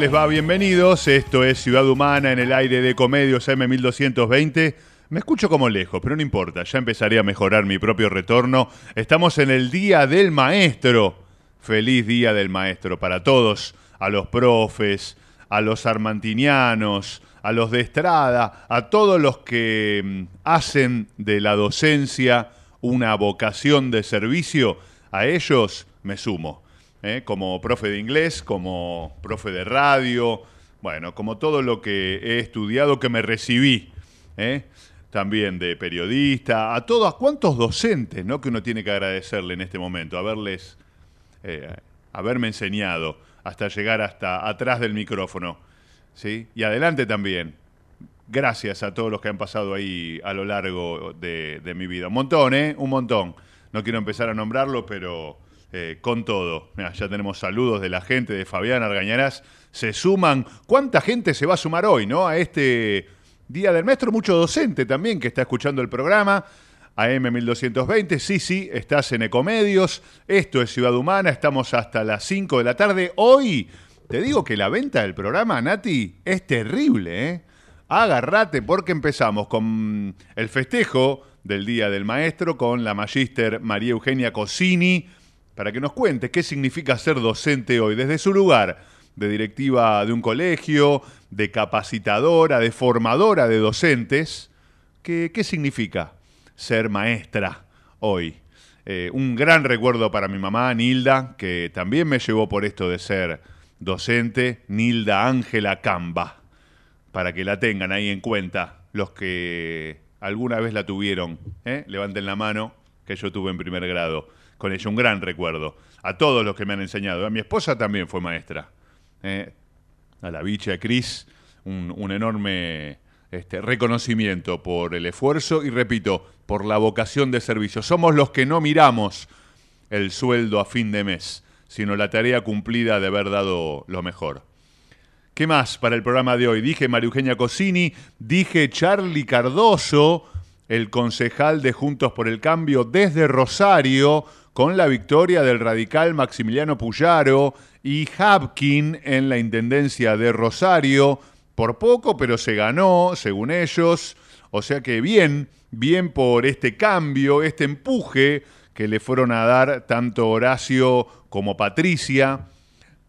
Les va? Bienvenidos. Esto es Ciudad Humana en el aire de Comedios M1220. Me escucho como lejos, pero no importa, ya empezaré a mejorar mi propio retorno. Estamos en el Día del Maestro. Feliz Día del Maestro para todos, a los profes, a los armantinianos, a los de Estrada, a todos los que mm, hacen de la docencia una vocación de servicio. A ellos me sumo. ¿Eh? como profe de inglés, como profe de radio, bueno, como todo lo que he estudiado que me recibí, ¿eh? también de periodista, a todos, a cuántos docentes, ¿no? Que uno tiene que agradecerle en este momento, haberles, eh, haberme enseñado hasta llegar hasta atrás del micrófono, ¿sí? Y adelante también. Gracias a todos los que han pasado ahí a lo largo de, de mi vida. Un montón, ¿eh? Un montón. No quiero empezar a nombrarlo, pero eh, con todo. Ya tenemos saludos de la gente de Fabián Argañarás. Se suman. ¿Cuánta gente se va a sumar hoy, no? A este Día del Maestro. Mucho docente también que está escuchando el programa. AM1220. Sí, sí, estás en Ecomedios. Esto es Ciudad Humana. Estamos hasta las 5 de la tarde. Hoy, te digo que la venta del programa, Nati, es terrible, ¿eh? Agárrate porque empezamos con el festejo del Día del Maestro con la magíster María Eugenia Cosini para que nos cuente qué significa ser docente hoy desde su lugar de directiva de un colegio, de capacitadora, de formadora de docentes. ¿Qué, qué significa ser maestra hoy? Eh, un gran recuerdo para mi mamá, Nilda, que también me llevó por esto de ser docente, Nilda Ángela Camba para que la tengan ahí en cuenta los que alguna vez la tuvieron. ¿eh? Levanten la mano, que yo tuve en primer grado. Con ella un gran recuerdo. A todos los que me han enseñado. A mi esposa también fue maestra. ¿eh? A la bicha Cris, un, un enorme este, reconocimiento por el esfuerzo y, repito, por la vocación de servicio. Somos los que no miramos el sueldo a fin de mes, sino la tarea cumplida de haber dado lo mejor. ¿Qué más para el programa de hoy? Dije María Eugenia Cosini, dije Charlie Cardoso, el concejal de Juntos por el Cambio desde Rosario, con la victoria del radical Maximiliano Puyaro y Hapkin en la Intendencia de Rosario. Por poco, pero se ganó, según ellos. O sea que bien, bien por este cambio, este empuje que le fueron a dar tanto Horacio como Patricia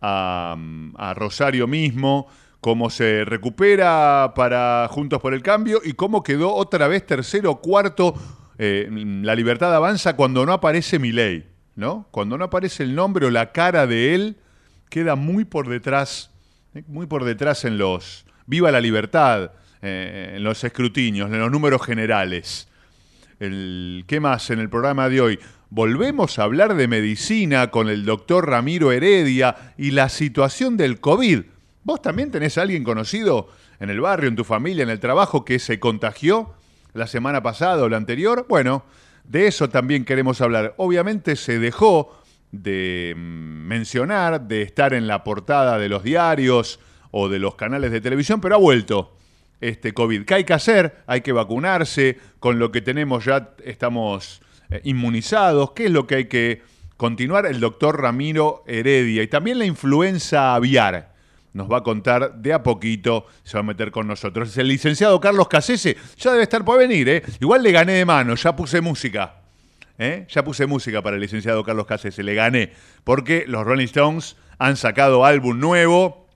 a, a Rosario mismo, cómo se recupera para Juntos por el Cambio y cómo quedó otra vez tercero o cuarto. eh, la libertad avanza cuando no aparece Milei, ¿no? Cuando no aparece el nombre o la cara de él, queda muy por detrás, muy por detrás en los. Viva la libertad, eh, en los escrutinios, en los números generales. ¿Qué más en el programa de hoy? Volvemos a hablar de medicina con el doctor Ramiro Heredia y la situación del COVID. ¿Vos también tenés a alguien conocido en el barrio, en tu familia, en el trabajo que se contagió la semana pasada o la anterior? Bueno, de eso también queremos hablar. Obviamente se dejó de mm, mencionar, de estar en la portada de los diarios o de los canales de televisión, pero ha vuelto este COVID. ¿Qué hay que hacer? Hay que vacunarse, con lo que tenemos ya estamos eh, inmunizados. ¿Qué es lo que hay que continuar? El doctor Ramiro Heredia y también la influenza aviar. Nos va a contar de a poquito, se va a meter con nosotros. El licenciado Carlos Casese ya debe estar por venir, ¿eh? Igual le gané de mano, ya puse música. ¿eh? Ya puse música para el licenciado Carlos Casese, le gané. Porque los Rolling Stones han sacado álbum nuevo,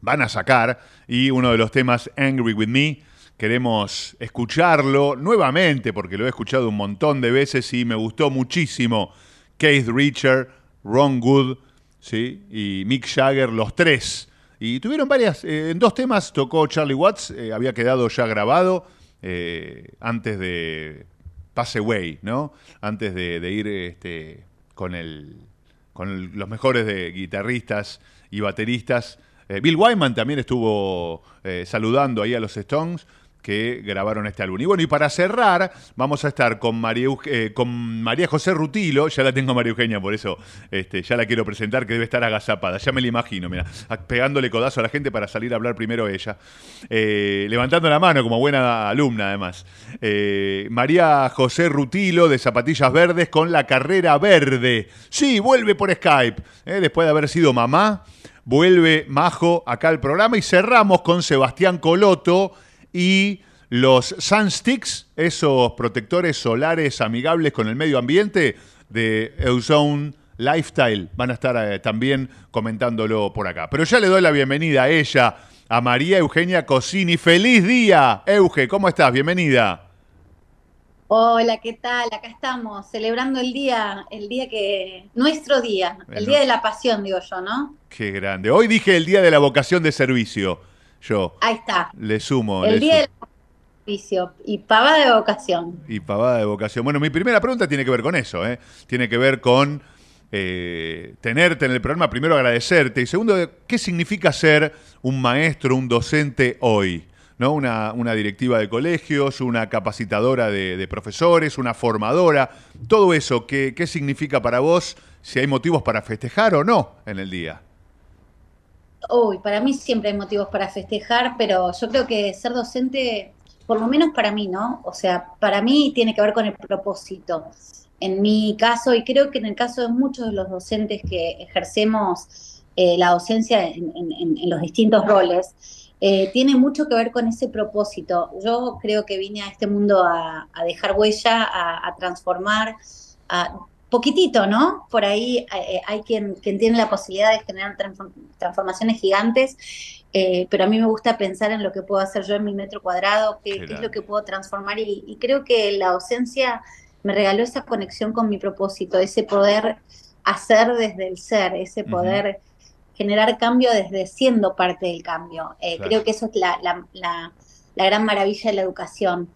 van a sacar, y uno de los temas, Angry With Me, queremos escucharlo nuevamente, porque lo he escuchado un montón de veces y me gustó muchísimo. Keith Richard, Ron Good, ¿sí? y Mick Jagger, los tres. Y tuvieron varias, eh, en dos temas tocó Charlie Watts, eh, había quedado ya grabado eh, antes de Pass Away, ¿no? Antes de, ir este, con, el, con los mejores de guitarristas y bateristas. Bill Wyman también estuvo saludando ahí a los Stones que grabaron este álbum. Y bueno, y para cerrar, vamos a estar con María, eh, con María José Rutilo, ya la tengo María Eugenia, por eso este, ya la quiero presentar, que debe estar agazapada, ya me la imagino, mira, pegándole codazo a la gente para salir a hablar primero ella, Eh, levantando la mano como buena alumna además. Eh, María José Rutilo de Zapatillas Verdes con la carrera verde. Sí, vuelve por Skype, después de haber sido mamá. Vuelve Majo acá al programa y cerramos con Sebastián Coloto y los Sunsticks, esos protectores solares amigables con el medio ambiente de Ozone Lifestyle. Van a estar eh, también comentándolo por acá. Pero ya le doy la bienvenida a ella, a María Eugenia Cosini. ¡Feliz día! Euge, ¿cómo estás? Bienvenida. Hola, ¿qué tal? Acá estamos celebrando el día, el día que, nuestro día, Bueno. el día de la pasión, digo yo, ¿no? Qué grande. Hoy dije el día de la vocación de servicio. Yo Ahí está, le sumo. el le día sumo. del servicio y pavada de vocación. Y pavada de vocación. Bueno, mi primera pregunta tiene que ver con eso, ¿eh? Tiene que ver con eh, tenerte en el programa, primero agradecerte y segundo, ¿qué significa ser un maestro, un docente hoy? ¿No? Una, una directiva de colegios, una capacitadora de, de profesores, una formadora, todo eso, ¿qué, ¿qué significa para vos? Si hay motivos para festejar o no en el día. Uy, para mí siempre hay motivos para festejar, pero yo creo que ser docente, por lo menos para mí, ¿no? O sea, para mí tiene que ver con el propósito. En mi caso, y creo que en el caso de muchos de los docentes que ejercemos eh, la docencia en, los distintos roles, eh, tiene mucho que ver con ese propósito. Yo creo que vine a este mundo a, a dejar huella, a, a transformar, a, poquitito, ¿no? Por ahí eh, hay quien, quien tiene la posibilidad de generar transform- transformaciones gigantes, eh, pero a mí me gusta pensar en lo que puedo hacer yo en mi metro cuadrado, qué, qué es lo que puedo transformar y, y creo que la docencia me regaló esa conexión con mi propósito, ese poder hacer desde el ser, ese poder generar cambio desde siendo parte del cambio. Eh, Claro. Creo que eso es la, la- la- la gran maravilla de la educación.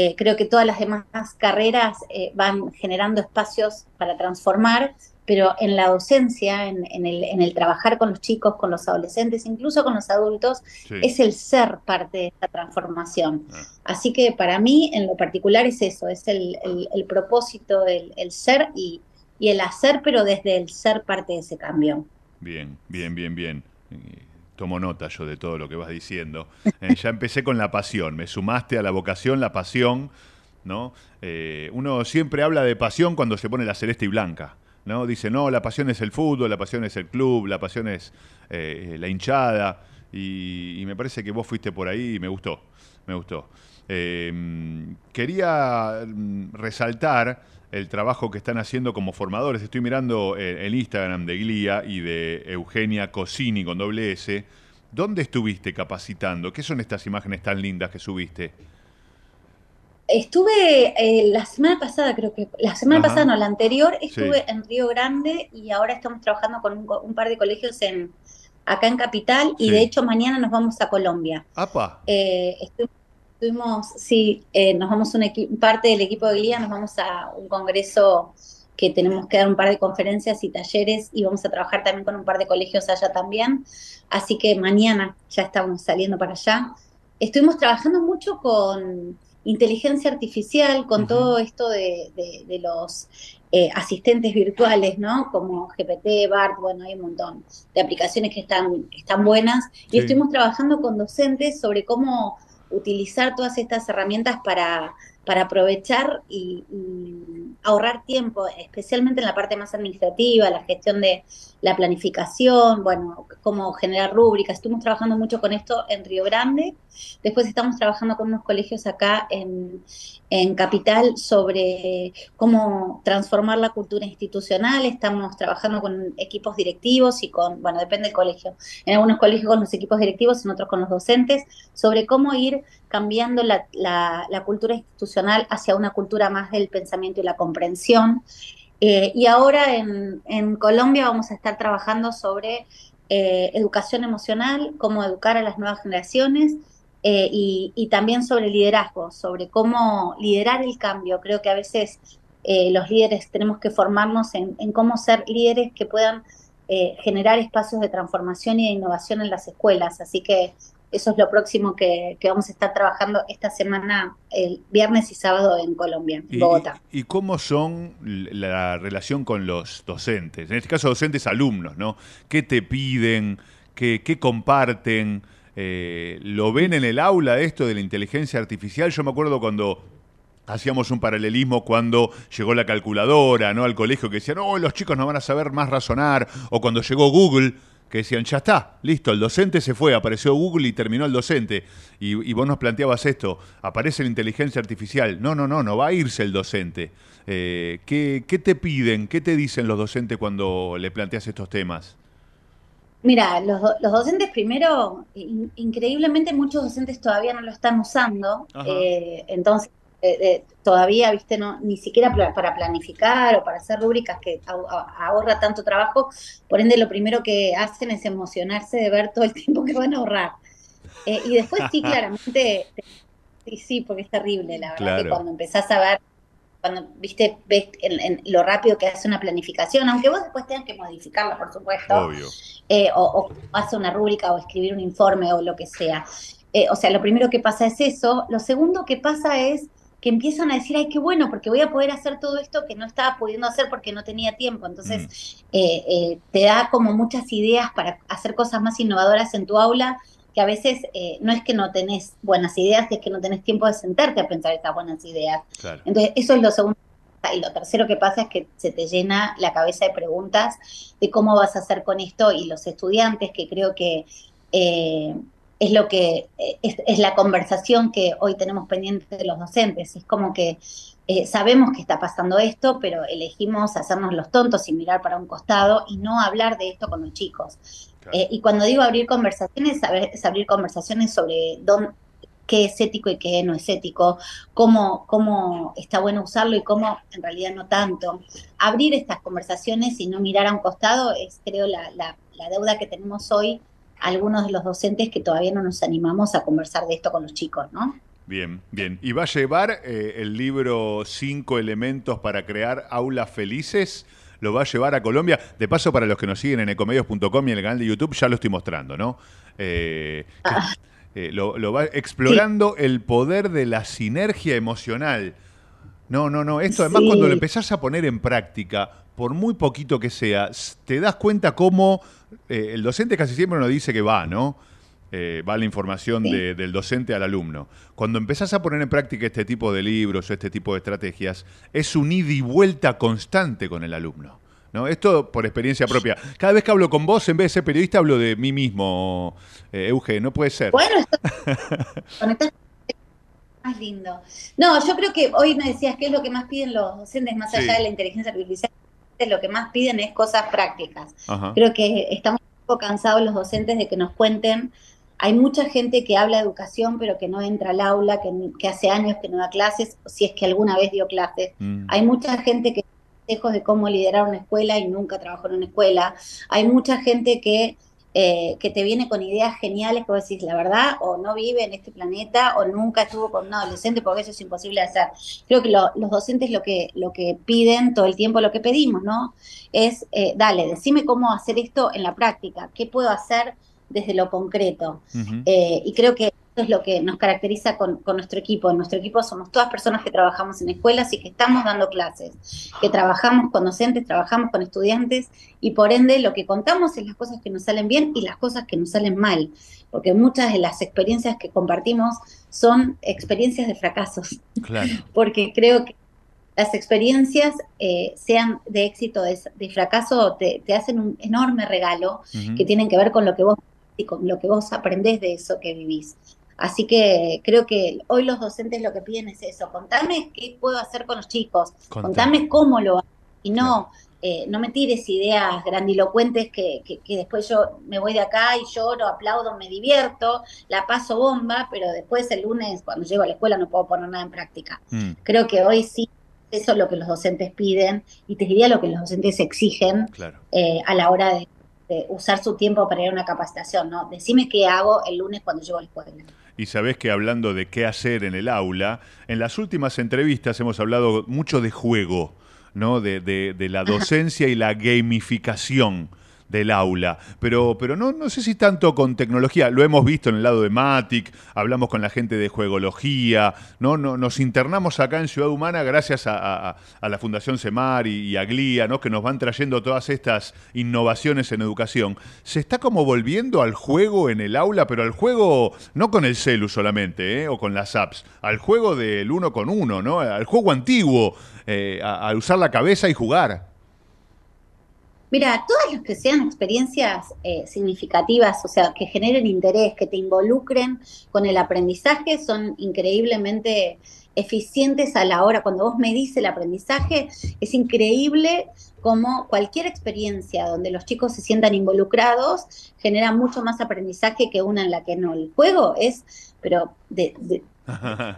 Eh, creo que todas las demás carreras eh, van generando espacios para transformar, pero en la docencia, en, en el, en el trabajar con los chicos, con los adolescentes, incluso con los adultos, Sí. es el ser parte de esta transformación. Ah. Así que para mí, en lo particular, es eso, es el, el- el propósito, el, el ser y, y el hacer, pero desde el ser parte de ese cambio. Bien, bien, bien, bien. Tomo nota yo de todo lo que vas diciendo. Eh, ya empecé con la pasión, me sumaste a la vocación, la pasión, ¿no? Eh, uno siempre habla de pasión cuando se pone la celeste y blanca, ¿no? Dice, no, la pasión es el fútbol, la pasión es el club, la pasión es eh, la hinchada, y, y me parece que vos fuiste por ahí y me gustó, me gustó. Eh, quería mm, resaltar el trabajo que están haciendo como formadores. Estoy mirando eh, el Instagram de Glia y de Eugenia Cosini con doble S. ¿Dónde estuviste capacitando? ¿Qué son estas imágenes tan lindas que subiste? Estuve eh, la semana pasada, creo que, la semana Ajá. pasada, no, la anterior, estuve Sí. en Río Grande y ahora estamos trabajando con un, par de colegios en, acá en Capital y de hecho mañana nos vamos a Colombia. ¡Apa! Eh, estuvimos, sí, eh, nos vamos un parte del equipo de Glía, nos vamos a un congreso que tenemos que dar un par de conferencias y talleres y vamos a trabajar también con un par de colegios allá también. Así que mañana ya estamos saliendo para allá. Estuvimos trabajando mucho con inteligencia artificial, con todo esto de, de- de los eh, asistentes virtuales, ¿no? Como GPT, BART, bueno, hay un montón de aplicaciones que están, están buenas. Y Sí. estuvimos trabajando con docentes sobre cómo utilizar todas estas herramientas para, para aprovechar y, y ahorrar tiempo, especialmente en la parte más administrativa, la gestión de la planificación, bueno, cómo generar rúbricas. Estuvimos trabajando mucho con esto en Río Grande. Después estamos trabajando con unos colegios acá en, en Capital sobre cómo transformar la cultura institucional. Estamos trabajando con equipos directivos y con, bueno, depende del colegio. En algunos colegios con los equipos directivos, en otros con los docentes, sobre cómo ir cambiando la, la, la cultura institucional hacia una cultura más del pensamiento y la comprensión. Eh, y ahora en, Colombia vamos a estar trabajando sobre eh, educación emocional, cómo educar a las nuevas generaciones eh, y, también sobre liderazgo, sobre cómo liderar el cambio. Creo que a veces eh, los líderes tenemos que formarnos en, en cómo ser líderes que puedan generar espacios de transformación y de innovación en las escuelas. Así que eso es lo próximo que, que, vamos a estar trabajando esta semana, el viernes y sábado en Colombia, en Bogotá. ¿Y, cómo son la relación con los docentes? En este caso, docentes alumnos, ¿no? ¿Qué te piden? ¿Qué, qué comparten? Eh, ¿Lo ven en el aula esto de la inteligencia artificial? Yo me acuerdo cuando hacíamos un paralelismo cuando llegó la calculadora, ¿no? Al colegio que decían, no, los chicos no van a saber más razonar, o cuando llegó Google que decían, ya está, listo, el docente se fue, apareció Google y terminó el docente. Y, y, vos nos planteabas esto, aparece la inteligencia artificial. No, no, no, no va a irse el docente. Eh, ¿qué, ¿Qué te piden, qué te dicen los docentes cuando le planteas estos temas? Mira, los, los docentes primero, in, increíblemente muchos docentes todavía no lo están usando, eh, entonces eh, eh, todavía, viste, no, ni siquiera para planificar o para hacer rúbricas que ahorra tanto trabajo, por ende lo primero que hacen es emocionarse de ver todo el tiempo que van a ahorrar. Eh, y después sí, claramente, sí, sí, porque es terrible, la verdad, claro. que cuando empezás a ver, cuando, viste, ves en, en lo rápido que hace una planificación, aunque vos después tengas que modificarla, por supuesto, Obvio. o, o hacer una rúbrica o escribir un informe o lo que sea. o sea, lo primero que pasa es eso. Lo segundo que pasa es que empiezan a decir, ay, qué bueno, porque voy a poder hacer todo esto que no estaba pudiendo hacer porque no tenía tiempo. Entonces, mm. eh, eh, te da como muchas ideas para hacer cosas más innovadoras en tu aula, que a veces eh, no es que no tenés buenas ideas, es que no tenés tiempo de sentarte a pensar estas buenas ideas. Claro. Entonces, eso es lo segundo. Y lo tercero que pasa es que se te llena la cabeza de preguntas de cómo vas a hacer con esto y los estudiantes, que creo que es lo que es, es, la conversación que hoy tenemos pendiente de los docentes. Es como que eh, sabemos que está pasando esto, pero elegimos hacernos los tontos y mirar para un costado y no hablar de esto con los chicos. Claro. Eh, y cuando digo abrir conversaciones, es abrir conversaciones sobre dónde, qué es ético y qué no es ético, cómo, cómo está bueno usarlo y cómo en realidad no tanto. Abrir estas conversaciones y no mirar a un costado es, creo, la, la, la deuda que tenemos hoy algunos de los docentes que todavía no nos animamos a conversar de esto con los chicos, ¿no? Bien, bien. ¿Y va a llevar eh, el libro Cinco elementos para crear aulas felices? ¿Lo va a llevar a Colombia? De paso, para los que nos siguen en ecomedios.com y en el canal de YouTube, ya lo estoy mostrando, ¿no? Eh, ah. eh, lo, lo, va explorando sí. el poder de la sinergia emocional. No, no, no. Esto además sí. cuando lo empezás a poner en práctica, por muy poquito que sea, te das cuenta cómo eh, el docente casi siempre nos dice que va, ¿no? Eh, va la información sí. de, del docente al alumno. Cuando empezás a poner en práctica este tipo de libros o este tipo de estrategias, es un ida y vuelta constante con el alumno. ¿no? Esto por experiencia propia. Cada vez que hablo con vos, en vez de ser periodista, hablo de mí mismo, eh, Euge, no puede ser. Bueno, esto... más lindo. No, yo creo que hoy me decías que es lo que más piden los docentes, más allá de la inteligencia artificial, lo que más piden es cosas prácticas. Ajá. Creo que estamos un poco cansados los docentes de que nos cuenten. Hay mucha gente que habla de educación, pero que no entra al aula, que, que hace años que no da clases, si es que alguna vez dio clases. Mm. Hay mucha gente que consejos de cómo liderar una escuela y nunca trabajó en una escuela. Hay mucha gente que eh, que te viene con ideas geniales que vos decís, la verdad, o no vive en este planeta, o nunca estuvo con un adolescente, porque eso es imposible de hacer. Creo que lo, los docentes lo que, lo que piden todo el tiempo, lo que pedimos, ¿no? Es, eh, dale, decime cómo hacer esto en la práctica, qué puedo hacer desde lo concreto. Uh -huh. eh, y creo que es lo que nos caracteriza con, con, nuestro equipo. En nuestro equipo somos todas personas que trabajamos en escuelas y que estamos dando clases, que trabajamos con docentes, trabajamos con estudiantes y por ende lo que contamos es las cosas que nos salen bien y las cosas que nos salen mal, porque muchas de las experiencias que compartimos son experiencias de fracasos. Claro. Porque creo que las experiencias, eh, sean de éxito o de, de, fracaso, te, te, hacen un enorme regalo uh -huh. que tienen que ver con lo que vos y con lo que vos aprendés de eso que vivís. Así que creo que hoy los docentes lo que piden es eso, contame qué puedo hacer con los chicos, contame, contame cómo lo hago, y no, eh, no me tires ideas grandilocuentes que, que, que, después yo me voy de acá y lloro, aplaudo, me divierto, la paso bomba, pero después el lunes cuando llego a la escuela no puedo poner nada en práctica. Mm. Creo que hoy sí eso es lo que los docentes piden y te diría lo que los docentes exigen claro. eh, a la hora de, de, usar su tiempo para ir a una capacitación, ¿no? Decime qué hago el lunes cuando llego a la escuela. Y sabés que hablando de qué hacer en el aula, en las últimas entrevistas hemos hablado mucho de juego, ¿no? De, de, de la docencia y la gamificación del aula, pero, pero no, no sé si tanto con tecnología, lo hemos visto en el lado de Matic, hablamos con la gente de juegología, ¿no? no nos internamos acá en Ciudad Humana gracias a, a, la Fundación Semar y, y, a GLIA, ¿no? que nos van trayendo todas estas innovaciones en educación. Se está como volviendo al juego en el aula, pero al juego no con el celu solamente, ¿eh? o con las apps, al juego del uno con uno, ¿no? al juego antiguo, eh, a, a usar la cabeza y jugar. Mira, todas las que sean experiencias eh, significativas, o sea, que generen interés, que te involucren con el aprendizaje, son increíblemente eficientes a la hora. Cuando vos medís el aprendizaje, es increíble como cualquier experiencia donde los chicos se sientan involucrados genera mucho más aprendizaje que una en la que no. El juego es, pero de, de,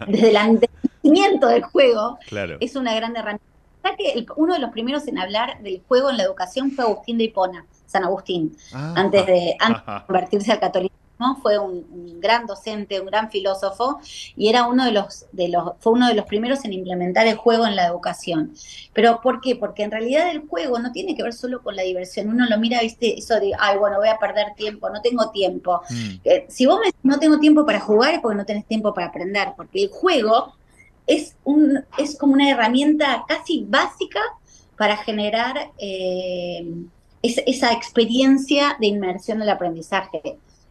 desde el entendimiento del juego, claro. es una gran herramienta que el, uno de los primeros en hablar del juego en la educación fue Agustín de Hipona, San Agustín, ah, antes, de, antes de convertirse al catolicismo, fue un, un, gran docente, un gran filósofo, y era uno de los, de los, fue uno de los primeros en implementar el juego en la educación. Pero ¿por qué? Porque en realidad el juego no tiene que ver solo con la diversión. Uno lo mira, viste, eso de, ay, bueno, voy a perder tiempo, no tengo tiempo. Mm. Eh, si vos me no tengo tiempo para jugar, es porque no tenés tiempo para aprender, porque el juego es, un, es como una herramienta casi básica para generar eh, es, esa experiencia de inmersión en el aprendizaje.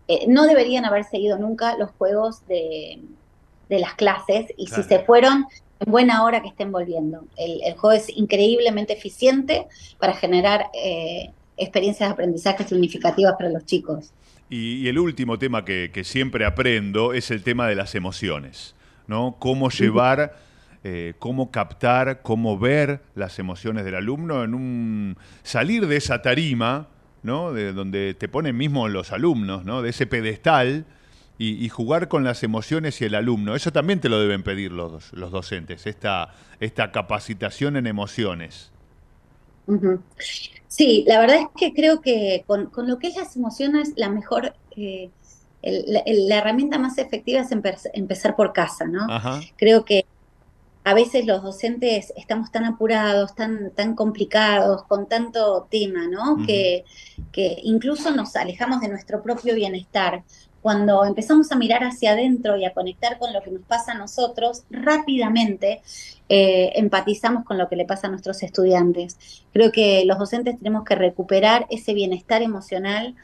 Eh, no deberían haber seguido nunca los juegos de, de las clases y claro. si se fueron, en buena hora que estén volviendo. El, el juego es increíblemente eficiente para generar eh, experiencias de aprendizaje significativas para los chicos. Y, y el último tema que, que siempre aprendo es el tema de las emociones. ¿No? Cómo llevar, eh, cómo captar, cómo ver las emociones del alumno en un salir de esa tarima, ¿no? De donde te ponen mismo los alumnos, ¿no? De ese pedestal y, jugar con las emociones y el alumno. Eso también te lo deben pedir los, los docentes, esta, esta capacitación en emociones. Sí, la verdad es que creo que con, con, lo que es las emociones, la mejor eh, el, la, la, herramienta más efectiva es empe empezar por casa, ¿no? Ajá. Creo que a veces los docentes estamos tan apurados, tan, tan complicados, con tanto tema, ¿no? Uh -huh. que, que incluso nos alejamos de nuestro propio bienestar. Cuando empezamos a mirar hacia adentro y a conectar con lo que nos pasa a nosotros, rápidamente eh, empatizamos con lo que le pasa a nuestros estudiantes. Creo que los docentes tenemos que recuperar ese bienestar emocional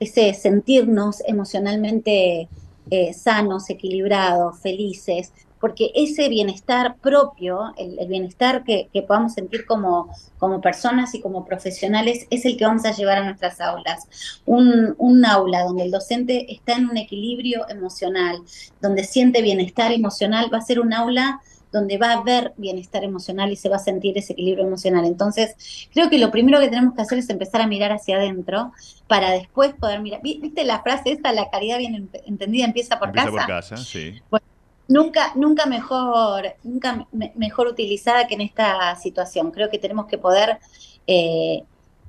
ese sentirnos emocionalmente eh, sanos, equilibrados, felices, porque ese bienestar propio, el, bienestar que, que, podamos sentir como, como personas y como profesionales, es el que vamos a llevar a nuestras aulas. Un, un aula donde el docente está en un equilibrio emocional, donde siente bienestar emocional, va a ser un aula donde va a haber bienestar emocional y se va a sentir ese equilibrio emocional. Entonces, creo que lo primero que tenemos que hacer es empezar a mirar hacia adentro para después poder mirar. ¿Viste la frase esta, la caridad bien entendida empieza por empieza casa? por casa, sí. Bueno, nunca, nunca mejor, nunca me, mejor utilizada que en esta situación. Creo que tenemos que poder eh,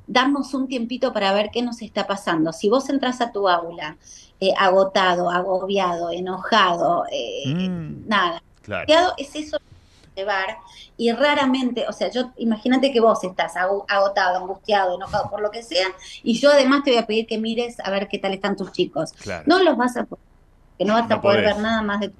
darnos un tiempito para ver qué nos está pasando. Si vos entras a tu aula eh, agotado, agobiado, enojado, eh, mm. nada, Claro. Es eso llevar y raramente, o sea, yo imagínate que vos estás agotado, angustiado, enojado por lo que sea, y yo además te voy a pedir que mires a ver qué tal están tus chicos. Claro. No los vas a porque no vas No a poder podés. ver nada más de tu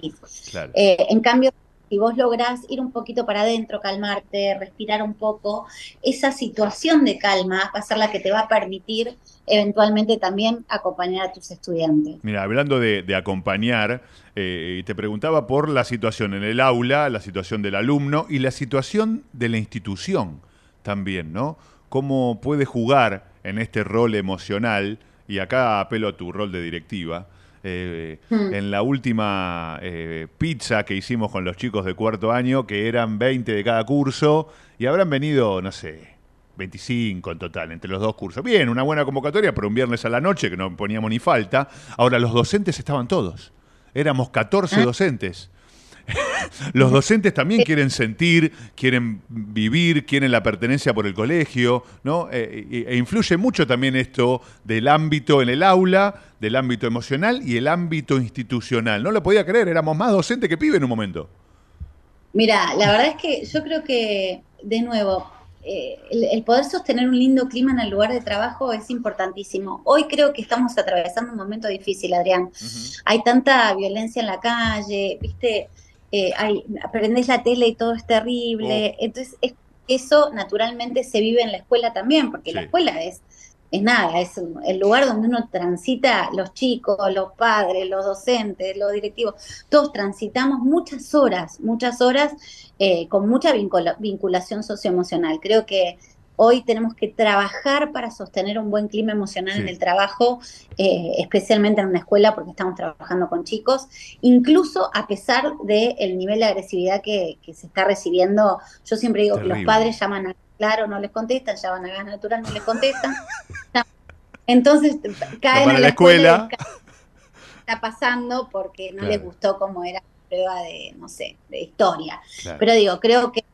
país. Claro. Eh, en cambio, si vos lográs ir un poquito para adentro, calmarte, respirar un poco, esa situación de calma va a ser la que te va a permitir eventualmente también acompañar a tus estudiantes. Mira, hablando de, de acompañar, eh, te preguntaba por la situación en el aula, la situación del alumno y la situación de la institución también, ¿no? ¿Cómo puede jugar en este rol emocional? Y acá apelo a tu rol de directiva. eh, Mm. En la última eh, pizza que hicimos con los chicos de cuarto año, que eran 20 de cada curso, y habrán venido, no sé, 25 en total, entre los dos cursos. Bien, una buena convocatoria, pero un viernes a la noche que no poníamos ni falta. Ahora, los docentes estaban todos. Éramos 14 docentes. Los docentes también quieren sentir, quieren vivir, quieren la pertenencia por el colegio, ¿no? Eh, e, e influye mucho también esto del ámbito en el aula, del ámbito emocional y el ámbito institucional. No lo podía creer, éramos más docentes que pibe en un momento. Mira, la verdad es que yo creo que, de nuevo, eh, el, el poder sostener un lindo clima en el lugar de trabajo es importantísimo. Hoy creo que estamos atravesando un momento difícil, Adrián. Hay tanta violencia en la calle, ¿viste? Eh, hay, aprendés la tele y todo es terrible. Entonces, es- eso naturalmente se vive en la escuela también, porque la escuela es, es nada, es un- el lugar donde uno transita, los chicos, los padres, los docentes, los directivos, todos transitamos muchas horas, muchas horas eh, con mucha vincula- vinculación socioemocional. Creo que hoy tenemos que trabajar para sostener un buen clima emocional Sí. en el trabajo, eh, especialmente en una escuela, porque estamos trabajando con chicos, incluso a pesar del nivel de agresividad que, que se está recibiendo. Yo siempre digo que los padres llaman a claro, no les contestan, llaman a gas natural, no les contestan. Entonces caen a la la escuela. está pasando porque no Claro. les gustó cómo era la prueba de, no sé, de historia. Claro. Pero digo, creo que,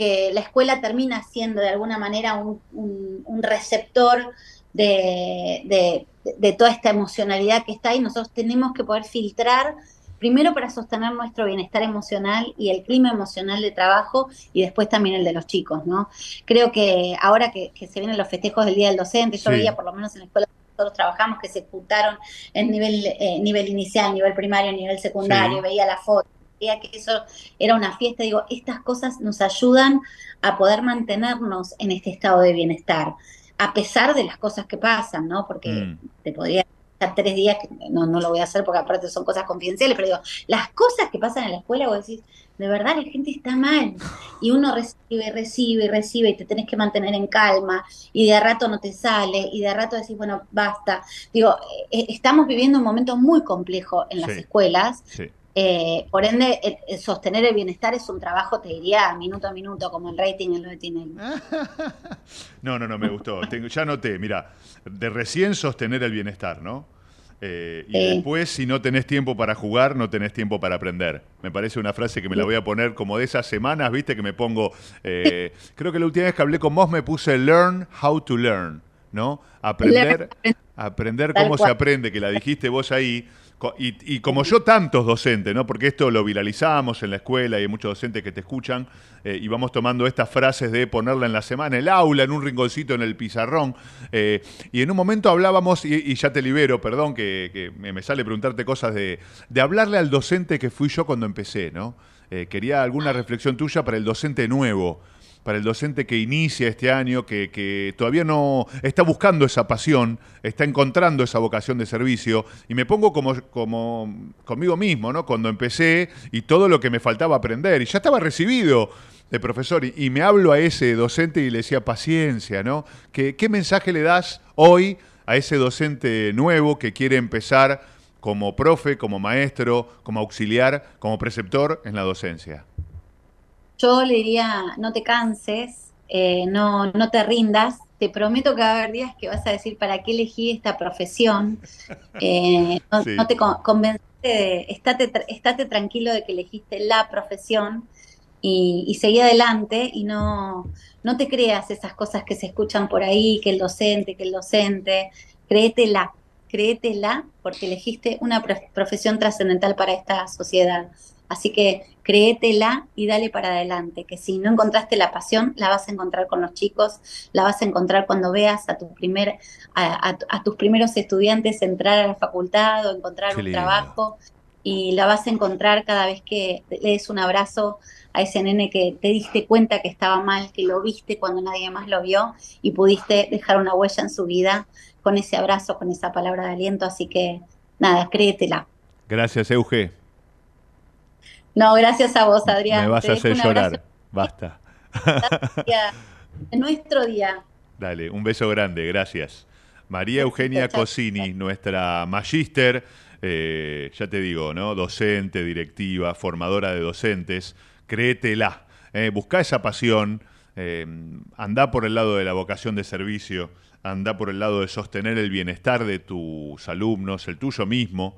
que la escuela termina siendo de alguna manera un, un- un receptor de, de- de toda esta emocionalidad que está ahí. Nosotros tenemos que poder filtrar, primero para sostener nuestro bienestar emocional y el clima emocional de trabajo y después también el de los chicos, ¿no? Creo que ahora que, que se vienen los festejos del Día del Docente, yo Sí. veía por lo menos en la escuela que nosotros trabajamos que se juntaron en nivel, eh, nivel inicial, nivel primario, nivel secundario, Sí. veía la foto, que eso era una fiesta, digo, estas cosas nos ayudan a poder mantenernos en este estado de bienestar, a pesar de las cosas que pasan, ¿no? Porque Mm. te podría estar tres días, que no, no lo voy a hacer porque aparte son cosas confidenciales, pero digo, las cosas que pasan en la escuela, vos decís, de verdad la gente está mal, y uno recibe, recibe, recibe, y te tenés que mantener en calma, y de a rato no te sale, y de a rato decís, bueno, basta. Digo, eh, estamos viviendo un momento muy complejo en las Sí. escuelas, Sí. Eh, por ende, eh, eh, sostener el bienestar es un trabajo, te diría, minuto a minuto, como el rating en lo de Tinelli. No, no, no, me gustó. Tengo- ya noté, mira, de recién sostener el bienestar, ¿no? Eh, y Sí. después, si no tenés tiempo para jugar, no tenés tiempo para aprender. Me parece una frase que me la voy a poner como de esas semanas, viste, que me pongo. eh, creo que la última vez que hablé con vos me puse learn how to learn, ¿no? Aprender, aprender cómo se aprende, que la dijiste vos ahí. Y, y como yo, tantos docentes, ¿no? Porque esto lo viralizamos en la escuela y hay muchos docentes que te escuchan eh, y vamos tomando estas frases de ponerla en la semana, en el aula, en un rinconcito, en el pizarrón. eh, y en un momento hablábamos, y, y ya te libero, perdón, que, que me me sale preguntarte cosas de, de hablarle al docente que fui yo cuando empecé, ¿no? Eh, quería alguna reflexión tuya para el docente nuevo para el docente que inicia este año, que, que todavía no está buscando esa pasión, está encontrando esa vocación de servicio, y me pongo como, como conmigo mismo, ¿no? Cuando empecé y todo lo que me faltaba aprender, y ya estaba recibido de profesor, y, me hablo a ese docente y le decía paciencia, ¿no? ¿Qué, ¿Qué mensaje le das hoy a ese docente nuevo que quiere empezar como profe, como maestro, como auxiliar, como preceptor en la docencia? Yo le diría, no te canses, eh, no, no te rindas. Te prometo que va a haber días que vas a decir, ¿para qué elegí esta profesión? Eh, no, Sí. no te con- convenciste de, estate, estate tranquilo de que elegiste la profesión y, y seguí adelante y no, no te creas esas cosas que se escuchan por ahí, que el docente, que el docente, créetela, créetela porque elegiste una prof- profesión trascendental para esta sociedad. Así que créetela y dale para adelante, que si no encontraste la pasión, la vas a encontrar con los chicos, la vas a encontrar cuando veas a, tu primer, a, a tus primeros estudiantes entrar a la facultad o encontrar Qué un lindo. trabajo y la vas a encontrar cada vez que le des un abrazo a ese nene que te diste cuenta que estaba mal, que lo viste cuando nadie más lo vio y pudiste dejar una huella en su vida con ese abrazo, con esa palabra de aliento. Así que nada, créetela. Gracias, Euge. No, gracias a vos, Adrián. Me vas Te a hacer llorar. Basta. en nuestro día. Dale, un beso grande, gracias. María Eugenia. Cosini, nuestra magíster, eh, ya te digo, ¿no? Docente, directiva, formadora de docentes, créetela. Eh, buscá esa pasión, eh, andá por el lado de la vocación de servicio, andá por el lado de sostener el bienestar de tus alumnos, el tuyo mismo.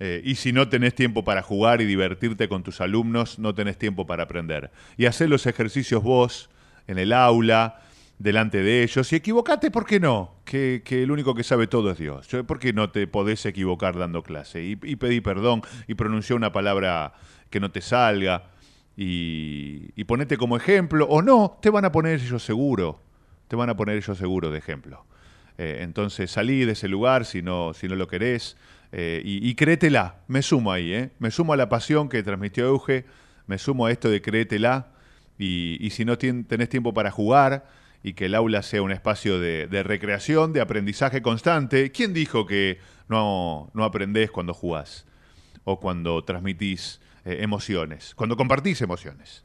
Eh, y si no tenés tiempo para jugar y divertirte con tus alumnos, no tenés tiempo para aprender. Y hacer los ejercicios vos, en el aula, delante de ellos. Y equivocate, ¿por qué no? Que, que el único que sabe todo es Dios. ¿Por qué no te podés equivocar dando clase? Y, pedí perdón y pronunciar una palabra que no te salga. Y, y ponete como ejemplo. O no, te van a poner ellos seguro. Te van a poner ellos seguro de ejemplo. Eh, entonces salí de ese lugar si no, si no lo querés. Eh, y, créetela. Me sumo ahí, ¿eh? Me sumo a la pasión que transmitió Euge. Me sumo a esto de créetela. Y, si no tenés tiempo para jugar y que el aula sea un espacio de, recreación, de aprendizaje constante, ¿quién dijo que no, no aprendés cuando jugás? O cuando transmitís eh, emociones, cuando compartís emociones.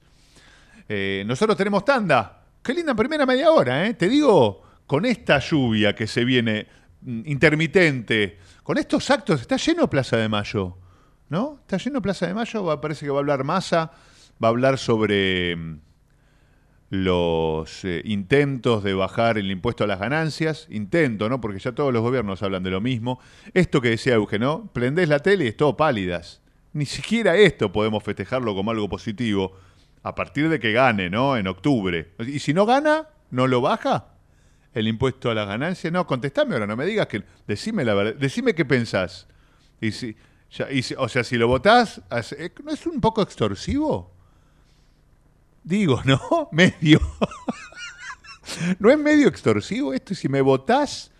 Nosotros tenemos tanda. Qué linda primera media hora. Te digo, con esta lluvia que se viene intermitente, con estos actos, está lleno Plaza de Mayo, ¿no? Está lleno Plaza de Mayo, parece que va a hablar Massa, va a hablar sobre mm, los eh, intentos de bajar el impuesto a las ganancias, intento, ¿no? Porque ya todos los gobiernos hablan de lo mismo. Esto que decía Euge, ¿no? Prendés la tele y es todo pálidas. Ni siquiera esto podemos festejarlo como algo positivo a partir de que gane, ¿no? En octubre. Y si no gana, ¿no lo baja? El impuesto a las ganancias. No, contestame ahora, no me digas que. Decime la verdad. Decime qué pensás. Y si, ya- y o sea, si lo votás, hace- ¿no es un poco extorsivo? Digo, ¿no? Medio. ¿No es medio extorsivo esto? Si me votás,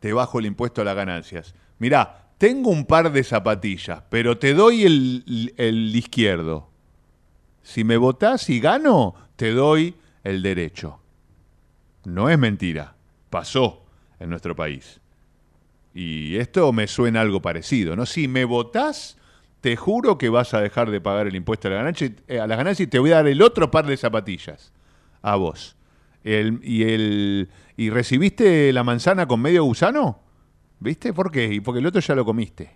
te bajo el impuesto a las ganancias. Mirá, tengo un par de zapatillas, pero te doy el, el izquierdo. Si me votás y gano, te doy el derecho. No es mentira. Pasó en nuestro país. Y esto me suena algo parecido, ¿no? Si me votás, te juro que vas a dejar de pagar el impuesto a la ganancia, eh, y te voy a dar el otro par de zapatillas a vos. Y, el, ¿Y recibiste la manzana con medio gusano? ¿Viste? ¿Por qué? Y porque el otro ya lo comiste.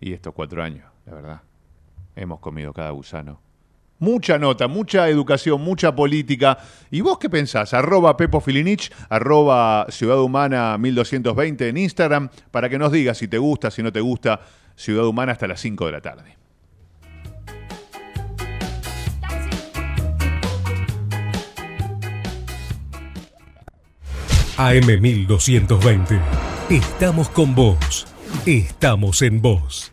Y estos cuatro años, la verdad. Hemos comido cada gusano. Mucha nota, mucha educación, mucha política. ¿Y vos qué pensás? Arroba Pepo Filinich, arroba Ciudad Humana 1220 en Instagram, para que nos digas si te gusta, si no te gusta Ciudad Humana hasta las 5 de la tarde. AM1220. Estamos con vos. Estamos en vos.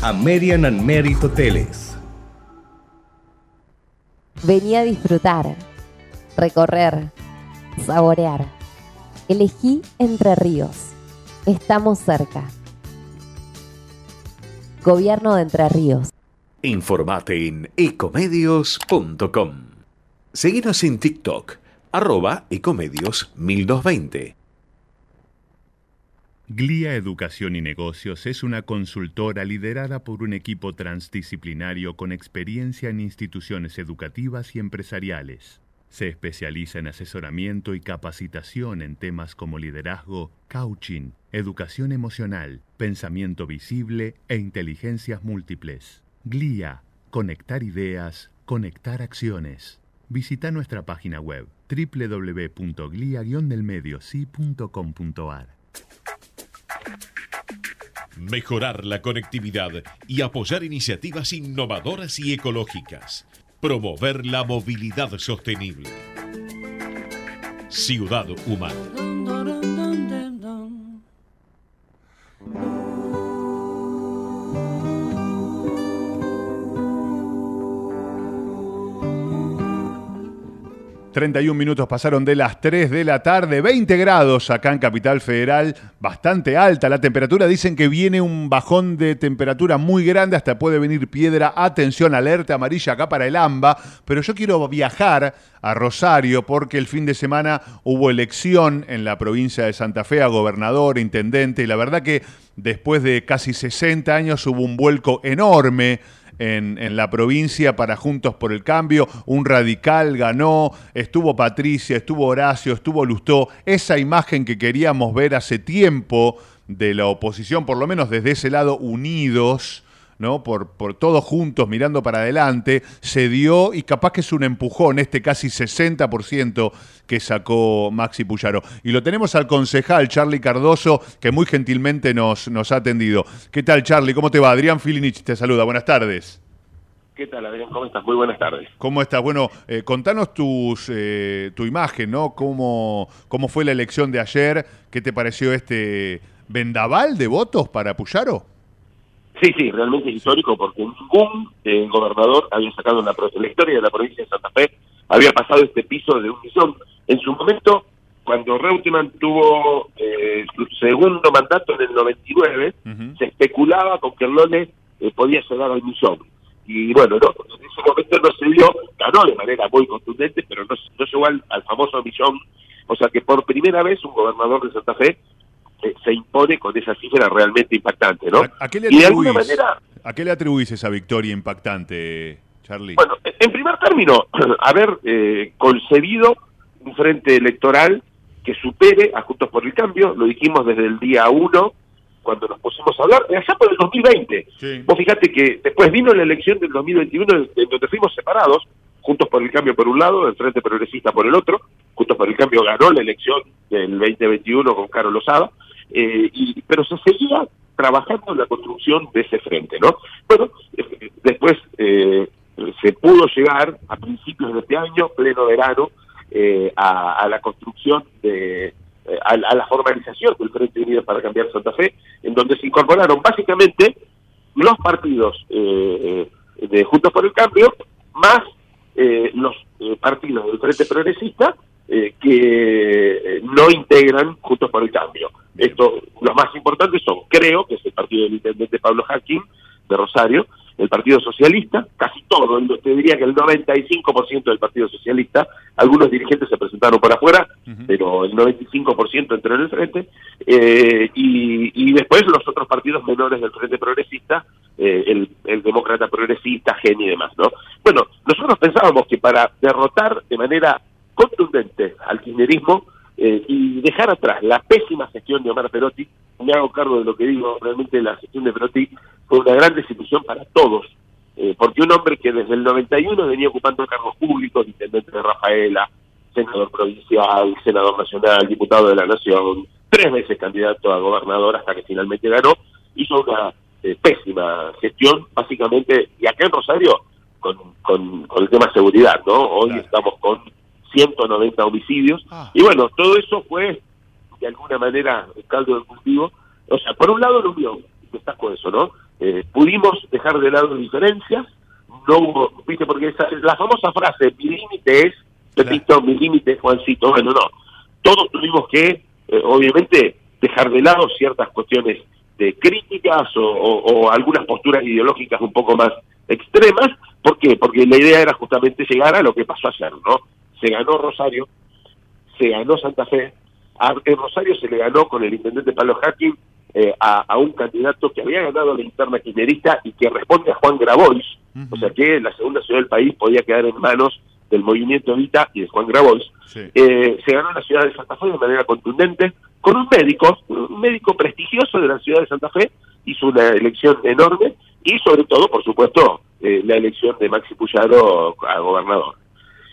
American and Merit Hoteles. Vení a disfrutar, recorrer, saborear. Elegí Entre Ríos. Estamos cerca. Gobierno de Entre Ríos. Informate en ecomedios.com. Seguinos en TikTok, arroba ecomedios 1220. Glia Educación y Negocios es una consultora liderada por un equipo transdisciplinario con experiencia en instituciones educativas y empresariales. Se especializa en asesoramiento y capacitación en temas como liderazgo, coaching, educación emocional, pensamiento visible e inteligencias múltiples. GLIA, conectar ideas, conectar acciones. Visita nuestra página web www.glia-delmediosi.com.ar. Mejorar la conectividad y apoyar iniciativas innovadoras y ecológicas. Promover la movilidad sostenible. Ciudad Humana. ...31 minutos pasaron de las 3 de la tarde... ...20 grados acá en Capital Federal... ...bastante alta la temperatura... ...dicen que viene un bajón de temperatura muy grande... ...hasta puede venir piedra... ...atención, alerta amarilla acá para el AMBA... ...pero yo quiero viajar a Rosario... ...porque el fin de semana hubo elección... ...en la provincia de Santa Fe... ...a gobernador, intendente... ...y la verdad que después de casi 60 años... ...hubo un vuelco enorme en, la provincia para Juntos por el Cambio, un radical ganó, estuvo Patricia, estuvo Horacio, estuvo Lustó, esa imagen que queríamos ver hace tiempo de la oposición, por lo menos desde ese lado unidos, ¿no? Por, por todos juntos mirando para adelante, se dio y capaz que es un empujón, este casi 60% que sacó Maxi Puyaro. Y lo tenemos al concejal Charlie Cardoso, que muy gentilmente nos, nos ha atendido. ¿Qué tal, Charlie? ¿Cómo te va? Adrián Filinich te saluda. Buenas tardes. ¿Qué tal, Adrián? ¿Cómo estás? Muy buenas tardes. ¿Cómo estás? Bueno, eh, contanos tus, eh, tu imagen, ¿no? ¿Cómo, ¿Cómo fue la elección de ayer? ¿Qué te pareció este vendaval de votos para Puyaro? Sí, sí, realmente es histórico porque ningún eh, gobernador había sacado en la, la, historia de la provincia de Santa Fe, había pasado este piso de un millón. En su momento, cuando Reutemann tuvo eh, su segundo mandato en el 99, uh -huh. se especulaba con que Erlone eh, podía llegar al millón. Y bueno, no, en ese momento no se dio, ganó de manera muy contundente, pero no, no llegó al, al famoso millón. O sea que por primera vez un gobernador de Santa Fe se impone con esa cifra realmente impactante, ¿no? ¿A, a qué le atribuís, y de alguna manera... ¿A qué le atribuís esa victoria impactante, Charlie? Bueno, en primer término, haber eh, concebido un frente electoral que supere a Juntos por el Cambio, lo dijimos desde el día uno, cuando nos pusimos a hablar, allá por el 2020. Sí. Vos fíjate que después vino la elección del 2021, en donde fuimos separados, Juntos por el Cambio por un lado, el Frente Progresista por el otro, Juntos por el Cambio ganó la elección del 2021 con Carlos Lozada, eh, y, pero se seguía trabajando en la construcción de ese frente, ¿no? Bueno, eh, después eh, se pudo llegar a principios de este año, pleno verano, eh, a, a, la construcción de, a, a, la formalización del Frente Unido para Cambiar Santa Fe, en donde se incorporaron básicamente los partidos de Juntos por el Cambio, más los partidos del Frente Progresista, eh, que no integran Juntos por el Cambio. Esto, los más importantes son, creo, que es el partido del intendente Pablo Jaquín, de Rosario, el Partido Socialista, casi todo, te diría que el 95% del Partido Socialista, algunos dirigentes se presentaron por afuera, uh -huh. pero el 95% entró en el frente, eh, y, y, después los otros partidos menores del Frente Progresista, eh, el, el, Demócrata Progresista, GEN y demás, ¿no? Bueno, nosotros pensábamos que para derrotar de manera contundente al kirchnerismo eh, y dejar atrás la pésima gestión de Omar Perotti, me hago cargo de lo que digo, realmente la gestión de Perotti fue una gran desilusión para todos, eh, porque un hombre que desde el 91 venía ocupando cargos públicos, intendente de Rafaela, senador provincial, senador nacional, diputado de la Nación, tres veces candidato a gobernador hasta que finalmente ganó, hizo una eh, pésima gestión, básicamente, y acá en Rosario, con, con, con el tema de seguridad, ¿no? Hoy claro. estamos con 190 homicidios. Ah. Y bueno, todo eso fue, de alguna manera, el caldo del cultivo. O sea, por un lado, la unión, destaco eso, ¿no? Eh, pudimos dejar de lado diferencias, no hubo, viste, porque esa, la famosa frase, mi límite es, claro. mi límite es Juancito, bueno, no. Todos tuvimos que, eh, obviamente, dejar de lado ciertas cuestiones de críticas o, o, o algunas posturas ideológicas un poco más extremas. ¿Por qué? Porque la idea era justamente llegar a lo que pasó ayer, ¿no? Se ganó Rosario, se ganó Santa Fe, a, en Rosario se le ganó con el intendente Pablo Hacking eh, a, a, un candidato que había ganado la interna kirchnerista y que responde a Juan Grabois, uh -huh. o sea que la segunda ciudad del país podía quedar en manos del movimiento Evita y de Juan Grabois, Sí. eh, se ganó la ciudad de Santa Fe de manera contundente, con un médico, un médico prestigioso de la ciudad de Santa Fe, hizo una elección enorme y sobre todo, por supuesto, eh, la elección de Maxi Puyaro a gobernador.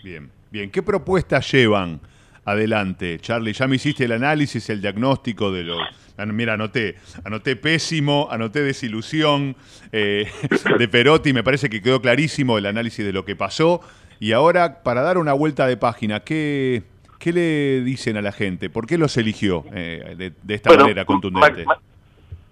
Bien, bien. ¿Qué propuestas llevan adelante, Charlie? Ya me hiciste el análisis, el diagnóstico de los... ah, Mira, anoté, anoté pésimo, anoté desilusión eh, de Perotti, me parece que quedó clarísimo el análisis de lo que pasó. Y ahora, para dar una vuelta de página, ¿qué, qué le dicen a la gente? ¿Por qué los eligió eh, de, de esta Bueno, manera contundente? Ma- Ma-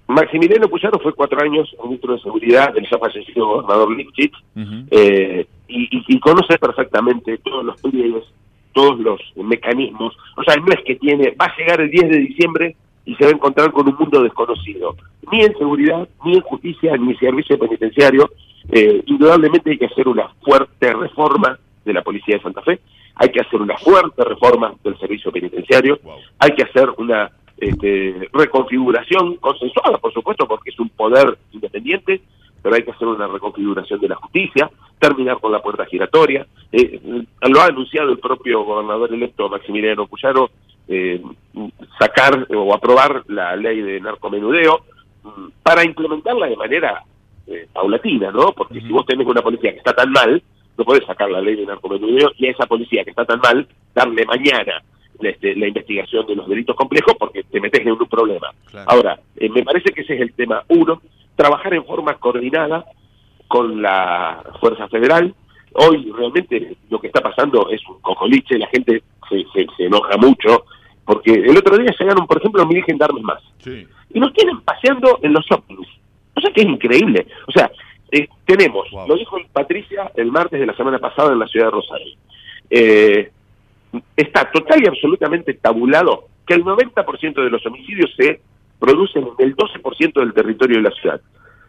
Maximiliano Puyaro fue cuatro años ministro de Seguridad del ya fallecido gobernador Lipchitz Ujú. eh, y, y- y conoce perfectamente todos los pliegues, todos los mecanismos. O sea, no es que tiene, va a llegar el 10 de diciembre y se va a encontrar con un mundo desconocido, ni en seguridad, ni en justicia, ni en servicio penitenciario. Eh, indudablemente hay que hacer una fuerte reforma de la Policía de Santa Fe, hay que hacer una fuerte reforma del servicio penitenciario, Wow. hay que hacer una este, reconfiguración consensuada, por supuesto, porque es un poder independiente, pero hay que hacer una reconfiguración de la justicia, terminar con la puerta giratoria. Eh, lo ha anunciado el propio gobernador electo Maximiliano Puyaro, eh, sacar o aprobar la ley de narcomenudeo mm, para implementarla de manera eh, paulatina, ¿no? Porque si vos tenés una policía que está tan mal, no podés sacar la ley de narcomenudeo y a esa policía que está tan mal darle mañana este, la investigación de los delitos complejos porque te metes en un problema. Claro. Ahora, eh, me parece que ese es el tema uno, trabajar en forma coordinada con la Fuerza Federal. Hoy realmente lo que está pasando es un cocoliche, la gente se, se, se enoja mucho, porque el otro día llegaron, por ejemplo, mil gendarmes más, Sí. y nos tienen paseando en los shoppings. O sea que es increíble. O sea, eh, tenemos, Wow. lo dijo Patricia el martes de la semana pasada en la ciudad de Rosario, eh, está total y absolutamente tabulado que el 90% de los homicidios se producen en el 12% del territorio de la ciudad.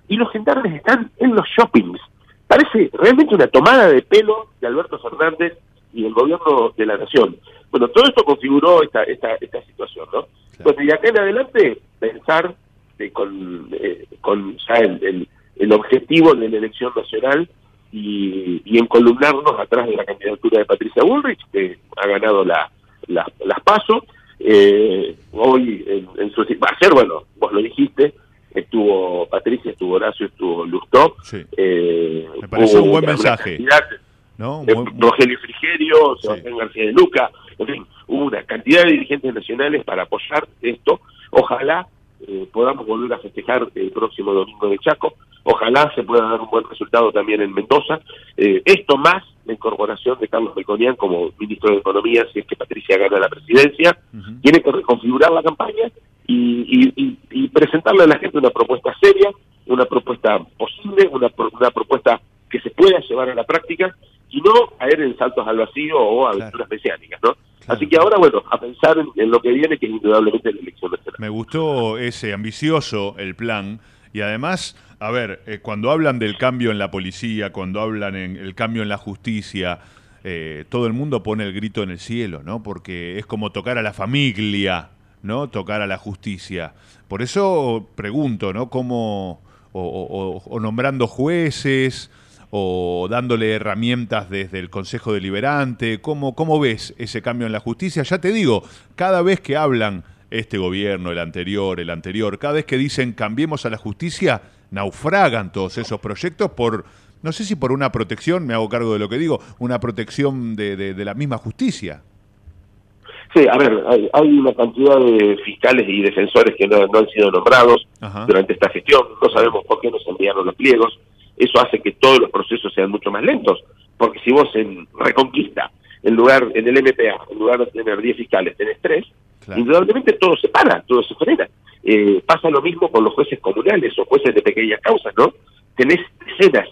Y los gendarmes están en los shoppings. Parece realmente una tomada de pelo de Alberto Fernández y del gobierno de la nación. Bueno, todo esto configuró esta, esta, esta situación, ¿no? Bueno, y acá en adelante pensar de con, eh, con ya el, el, el objetivo de la elección nacional y, y encolumnarnos atrás de la candidatura de Patricia Bullrich, que ha ganado la, la- las pasos. Eh, hoy, en, en su, ayer, bueno, vos lo dijiste, estuvo Patricia, estuvo Horacio, estuvo Lustó. Sí. Eh, Me pareció un buen mensaje. eh, Muy- Rogelio Frigerio, Sí. Sebastián García de Luca, en fin, hubo una cantidad de dirigentes nacionales para apoyar esto. Ojalá eh, podamos volver a festejar el próximo domingo de Chaco. Ojalá se pueda dar un buen resultado también en Mendoza. Eh, esto más la incorporación de Carlos Melconian como ministro de Economía, si es que Patricia gana la presidencia. Tiene que reconfigurar la campaña y, y- y- y presentarle a la gente una propuesta seria, una propuesta posible, una, pro- una propuesta que se pueda llevar a la práctica y no caer en saltos al vacío o aventuras mesiánicas, ¿no? Claro. Así que ahora, bueno, a pensar en, en lo que viene, que es indudablemente la elección nacional. Me gustó ese ambicioso el plan y además, a ver, eh, cuando hablan del cambio en la policía, cuando hablan en el cambio en la justicia, eh, todo el mundo pone el grito en el cielo, ¿no? Porque es como tocar a la familia, ¿no? Tocar a la justicia. Por eso pregunto, ¿no? Cómo o, o- o- nombrando jueces o dándole herramientas desde el Consejo Deliberante. ¿Cómo, ¿Cómo ves ese cambio en la justicia? Ya te digo, cada vez que hablan este gobierno, el anterior, el anterior, cada vez que dicen cambiemos a la justicia, naufragan todos esos proyectos por, no sé si por una protección, me hago cargo de lo que digo, una protección de, de- de la misma justicia. Sí, a ver, hay, hay una cantidad de fiscales y defensores que no, no han sido nombrados Ajá. durante esta gestión, no sabemos por qué no se enviaron los pliegos, eso hace que todos los procesos sean mucho más lentos, porque si vos en Reconquista, en lugar en el MPA, en lugar de tener 10 fiscales, tenés 3, Claro. indudablemente todo se para, todo se frena. Eh, pasa lo mismo con los jueces comunales o jueces de pequeñas causas, ¿no? Tenés decenas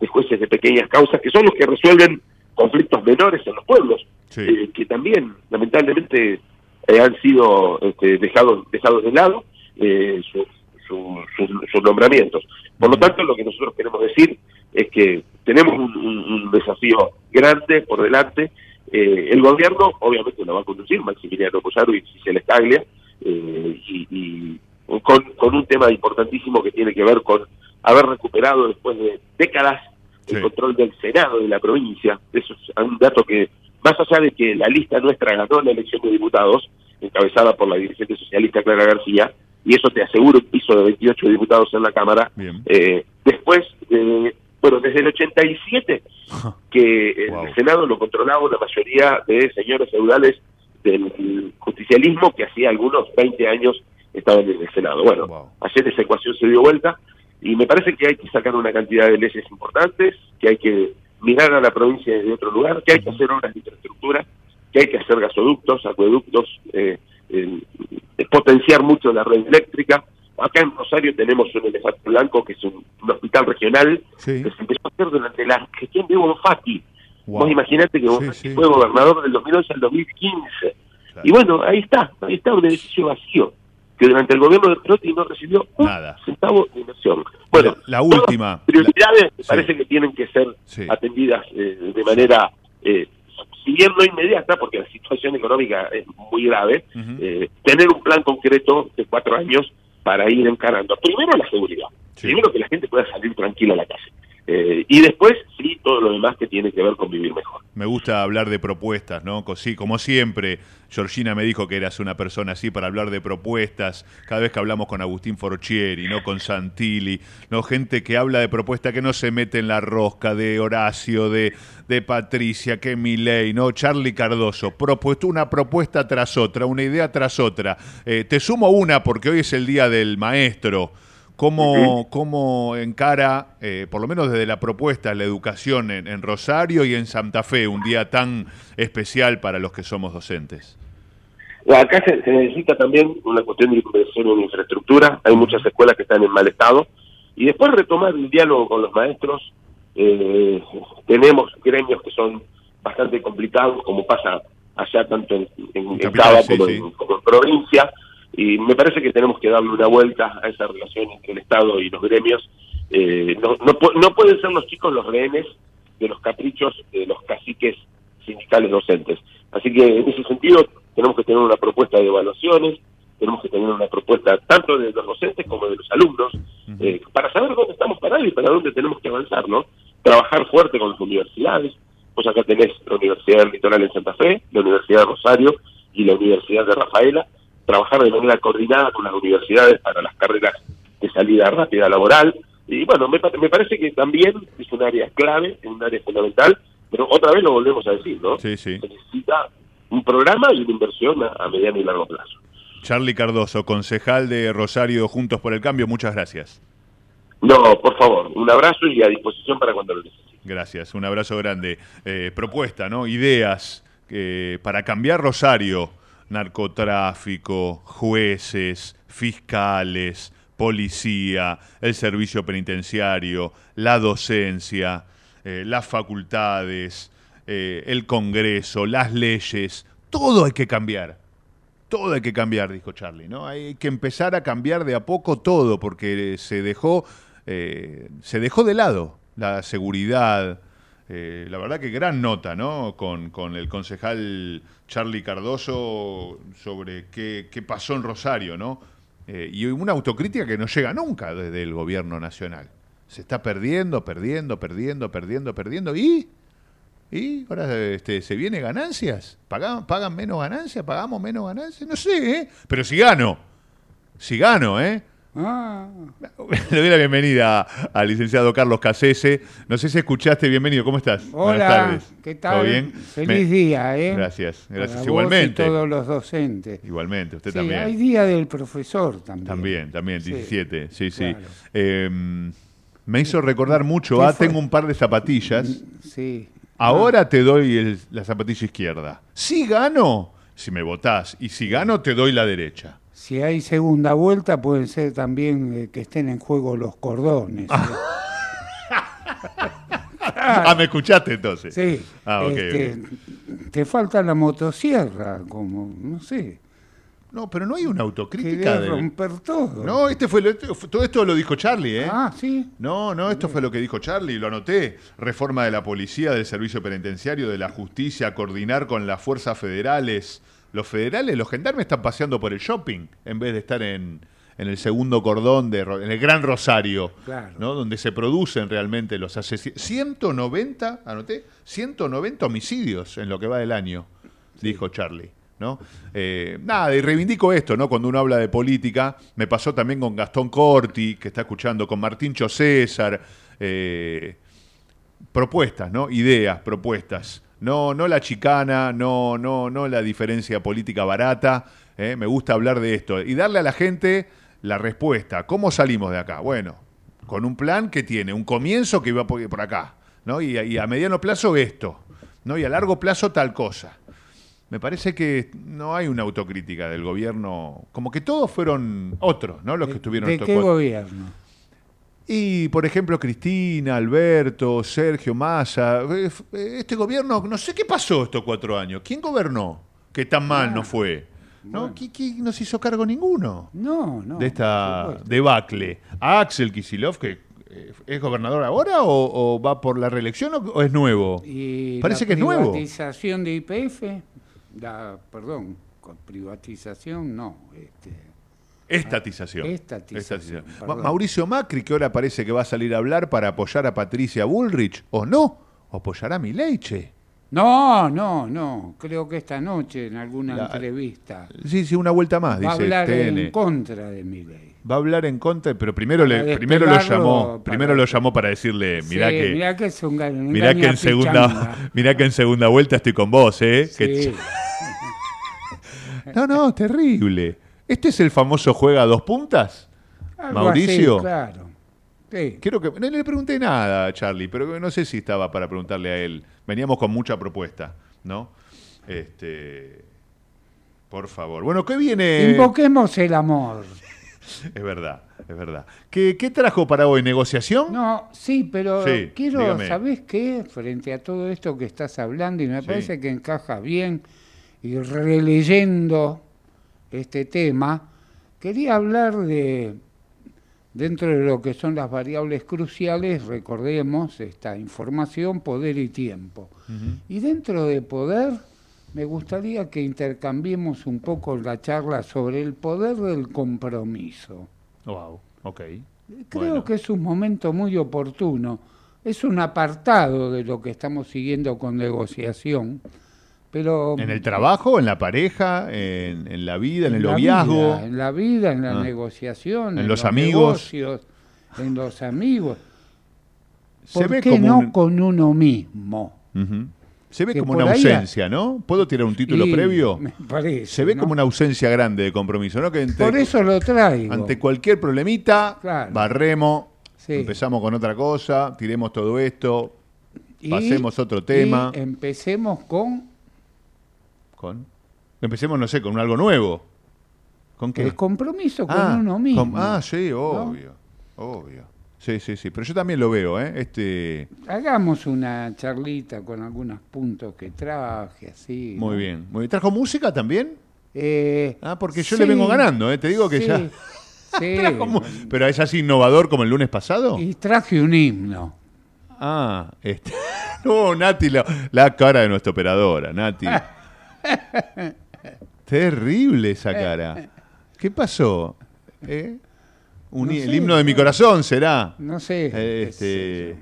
de jueces de pequeñas causas que son los que resuelven conflictos menores en los pueblos, Sí. eh, que también lamentablemente eh, han sido este, dejados dejados de lado eh, su- su- sus- sus nombramientos. Por lo tanto, lo que nosotros queremos decir es que tenemos un, un- un desafío grande por delante. Eh, el gobierno, obviamente, lo va a conducir Maximiliano Puyaro y Gisela Staglia, eh, y, y con, con un tema importantísimo que tiene que ver con haber recuperado después de décadas Sí. el control del Senado de la provincia. Eso es un dato que, más allá de que la lista nuestra ganó la elección de diputados, encabezada por la dirigente socialista Clara García, y eso te asegura un piso de 28 diputados en la Cámara, eh, después, de, bueno, desde el 87, que el Wow. Senado lo controlaba una mayoría de señores feudales del justicialismo que hacía algunos 20 años estaban en el Senado. Bueno, Wow. ayer esa ecuación se dio vuelta y me parece que hay que sacar una cantidad de leyes importantes, que hay que mirar a la provincia desde otro lugar, que hay que hacer obras de infraestructura, que hay que hacer gasoductos, acueductos, eh, eh, potenciar mucho la red eléctrica. Acá en Rosario tenemos un elefante blanco, que es un, un hospital regional, Sí. que se empezó a hacer durante la gestión de Bonfatti. Wow. Vos imaginate que Sí, Bonfatti sí. fue gobernador del 2011 al 2015. Claro. Y bueno, ahí está, ahí está un edificio vacío, que durante el gobierno de Perotti no recibió un Nada. centavo de inversión. Bueno, La- la última. prioridades me parece que tienen que ser atendidas eh, de manera, eh, si bien no inmediata, porque la situación económica es muy grave, eh, tener un plan concreto de cuatro años para ir encarando. Primero la seguridad, Sí. primero que la gente pueda salir tranquila a la calle. Eh, y después, sí, todo lo demás que tiene que ver con vivir mejor. Me gusta hablar de propuestas, ¿no? Sí, como siempre, Georgina me dijo que eras una persona así para hablar de propuestas. Cada vez que hablamos con Agustín Forchieri, ¿no? Con Santilli, ¿no? Gente que habla de propuestas que no se mete en la rosca, de Horacio, de, de Patricia, que ¿no? Charlie Cardoso, propuesto una propuesta tras otra, una idea tras otra. Eh, te sumo una porque hoy es el día del maestro. ¿Cómo, cómo encara, eh, por lo menos desde la propuesta, la educación en, en Rosario y en Santa Fe, un día tan especial para los que somos docentes? Acá se, se necesita también una cuestión de inversión en infraestructura. Hay muchas escuelas que están en mal estado. Y después retomar el diálogo con los maestros. Eh, tenemos gremios que son bastante complicados, como pasa allá tanto en, en, en Cava sí, como, sí. En, como en provincia. Y me parece que tenemos que darle una vuelta a esa relación entre el Estado y los gremios. Eh, no, no, no pueden ser los chicos los rehenes de los caprichos de los caciques sindicales docentes. Así que en ese sentido tenemos que tener una propuesta de evaluaciones, tenemos que tener una propuesta tanto de los docentes como de los alumnos, eh, para saber dónde estamos parados y para dónde tenemos que avanzar, ¿no? Trabajar fuerte con las universidades, pues acá tenés la Universidad del Litoral en Santa Fe, la Universidad de Rosario y la Universidad de Rafaela, trabajar de manera coordinada con las universidades para las carreras de salida rápida laboral, y bueno, me, me parece que también es un área clave, es un área fundamental, pero otra vez lo volvemos a decir, ¿no? Sí, sí. Se necesita un programa y una inversión a, a mediano y largo plazo. Charlie Cardoso, concejal de Rosario Juntos por el Cambio, muchas gracias. No, por favor, un abrazo y a disposición para cuando lo necesite. Gracias, un abrazo grande. Eh, propuesta, ¿no? Ideas eh, para cambiar Rosario. Narcotráfico, jueces, fiscales, policía, el servicio penitenciario, la docencia, eh, las facultades, eh, el Congreso, las leyes. Todo hay que cambiar. Todo hay que cambiar, dijo Charlie, ¿no? Hay que empezar a cambiar de a poco todo, porque se dejó, eh, se dejó de lado la seguridad. Eh, la verdad que gran nota, ¿no? Con, con el concejal Charlie Cardoso sobre qué, qué pasó en Rosario, ¿no? Eh, y una autocrítica que no llega nunca desde el gobierno nacional. Se está perdiendo, perdiendo, perdiendo, perdiendo, perdiendo. ¿Y? ¿Y ahora este, se viene ganancias? ¿Pagan, ¿Pagan menos ganancias? ¿Pagamos menos ganancias? No sé, ¿eh? Pero si gano. Si gano, ¿eh? Ah, Le doy la bienvenida al licenciado Carlos Casese. No sé si escuchaste, bienvenido, ¿cómo estás? Buenas hola, tardes. ¿qué tal? ¿Todo bien? Feliz Me- día, ¿eh? Gracias, gracias. Para vos Igualmente. Y todos los docentes. Igualmente, usted Sí, también. hay día del profesor también. También, también, Sí, 17, sí, sí. claro. Eh, me hizo recordar mucho ¿Qué a, fue? tengo un par de zapatillas, Sí. ahora te doy el- la zapatilla izquierda. Si gano, si me votás, y si gano, te doy la derecha. Si hay segunda vuelta, pueden ser también eh, que estén en juego los cordones. Ah, ¿me escuchaste entonces? Sí. Ah, este, Te falta la motosierra, como, no sé. No, pero no hay una autocrítica de... romper todo. No, este fue lo- este fue- todo esto lo dijo Charlie, ¿eh? Ah, sí. No, no, esto fue lo que dijo Charlie, lo anoté. Reforma de la policía, del servicio penitenciario, de la justicia, coordinar con las fuerzas federales. Los federales, los gendarmes están paseando por el shopping en vez de estar en, en el segundo cordón, de, en el Gran Rosario, Claro. ¿no? donde se producen realmente los asesinatos. 190, anoté, 190 homicidios en lo que va del año, dijo Charlie. ¿no? Eh, nada, y reivindico esto, ¿no? Cuando uno habla de política, me pasó también con Gastón Corti, que está escuchando, con Martín Cho César, eh, propuestas, ¿no? Ideas, propuestas. No, no la chicana, no, no, no la diferencia política barata. ¿eh? Me gusta hablar de esto y darle a la gente la respuesta. ¿Cómo salimos de acá? Bueno, con un plan que tiene un comienzo que va por por acá, ¿no? Y, a- y a mediano plazo esto, ¿no? Y a largo plazo tal cosa. Me parece que no hay una autocrítica del gobierno, como que todos fueron otros, ¿no? Los que estuvieron ¿De qué gobierno? Y, por ejemplo, Cristina, Alberto, Sergio Massa. eh, eh, Este gobierno, no sé qué pasó estos cuatro años. ¿Quién gobernó? Que tan mal no fue. ¿No? ¿Qui- qui- no se hizo cargo ninguno No, no. de esta debacle. ¿A Axel Kisilov, que eh, es gobernador ahora o, o va por la reelección o, o es nuevo? Y Parece que es nuevo. privatización de IPF, perdón, con privatización no. Este, Estatización. Estatización, Ma-. Mauricio Macri, que ahora parece que va a salir a hablar para apoyar a Patricia Bullrich, o no, o apoyará a Milei, che. no, no, no. Creo que esta noche en alguna La- entrevista Sí, sí, una vuelta más, va a dice hablar TN. en contra de mi ley. Va a hablar en contra, pero primero, le, primero lo llamó, para- primero lo llamó para decirle, mirá Sí, que, mirá que es un un mirá que en pichanga. segunda, mirá que en segunda vuelta estoy con vos, eh. Que- Sí. no, no, terrible. ¿Este es el famoso juega a dos puntas? Algo Mauricio. así, claro. Sí. Creo que no le pregunté nada a Charlie, pero no sé si estaba para preguntarle a él. Veníamos con mucha propuesta, ¿no? Este, por favor. Bueno, ¿qué viene? Invoquemos el amor. Es verdad, es verdad. ¿Qué, qué trajo para hoy? ¿Negociación? No, sí, pero Sí, quiero, dígame. ¿sabés qué? Frente a todo esto que estás hablando, y me Sí. parece que encaja bien, y releyendo este tema, quería hablar de, dentro de lo que son las variables cruciales, recordemos esta información, poder y tiempo. Y dentro de poder, me gustaría que intercambiemos un poco la charla sobre el poder del compromiso. Wow, ok. Creo Bueno. que es un momento muy oportuno. Es un apartado de lo que estamos siguiendo con negociación, pero ¿En el trabajo, en la pareja, en, en la vida, en, el la noviazgo? vida, en la vida, en la Ah. negociación, En los amigos. negocios, en los amigos. Se ¿Por ve qué como no un- con uno mismo? Se ve Que como una ausencia, ¿no? ¿Puedo tirar un título Y previo? Me parece. Se ve ¿no? como una ausencia grande de compromiso, ¿no? Que Por eso lo traigo. ante cualquier problemita, Claro. barremos, Sí. empezamos con otra cosa, tiremos todo esto, Y- pasemos otro tema. y empecemos con con Empecemos, no sé, con algo nuevo. ¿Con qué? el compromiso con Ah, uno mismo. ah, sí, obvio, obvio. Sí, sí, sí, pero yo también lo veo, ¿eh? Este, Hagamos una charlita con algunos puntos que traje, así. muy ¿no? bien. Muy bien. ¿Trajo música también? Eh, Ah, porque yo sí, le vengo ganando, ¿eh? Te digo que sí, ya... sí. Trajo ¿Pero es así innovador como el lunes pasado? Y traje un himno. Ah, este... No, Nati, la, la cara de nuestra operadora, Nati. Terrible esa cara. ¿Qué pasó? ¿Eh? Un No hi- el himno de mi corazón será. No sé. Este,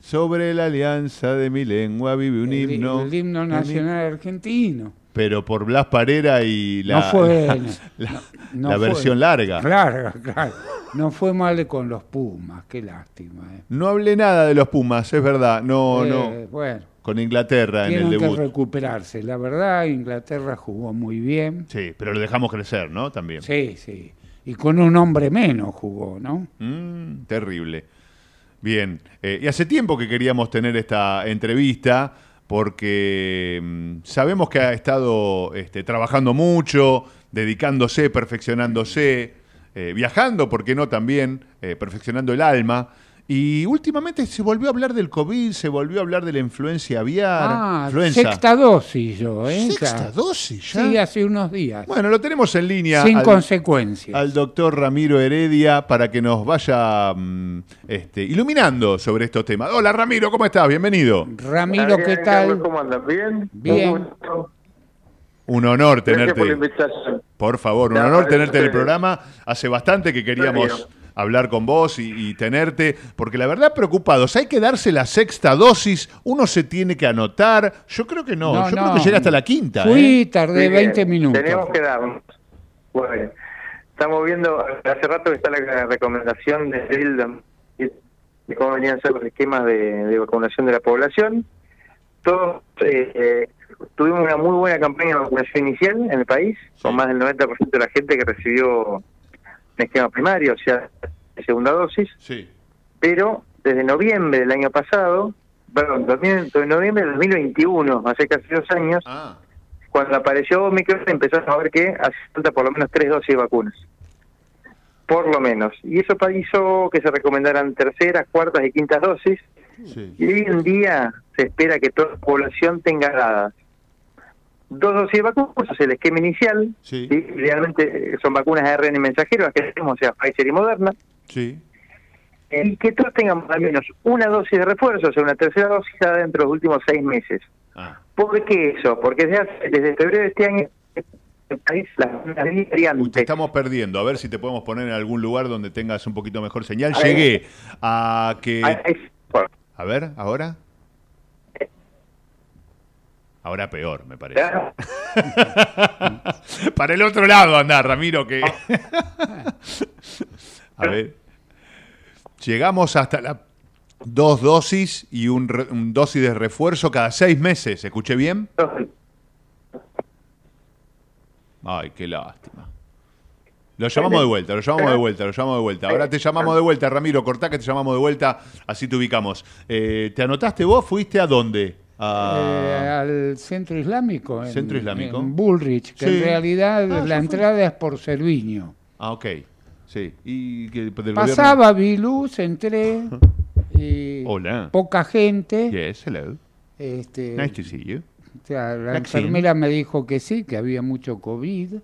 sobre la alianza de mi lengua vive un. El, himno. el himno nacional argentino. Pero por Blas Parera y la, no fue. la, no- la- no la fue- versión larga. Larga, claro. No fue mal con los Pumas, qué lástima. eh. No hablé nada de los Pumas, es verdad. No, Eh, no. Bueno, Con Inglaterra en el que debut. recuperarse. La verdad, Inglaterra jugó muy bien. Sí, pero lo dejamos crecer, ¿no? También. Sí, sí. Y con un hombre menos jugó, ¿no? Mm, terrible. Bien, eh, y hace tiempo que queríamos tener esta entrevista porque mm, sabemos que ha estado este, trabajando mucho, dedicándose, perfeccionándose, eh, viajando, ¿por qué no también? Eh, perfeccionando el alma. Y últimamente se volvió a hablar del COVID, se volvió a hablar de la influencia aviar. Ah, influenza. sexta dosis yo, ¿eh? ¿Sexta dosis ya? Sí, hace unos días. Bueno, lo tenemos en línea. Sin al- consecuencias. al doctor Ramiro Heredia para que nos vaya mm, este, iluminando sobre estos temas. Hola Ramiro, ¿cómo estás? Bienvenido. Ramiro, ¿qué tal? ¿Cómo andas? ¿Bien? Bien. Un honor Gracias tenerte. por la invitación. Por favor, un honor tenerte en el programa. Hace bastante que queríamos. Hablar con vos y, y tenerte, porque la verdad preocupados, hay que darse la sexta dosis, uno se tiene que anotar, yo creo que no, No, yo no. creo que llega hasta la quinta. Fui, ¿eh? tardé bien, 20 minutos. Tenemos que darnos. Bueno, estamos viendo, hace rato que está la recomendación de Bildam de cómo venían a ser los esquemas de, de vacunación de la población. Todos eh, eh, tuvimos una muy buena campaña de vacunación inicial en el país, con más del 90% de la gente que recibió un esquema primario, o sea, segunda dosis. Sí. Pero desde noviembre del año pasado, perdón, noviembre, noviembre del 2021, hace casi dos años, Ah, cuando apareció Omicron empezamos a ver que hace falta por lo menos tres dosis de vacunas. Por lo menos. Y eso hizo que se recomendaran terceras, cuartas y quintas dosis. sí. Y hoy en día se espera que toda la población tenga dadas dos dosis de vacunas, es el esquema inicial. Sí. ¿sí? Realmente eh, son vacunas de ARN mensajero, las que tenemos, o sea, Pfizer y Moderna. Sí. Y que todos tengan al menos una dosis de refuerzo, o sea, una tercera dosis dentro de los últimos seis meses. Ah, ¿Por qué eso? Porque desde, hace- desde febrero de este año el país las las Uy, te variantes. estamos perdiendo. A ver si te podemos poner en algún lugar donde tengas un poquito mejor señal. Llegué a que... A ver, ¿ahora? Ahora peor, me parece. Para el otro lado anda, Ramiro, que... A ver. Llegamos hasta la dos dosis y un, re- un dosis de refuerzo cada seis meses. ¿Escuché bien? Ay, qué lástima. Lo llamamos de vuelta, lo llamamos de vuelta, lo llamamos de vuelta. Ahora te llamamos de vuelta, Ramiro, cortá que te llamamos de vuelta, así te ubicamos. Eh, ¿Te anotaste vos? ¿Fuiste a dónde? A- Eh, al centro islámico. en- ¿Centro islámico? En Bullrich, que Sí. en realidad Ah, la fui. entrada es por Cerviño. Ah, ok. Sí. ¿Y que del Pasaba, vi luz, entré. Y Hola. Poca gente. Yes, hello. Este, Nice to see you. o sea, la Vaccine. enfermera me dijo que sí, que había mucho COVID.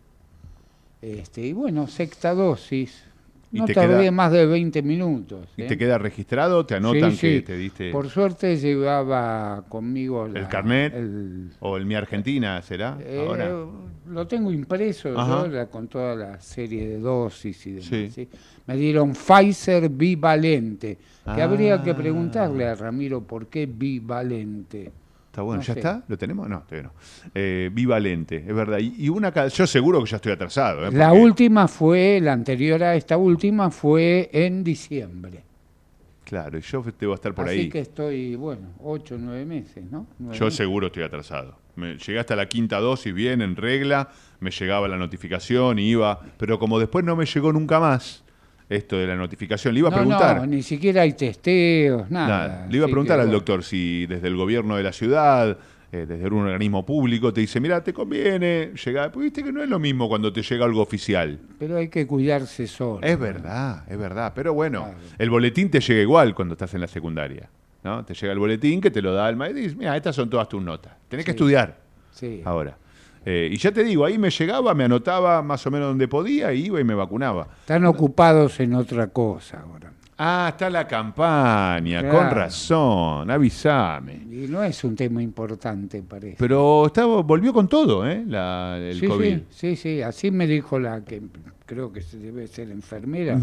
Este, y bueno, sexta dosis. ¿Y No te tardé queda- más de 20 minutos. ¿Y ¿eh? te queda registrado? ¿Te anotan Sí, que te diste Por suerte llevaba conmigo la- el carnet? el- ¿O el Mi Argentina será eh, ahora? lo tengo impreso yo, la- con toda la serie de dosis y demás. Sí. ¿sí? Me dieron Pfizer bivalente, que Ah. habría que preguntarle a Ramiro por qué bivalente. Está bueno, no ¿ya sé. está? ¿Lo tenemos? No, todavía no. Eh, bivalente, es verdad. Y, y una yo seguro que ya estoy atrasado. ¿eh? La Porque- última fue, la anterior a esta última fue en diciembre. Claro, y yo debo estar por Así ahí. que estoy, bueno, ocho, nueve meses, ¿no? Nueve Yo meses. seguro estoy atrasado. Me, llegué hasta la quinta dosis bien, en regla, me llegaba la notificación y iba, pero como después no me llegó nunca más esto de la notificación, le iba a No, preguntar. no, ni siquiera hay testeos, nada. Nada. Le iba a preguntar que, al doctor si desde el gobierno de la ciudad, eh, desde un organismo público, te dice, mira, te conviene llegar. Porque viste que no es lo mismo cuando te llega algo oficial. Pero hay que cuidarse solo. Es verdad, es verdad. Pero bueno, Claro. el boletín te llega igual cuando estás en la secundaria. ¿no? Te llega el boletín que te lo da el maestro y dices, mira, estas son todas tus notas. Tenés que estudiar Sí. ahora. Eh, y ya te digo, ahí me llegaba, me anotaba más o menos donde podía, y iba y me vacunaba. Están ocupados en otra cosa ahora. Ah, está la campaña, Claro. con razón, avísame. Y no es un tema importante, parece. Pero estaba, volvió con todo, ¿eh? La, el sí, COVID. sí, sí, sí, así me dijo la que creo que se debe ser enfermera,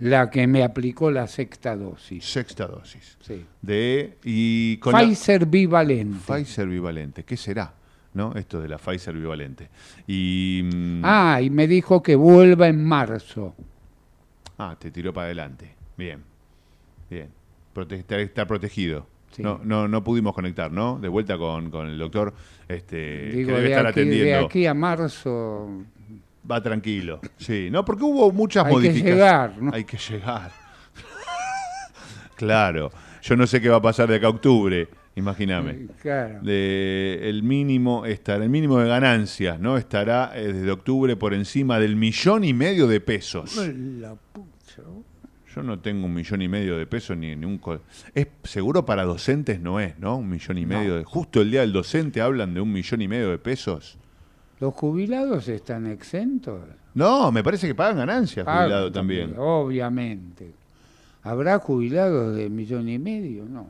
la que me aplicó la sexta dosis. Sexta dosis. Sí. De, y con la- Pfizer bivalente. Pfizer bivalente. ¿Qué será? ¿No? Esto de la Pfizer bivalente. Y. mm, Ah, y me dijo que vuelva en marzo. ah, te tiró para adelante. Bien. Bien. Estar protegido. Sí. No, no, no pudimos conectar, ¿no? De vuelta con, con el doctor este, Digo, que debe de estar aquí, de atendiendo. aquí a marzo Va tranquilo. Sí, no, porque hubo muchas Hay que modificaciones. llegar, ¿no? Hay que llegar. claro. Yo no sé qué va a pasar de acá a octubre, imagíname. Claro. De- el mínimo estará, el mínimo de ganancias, ¿no? Estará eh, desde octubre por encima del millón y medio de pesos. La pucha. Yo no tengo un millón y medio de pesos ni, ni un es seguro para docentes no es, ¿no? Un millón y No. medio de justo el día del docente hablan de un millón y medio de pesos. ¿Los jubilados están exentos? No, me parece que pagan ganancias Pagan jubilado también. Obviamente. ¿Habrá jubilados de millón y medio? No.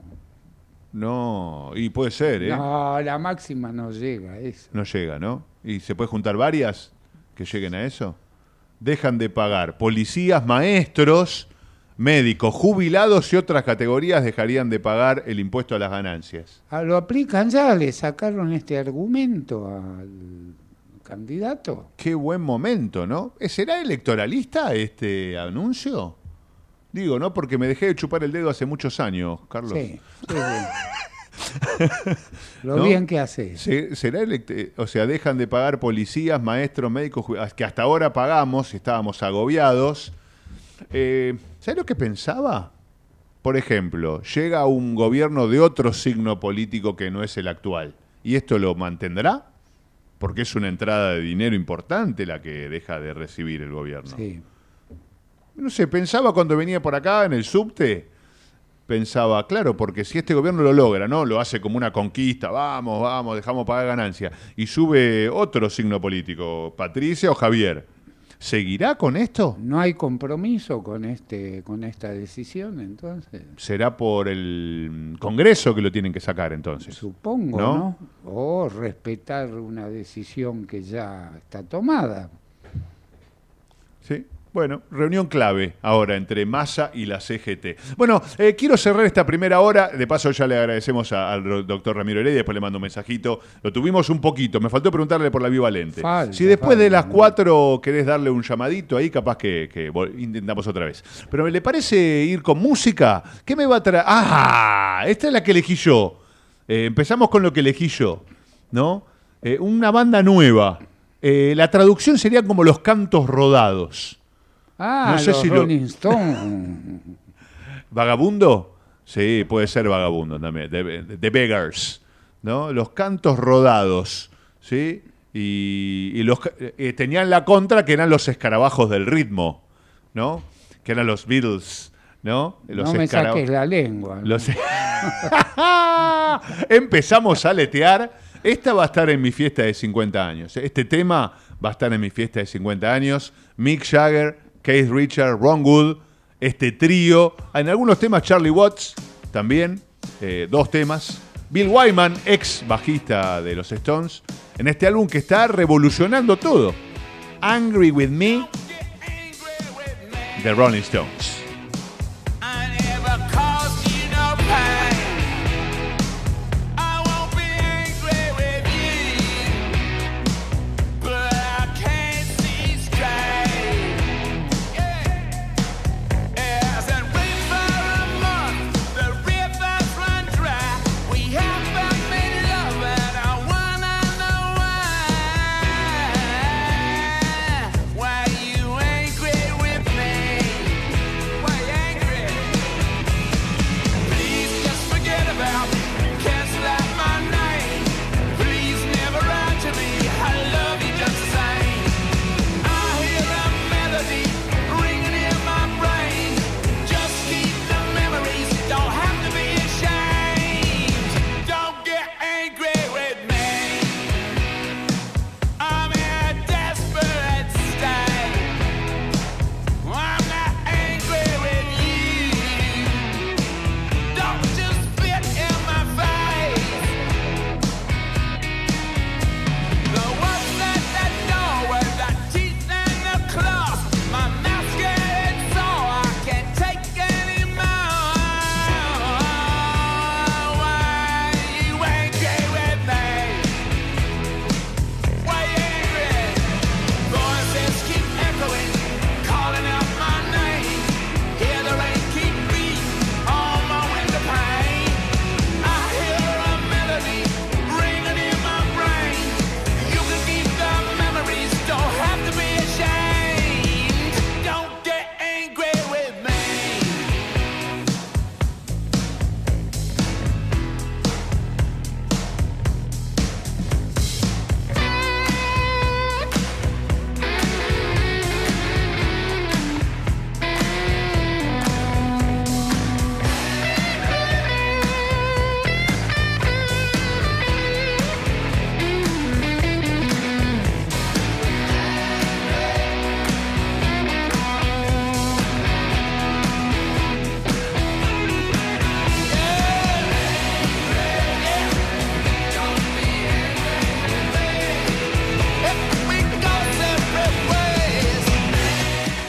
No, y puede ser, ¿eh? No, No, la máxima no llega a eso. llega, ¿no? ¿Y se puede juntar varias que lleguen a eso? Dejan de pagar policías, maestros, médicos, jubilados y otras categorías dejarían de pagar el impuesto a las ganancias. Ah, lo aplican ya, le sacaron este argumento al candidato. Qué buen momento, ¿no? ¿Eh, ¿Será electoralista este anuncio? Digo, ¿no? Porque me dejé de chupar el dedo hace muchos años, Carlos. Sí, sí, sí. Lo ¿No? bien que hace. Se- ¿Será elect- o sea, dejan de pagar policías, maestros, médicos, que hasta ahora pagamos, estábamos agobiados. Eh, ¿Sabes lo que pensaba? Por ejemplo, llega un gobierno de otro signo político que no es el actual. ¿Y esto lo mantendrá? Porque es una entrada de dinero importante la que deja de recibir el gobierno. Sí. No sé, pensaba cuando venía por acá en el subte, pensaba, claro, porque si este gobierno lo logra, ¿no? Lo hace como una conquista, vamos, vamos, dejamos pagar ganancia, y sube otro signo político, Patricia o Javier, ¿seguirá con esto? No hay compromiso con este con esta decisión, entonces. Será por el Congreso que lo tienen que sacar entonces. Supongo, ¿No? ¿no? O respetar una decisión que ya está tomada. Sí. Bueno, reunión clave ahora entre Massa y la CGT. Bueno, eh, quiero cerrar esta primera hora. De paso, ya le agradecemos a- al doctor Ramiro Heredia. Después le mando un mensajito. Lo tuvimos un poquito. Me faltó preguntarle por la bivalente. Falta, si después de las cuatro querés darle un llamadito ahí, capaz que, intentamos otra vez. Pero ¿le parece ir con música? ¿Qué me va a traer? ¡Ah! Esta es la que elegí yo. Eh, empezamos con lo que elegí yo. ¿No? Eh, una banda nueva. La traducción sería como los cantos rodados. Ah, No sé los si lo- Rolling Stones. ¿Vagabundo? Sí, puede ser vagabundo también. The, The Beggars, ¿no? Los cantos rodados, ¿sí? Y, y los, ca- eh, tenían la contra que eran los escarabajos del ritmo, ¿no? Que eran los Beatles, ¿no? Los no me saques la lengua. ¿no? los- Empezamos a letear. Esta va a estar en mi fiesta de 50 años. Este tema va a estar en mi fiesta de 50 años. Mick Jagger, Keith Richard, Ron Wood, este trío. En algunos temas Charlie Watts también, eh, dos temas. Bill Wyman, ex bajista de los Stones, en este álbum que está revolucionando todo. Angry with Me, The Rolling Stones.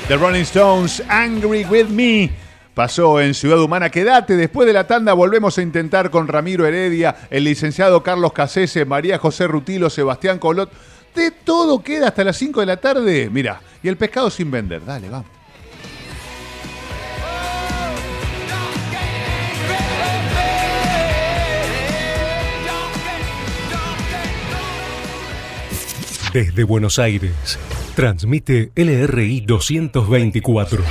The Rolling Stones, Angry With Me. Pasó en Ciudad Humana. Quédate, después de la tanda volvemos a intentar con Ramiro Heredia, el licenciado Carlos Casese, María José Rutilo, Sebastián Colot. De todo queda hasta las 5 de la tarde. Mira, y el pescado sin vender. Dale, vamos. Desde Buenos Aires, transmite LRI 224,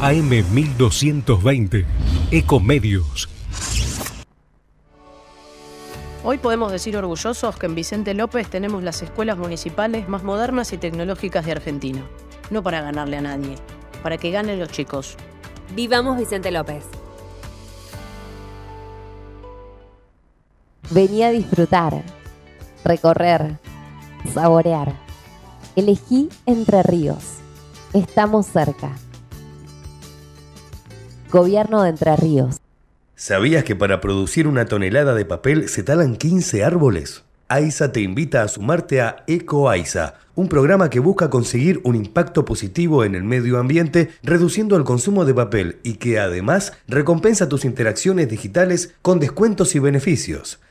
AM 1220, Ecomedios. Hoy podemos decir orgullosos que en Vicente López tenemos las escuelas municipales más modernas y tecnológicas de Argentina. No para ganarle a nadie, para que ganen los chicos. Vivamos Vicente López. Vení a disfrutar, recorrer, saborear. Elegí Entre Ríos. Estamos cerca. Gobierno de Entre Ríos. ¿Sabías que para producir una tonelada de papel se talan 15 árboles? AISA te invita a sumarte a Eco AISA, un programa que busca conseguir un impacto positivo en el medio ambiente reduciendo el consumo de papel y que además recompensa tus interacciones digitales con descuentos y beneficios.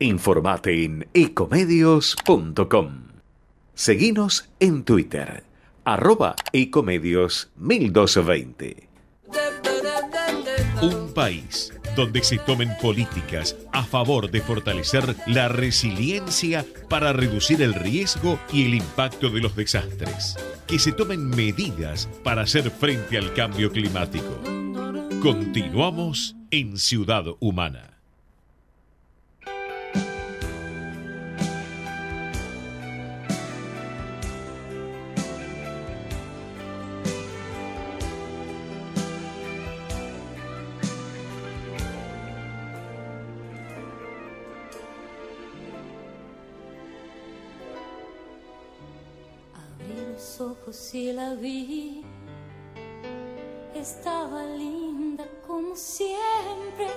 Informate en ecomedios.com. Seguinos en Twitter, arroba ecomedios 1220. Un país donde se tomen políticas a favor de fortalecer la resiliencia para reducir el riesgo y el impacto de los desastres. Que se tomen medidas para hacer frente al cambio climático. Continuamos en Ciudad Humana. Y la vi. Estaba linda como siempre.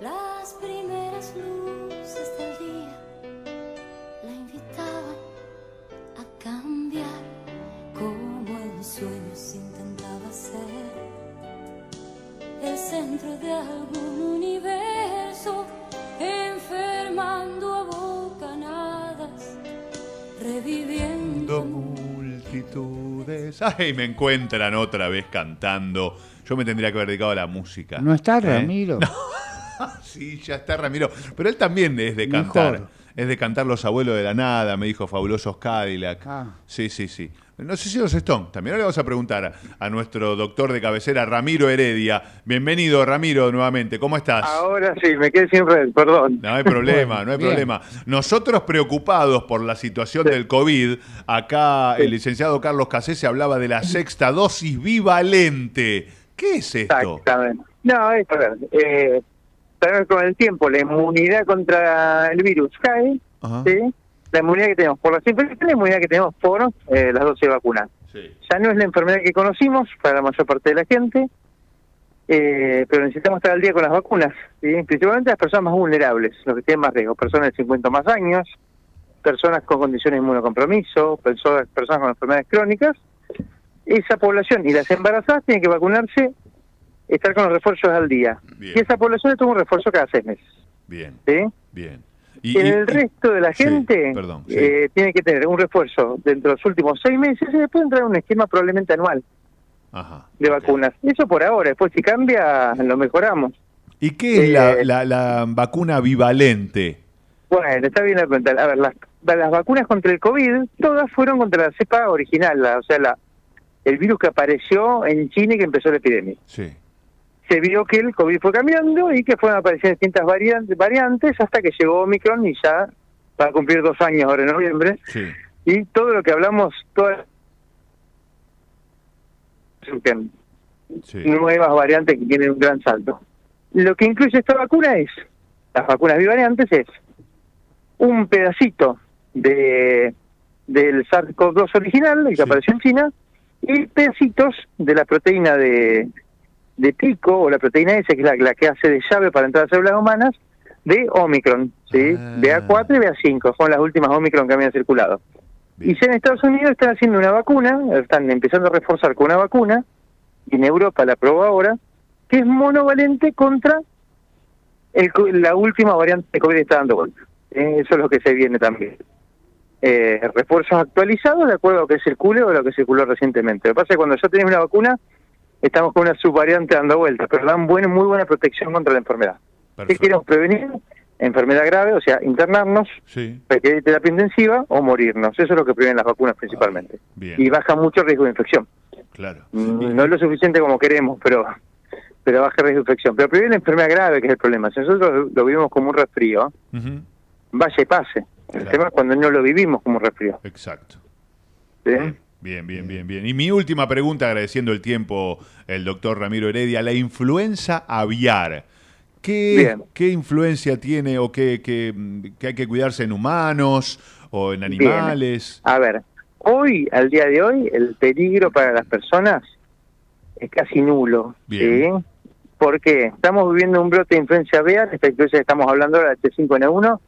Las primeras luces del día la invitaban a cambiar como en sueños intentaba ser el centro de algún universo, enfermando a bocanadas, reviviendo. Multitudes. Ay, me encuentran otra vez cantando. Yo me tendría que haber dedicado a la música. ¿No está ¿Eh? Ramiro? Sí, ya está Ramiro. Pero él también es de cantar. Es de cantar Los Abuelos de la Nada, me dijo Fabulosos Cadillac. Ah. Sí, sí, sí. No sé si los Stone. También ahora le vamos a preguntar a, nuestro doctor de cabecera, Ramiro Heredia. Bienvenido, Ramiro, nuevamente. ¿Cómo estás? Ahora sí, me quedé sin red, perdón. No hay problema, no hay Bien. problema. Nosotros preocupados por la situación del COVID, acá el licenciado Carlos Casé se hablaba de la sexta dosis bivalente. ¿Qué es esto? Exactamente. No, es a ver, eh, con el tiempo la inmunidad contra el virus cae, Ajá. ¿sí? La inmunidad que tenemos por las infecciones, la inmunidad que tenemos por eh, las dosis de vacuna. Sí. Ya no es la enfermedad que conocimos para la mayor parte de la gente, eh, pero necesitamos estar al día con las vacunas, ¿sí? principalmente las personas más vulnerables, los que tienen más riesgo, personas de 50 o más años, personas con condiciones de inmunocompromiso, personas, personas con enfermedades crónicas. Esa población y las embarazadas tienen que vacunarse, estar con los refuerzos al día. Bien. Y esa población le toma un refuerzo cada seis meses. Bien, ¿sí? bien. Y, el resto de la sí, gente perdón, sí. eh, tiene que tener un refuerzo dentro de los últimos seis meses y después entrar en un esquema probablemente anual Ajá. de vacunas. Eso por ahora, después si cambia lo mejoramos. ¿Y qué es la, Eh, la- la vacuna bivalente? Bueno, está bien la pregunta. A ver, las, las vacunas contra el COVID, todas fueron contra la cepa original, la- o sea, la, el virus que apareció en China y que empezó la epidemia. Sí. Se vio que el COVID fue cambiando y que fueron apareciendo distintas variantes, variantes hasta que llegó Omicron y ya va a cumplir dos años ahora en noviembre. Sí. Y todo lo que hablamos, todas surgen nuevas variantes que tienen un gran salto. Lo que incluye esta vacuna es, las vacunas bivariantes es un pedacito de del SARS-CoV-2 original, el que apareció en China, y pedacitos de la proteína de, de pico, o la proteína S, que es la, la que hace de llave para entrar a células humanas, de Omicron, ¿sí? Ah. BA4 y BA5, son las últimas Omicron que habían circulado. Y ya en Estados Unidos están haciendo una vacuna, están empezando a reforzar con una vacuna, y en Europa la probó ahora, que es monovalente contra el, la última variante de COVID que está dando vuelta. Eso es lo que se viene también. Eh, refuerzos actualizados de acuerdo a lo que circule o a lo que circuló recientemente. Lo que pasa es que cuando ya tenés una vacuna, estamos con una subvariante dando vueltas, pero dan buena, muy buena protección contra la enfermedad. ¿Qué queremos prevenir? Enfermedad grave, o sea, internarnos, Sí. requerir terapia intensiva o morirnos. Eso es lo que previenen las vacunas principalmente. Bien. Y baja mucho el riesgo de infección. Claro. Mm, No es lo suficiente como queremos, pero pero baja el riesgo de infección. Pero previene la enfermedad grave, que es el problema. Si nosotros lo vivimos como un resfrío, vaya y pase. El tema es cuando no lo vivimos como un resfrío. Exacto. ¿sí? Bien, bien, bien, bien. Y mi última pregunta, agradeciendo el tiempo, el doctor Ramiro Heredia, la influenza aviar. ¿Qué, qué influencia tiene o qué, qué- qué hay que cuidarse en humanos o en animales? A ver, hoy, al día de hoy, el peligro para las personas es casi nulo. Bien. ¿sí? Porque estamos viviendo un brote de influencia aviar, esta influencia que estamos hablando ahora, la H5N1,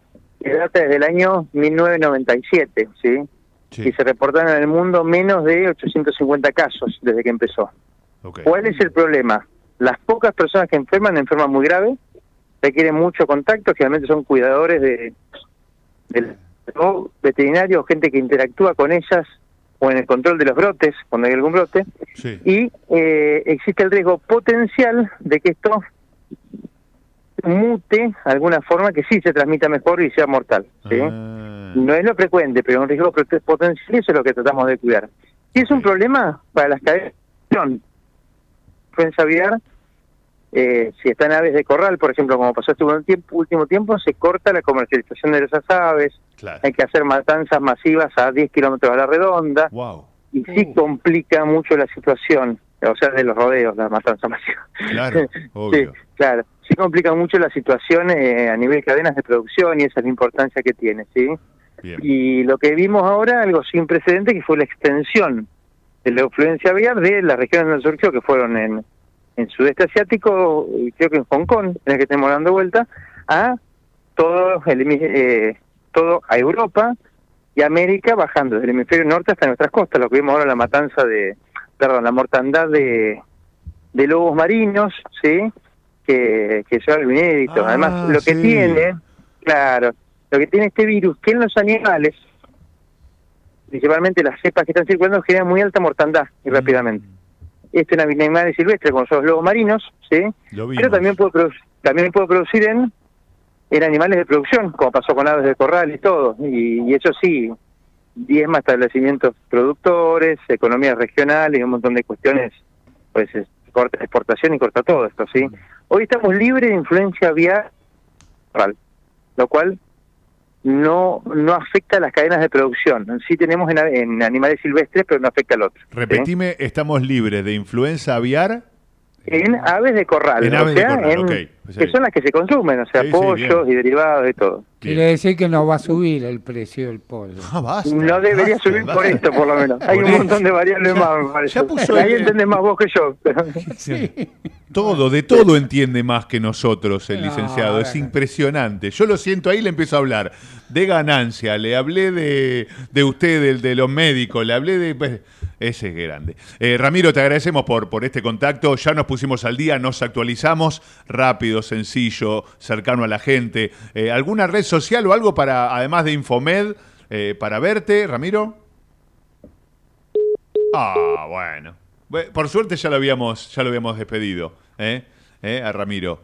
que data desde el año 1997, ¿sí? Y se reportaron en el mundo menos de 850 casos desde que empezó. ¿Cuál es el problema? Las pocas personas que enferman, enferman muy grave, requieren mucho contacto, generalmente son cuidadores de, o veterinarios, gente que interactúa con ellas o en el control de los brotes, cuando hay algún brote, Sí. y eh, existe el riesgo potencial de que esto mute de alguna forma que sí se transmita mejor y sea mortal. ¿sí? No es lo frecuente, pero es un riesgo potencial y eso es lo que tratamos de cuidar. Y es un problema para las cadenas de producción. Influenza aviar, eh, si están aves de corral, por ejemplo, como pasó este último tiempo, último tiempo, se corta la comercialización de esas aves, hay que hacer matanzas masivas a 10 kilómetros a la redonda, y sí complica mucho la situación, o sea, de los rodeos, la matanza masiva. Claro, obvio. Sí, claro. Sí complica mucho la situación eh, a nivel de cadenas de producción y esa es la importancia que tiene, ¿sí? Y lo que vimos ahora, algo sin precedente, que fue la extensión de la influencia aviar de las regiones donde surgió, que fueron en, en sudeste asiático, y creo que en Hong Kong, en el que estamos dando vuelta, a todo, el, eh, todo a Europa y América, bajando desde el hemisferio norte hasta nuestras costas, lo que vimos ahora la matanza de, perdón, la mortandad de, de lobos marinos, ¿sí? Que, que es algo inédito. Ah, Además, lo que tiene, claro, lo que tiene este virus, que en los animales, principalmente las cepas que están circulando, generan muy alta mortandad Mm. y rápidamente. Esto en animales silvestres, como son los lobos marinos, ¿sí? Lo Pero también puede, también puede producir en, en animales de producción, como pasó con aves de corral y todo. Y, y eso sí, diezma establecimientos productores, economías regionales y un montón de cuestiones, pues es- corta exportación y corta todo esto, ¿sí? Hoy estamos libres de influencia aviar, lo cual no no afecta a las cadenas de producción. Sí tenemos en, en animales silvestres, pero no afecta al otro. ¿sí? Repetime, estamos libres de influenza aviar. En aves de corral, En o aves de sea, corral, en- que son las que se consumen, o sea, Sí, sí, pollos y derivados y todo. Quiere decir que no va a subir el precio del pollo. no debería subir por esto, por lo menos. Hay Por un eso. montón de variables Ya- más, me parece. ya puso Ahí el- entendés más vos que yo. pero- Todo, de todo entiende más que nosotros el No, licenciado. Es impresionante. Yo lo siento ahí, le empiezo a hablar de ganancia, le hablé de, de usted, del- de, los médicos, le hablé de... pues, ese es grande. Eh, Ramiro, te agradecemos por, por este contacto. Ya nos pusimos al día, nos actualizamos. Rápido, sencillo, cercano a la gente. Eh, ¿Alguna red social o algo para, además de Infomed, eh, para verte, Ramiro? Ah, bueno. Bue- Por suerte ya lo habíamos, ya lo habíamos despedido, ¿eh? ¿Eh? A Ramiro.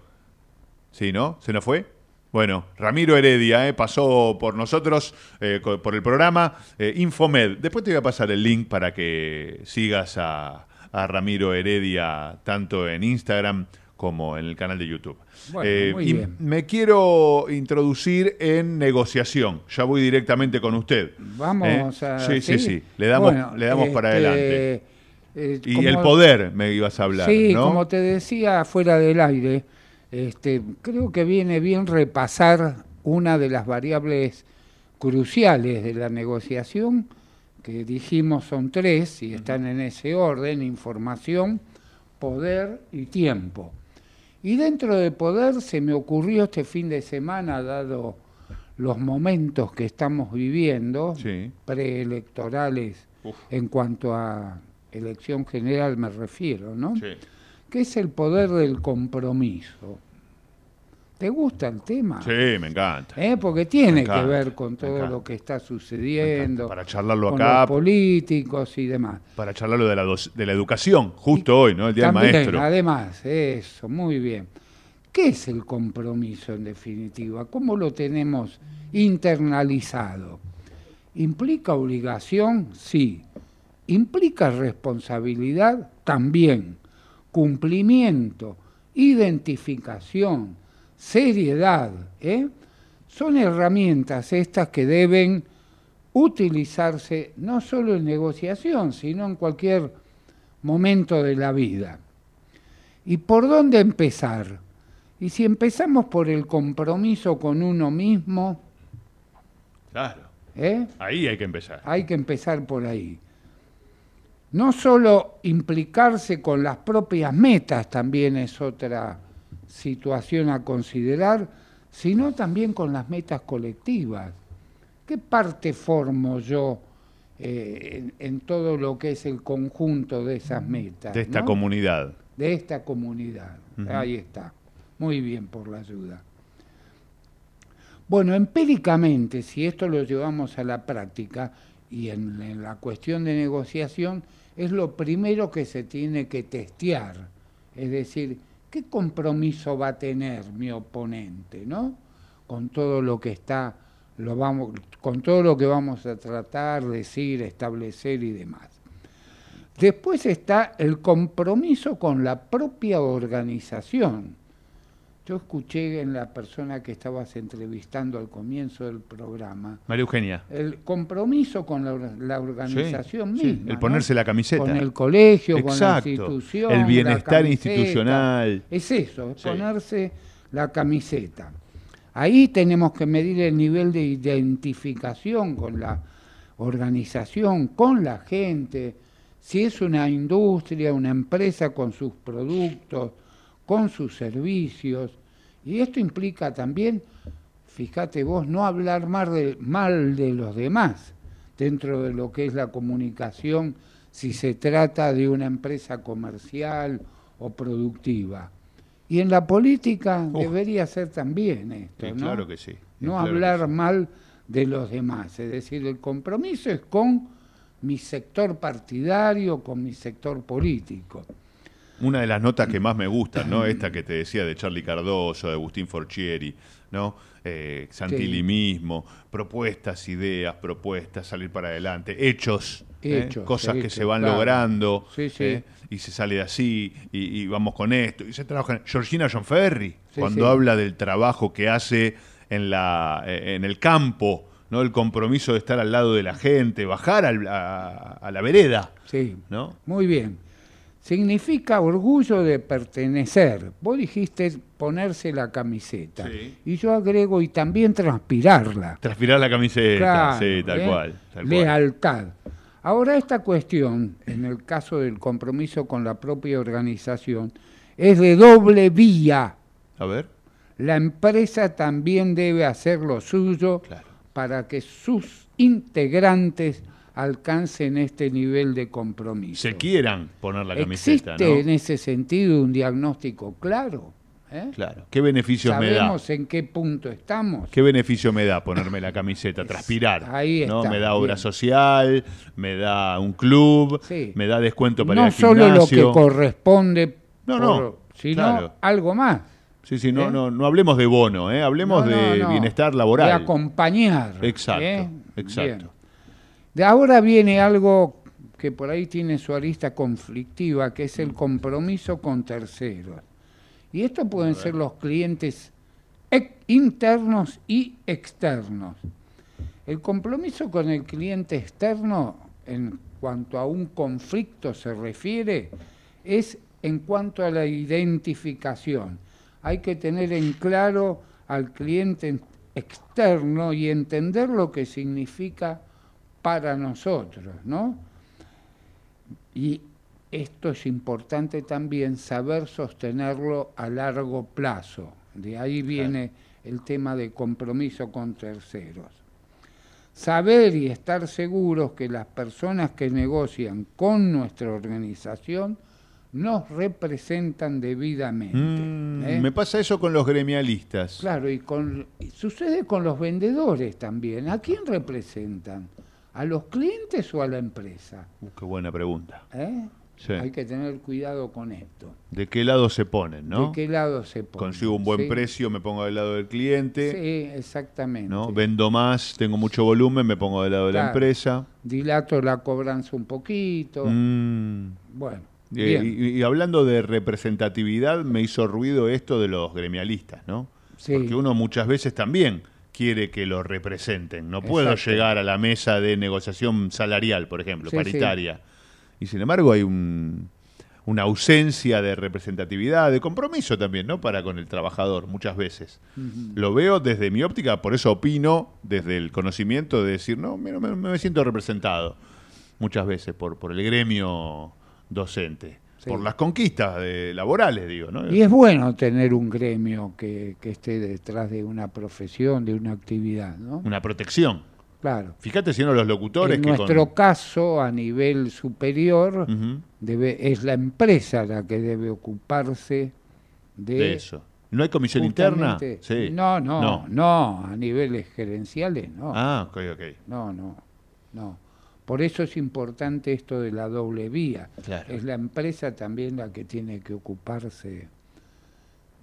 Sí, ¿no? ¿Se nos fue? Bueno, Ramiro Heredia ¿eh? pasó por nosotros, eh, por el programa eh, Infomed. Después te voy a pasar el link para que sigas a Ramiro Heredia tanto en Instagram como en el canal de YouTube. Bueno, muy y bien. me quiero introducir en negociación. Ya voy directamente con usted. Vamos ¿eh? a. Sí, sí, sí. Le damos, Bueno, le damos para este, adelante. Eh, Y como- el poder me ibas a hablar, Sí, ¿no? como te decía fuera del aire, este, creo que viene bien repasar una de las variables cruciales de la negociación, que dijimos son tres y están en ese orden, información, poder y tiempo. Y dentro de poder se me ocurrió este fin de semana, dado los momentos que estamos viviendo, preelectorales, en cuanto a elección general me refiero, ¿no? Que es el poder del compromiso. ¿Te gusta el tema? Sí, me encanta. ¿Eh? Porque tiene encanta, que ver con todo lo que está sucediendo, Para charlarlo con acá, los políticos y demás. para charlarlo de la, de la educación, justo hoy, ¿no? El Día También, del Maestro. además, eso, muy bien. ¿Qué es el compromiso en definitiva? ¿Cómo lo tenemos internalizado? ¿Implica obligación? Sí. ¿Implica responsabilidad? También. Cumplimiento, identificación, seriedad. ¿eh? Son herramientas estas que deben utilizarse no solo en negociación, sino en cualquier momento de la vida. ¿Y por dónde empezar? Y si empezamos por el compromiso con uno mismo, Claro. ¿eh? Ahí hay que empezar. hay que empezar por ahí. No solo implicarse con las propias metas también es otra situación a considerar, sino también con las metas colectivas. ¿Qué parte formo yo eh, en, en todo lo que es el conjunto de esas metas? De esta ¿no? comunidad. de esta comunidad. Ahí está. Muy bien por la ayuda. Bueno, empíricamente, si esto lo llevamos a la práctica y en, en la cuestión de negociación, es lo primero que se tiene que testear. Es decir, ¿qué compromiso va a tener mi oponente, no? Con todo lo que está, lo vamos, con todo lo que vamos a tratar, decir, establecer y demás. Después está el compromiso con la propia organización. Yo escuché en la persona que estabas entrevistando al comienzo del programa María Eugenia. el compromiso con la, or- la organización Sí, misma. el ¿no? ponerse la camiseta. Con el colegio, Exacto. con la institución. El bienestar institucional. Es eso, es Sí. ponerse la camiseta. Ahí tenemos que medir el nivel de identificación con la organización, con la gente, si es una industria, una empresa con sus productos, con sus servicios. Y esto implica también, fíjate vos, no hablar mal de, mal de los demás dentro de lo que es la comunicación, si se trata de una empresa comercial o productiva. Y en la política debería ser también esto, ¿no? claro que sí. No Claro hablar mal de los demás. Es decir, el compromiso es con mi sector partidario, con mi sector político. Una de las notas que más me gustan, ¿no? Esta que te decía de Charlie Cardoso, de Agustín Forchieri, ¿no? Eh, Santilli mismo, propuestas, ideas, propuestas, salir para adelante, hechos, ¿eh? Hechos, cosas que se van claro. logrando, Sí, sí. ¿eh? y se sale de así, y, y vamos con esto, y se trabaja. en- Georgina John Ferry, Sí, cuando habla del trabajo que hace en, la, eh, en el campo, ¿no? El compromiso de estar al lado de la gente, bajar al- a, a la vereda, Sí, ¿no? muy bien. Significa orgullo de pertenecer. Vos dijiste ponerse la camiseta. Sí. Y yo agrego y también transpirarla. Transpirar la camiseta, Claro, sí, tal ¿eh? cual. Tal cual. Lealtad. Ahora, esta cuestión, en el caso del compromiso con la propia organización, es de doble vía. A ver. La empresa también debe hacer lo suyo para que sus integrantes alcancen este nivel de compromiso. Se quieran poner la camiseta, ¿Existe ¿no? en ese sentido un diagnóstico claro? ¿eh? Claro. ¿Qué beneficios me da? ¿Sabemos en qué punto estamos? ¿Qué beneficio me da ponerme la camiseta? Transpirar. Ahí ¿no? está, Me da obra bien. social, me da un club, Sí. me da descuento para no ir al solo lo que gimnasio. corresponde, No, por- no, sino claro. algo más. Sí, sí, no, ¿eh? no, no hablemos de bono, ¿eh? hablemos No, no, de no. bienestar laboral. De acompañar. Exacto, exacto. Bien. De ahora viene algo que por ahí tiene su arista conflictiva, que es el compromiso con terceros. Y esto pueden ser los clientes internos y externos. El compromiso con el cliente externo, en cuanto a un conflicto se refiere es en cuanto a la identificación. Hay que tener en claro al cliente externo y entender lo que significa para nosotros, ¿no? Y esto es importante también saber sostenerlo a largo plazo. De ahí viene el tema de compromiso con terceros. Saber y estar seguros que las personas que negocian con nuestra organización nos representan debidamente. Mm, ¿eh? Me pasa eso con los gremialistas. Claro, y, con, y sucede con los vendedores también. ¿A quién representan? ¿A los clientes o a la empresa? Uh, qué buena pregunta. ¿Eh? Sí. Hay que tener cuidado con esto. ¿De qué lado se ponen, no? ¿De qué lado se pone? Consigo un buen Sí. precio, me pongo del lado del cliente. Sí, exactamente. ¿no? Vendo más, tengo mucho volumen, me pongo del lado de la empresa. Dilato la cobranza un poquito. Mm. Bueno, Eh, bien. y, y hablando de representatividad, me hizo ruido esto de los gremialistas, ¿no? Sí. Porque uno muchas veces también quiere que lo representen. No puedo Exacto. llegar a la mesa de negociación salarial, por ejemplo, Sí, paritaria. Y sin embargo hay un- una ausencia de representatividad, de compromiso también, ¿no? Para con el trabajador, muchas veces. Lo veo desde mi óptica, por eso opino desde el conocimiento de decir, no, mira, me, me siento representado muchas veces por, por el gremio docente, Sí. por las conquistas de- laborales, digo, ¿no? Y es bueno tener un gremio que, que esté detrás de una profesión, de una actividad, ¿no? Una protección. Claro. Fíjate si no los locutores En que nuestro con... caso, a nivel superior, debe, es la empresa la que debe ocuparse de, de eso. ¿No hay comisión interna? Sí. No, no, no, a niveles gerenciales no. Ah, ok, ok. No, no, no. Por eso es importante esto de la doble vía. Claro. Es la empresa también la que tiene que ocuparse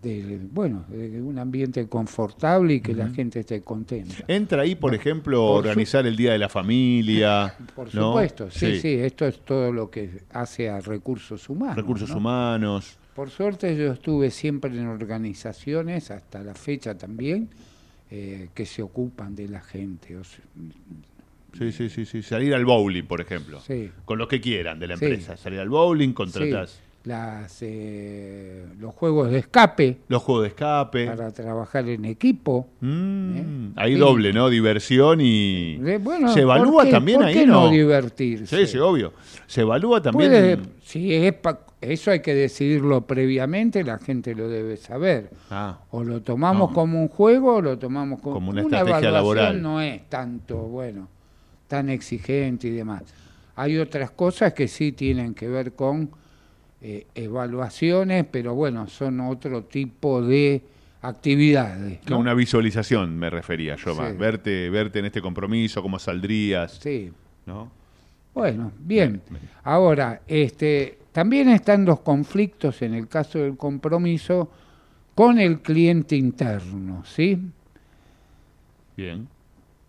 de, bueno, de un ambiente confortable y que la gente esté contenta. Entra ahí, por ejemplo, por organizar el Día de la Familia. Por ¿no? supuesto, sí, sí, esto es todo lo que hace a recursos humanos. Recursos ¿no? humanos. Por suerte yo estuve siempre en organizaciones, hasta la fecha también, eh, que se ocupan de la gente. o sea, Sí, sí, sí, sí. Salir al bowling, por ejemplo. Sí. Con lo que quieran de la Sí. empresa. Salir al bowling, contratas sí, las, eh, los juegos de escape los juegos de escape. para trabajar en equipo. Mm, ¿eh? Ahí Sí. doble, ¿no? Diversión y... Eh, bueno, ¿Se evalúa ¿por qué- también ahí, no? no divertirse? Sí, sí, obvio. Se evalúa también... Puede- si es pa- eso hay que decidirlo previamente, la gente lo debe saber. Ah, O lo tomamos No. como un juego o lo tomamos como, Como una estrategia evaluación laboral. no es tanto, bueno, tan exigente y demás. Hay otras cosas que sí tienen que ver con eh, evaluaciones, pero bueno, son otro tipo de actividades. ¿no? una visualización me refería yo más. Sí. Verte, verte en este compromiso, cómo saldrías, Sí. ¿no? Bueno, bien. Ahora, este, también están los conflictos en el caso del compromiso con el cliente interno, ¿sí? Bien.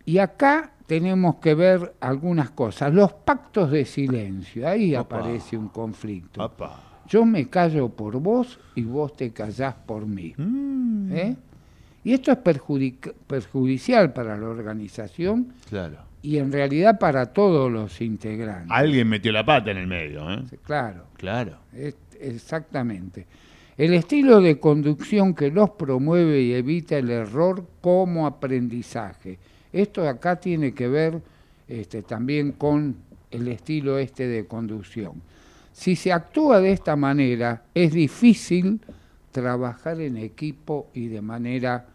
Y acá tenemos que ver algunas cosas. Los pactos de silencio, ahí Opa. aparece un conflicto. Apa. Yo me callo por vos y vos te callás por mí. Mm, ¿eh? Y esto es perjudic- perjudicial para la organización Claro. y en realidad para todos los integrantes. Alguien metió la pata en el medio, ¿eh? Claro. Claro. Es- exactamente. El estilo de conducción que los promueve y evita el error como aprendizaje. Esto acá tiene que ver este, también con el estilo este de conducción. Si se actúa de esta manera, es difícil trabajar en equipo y de manera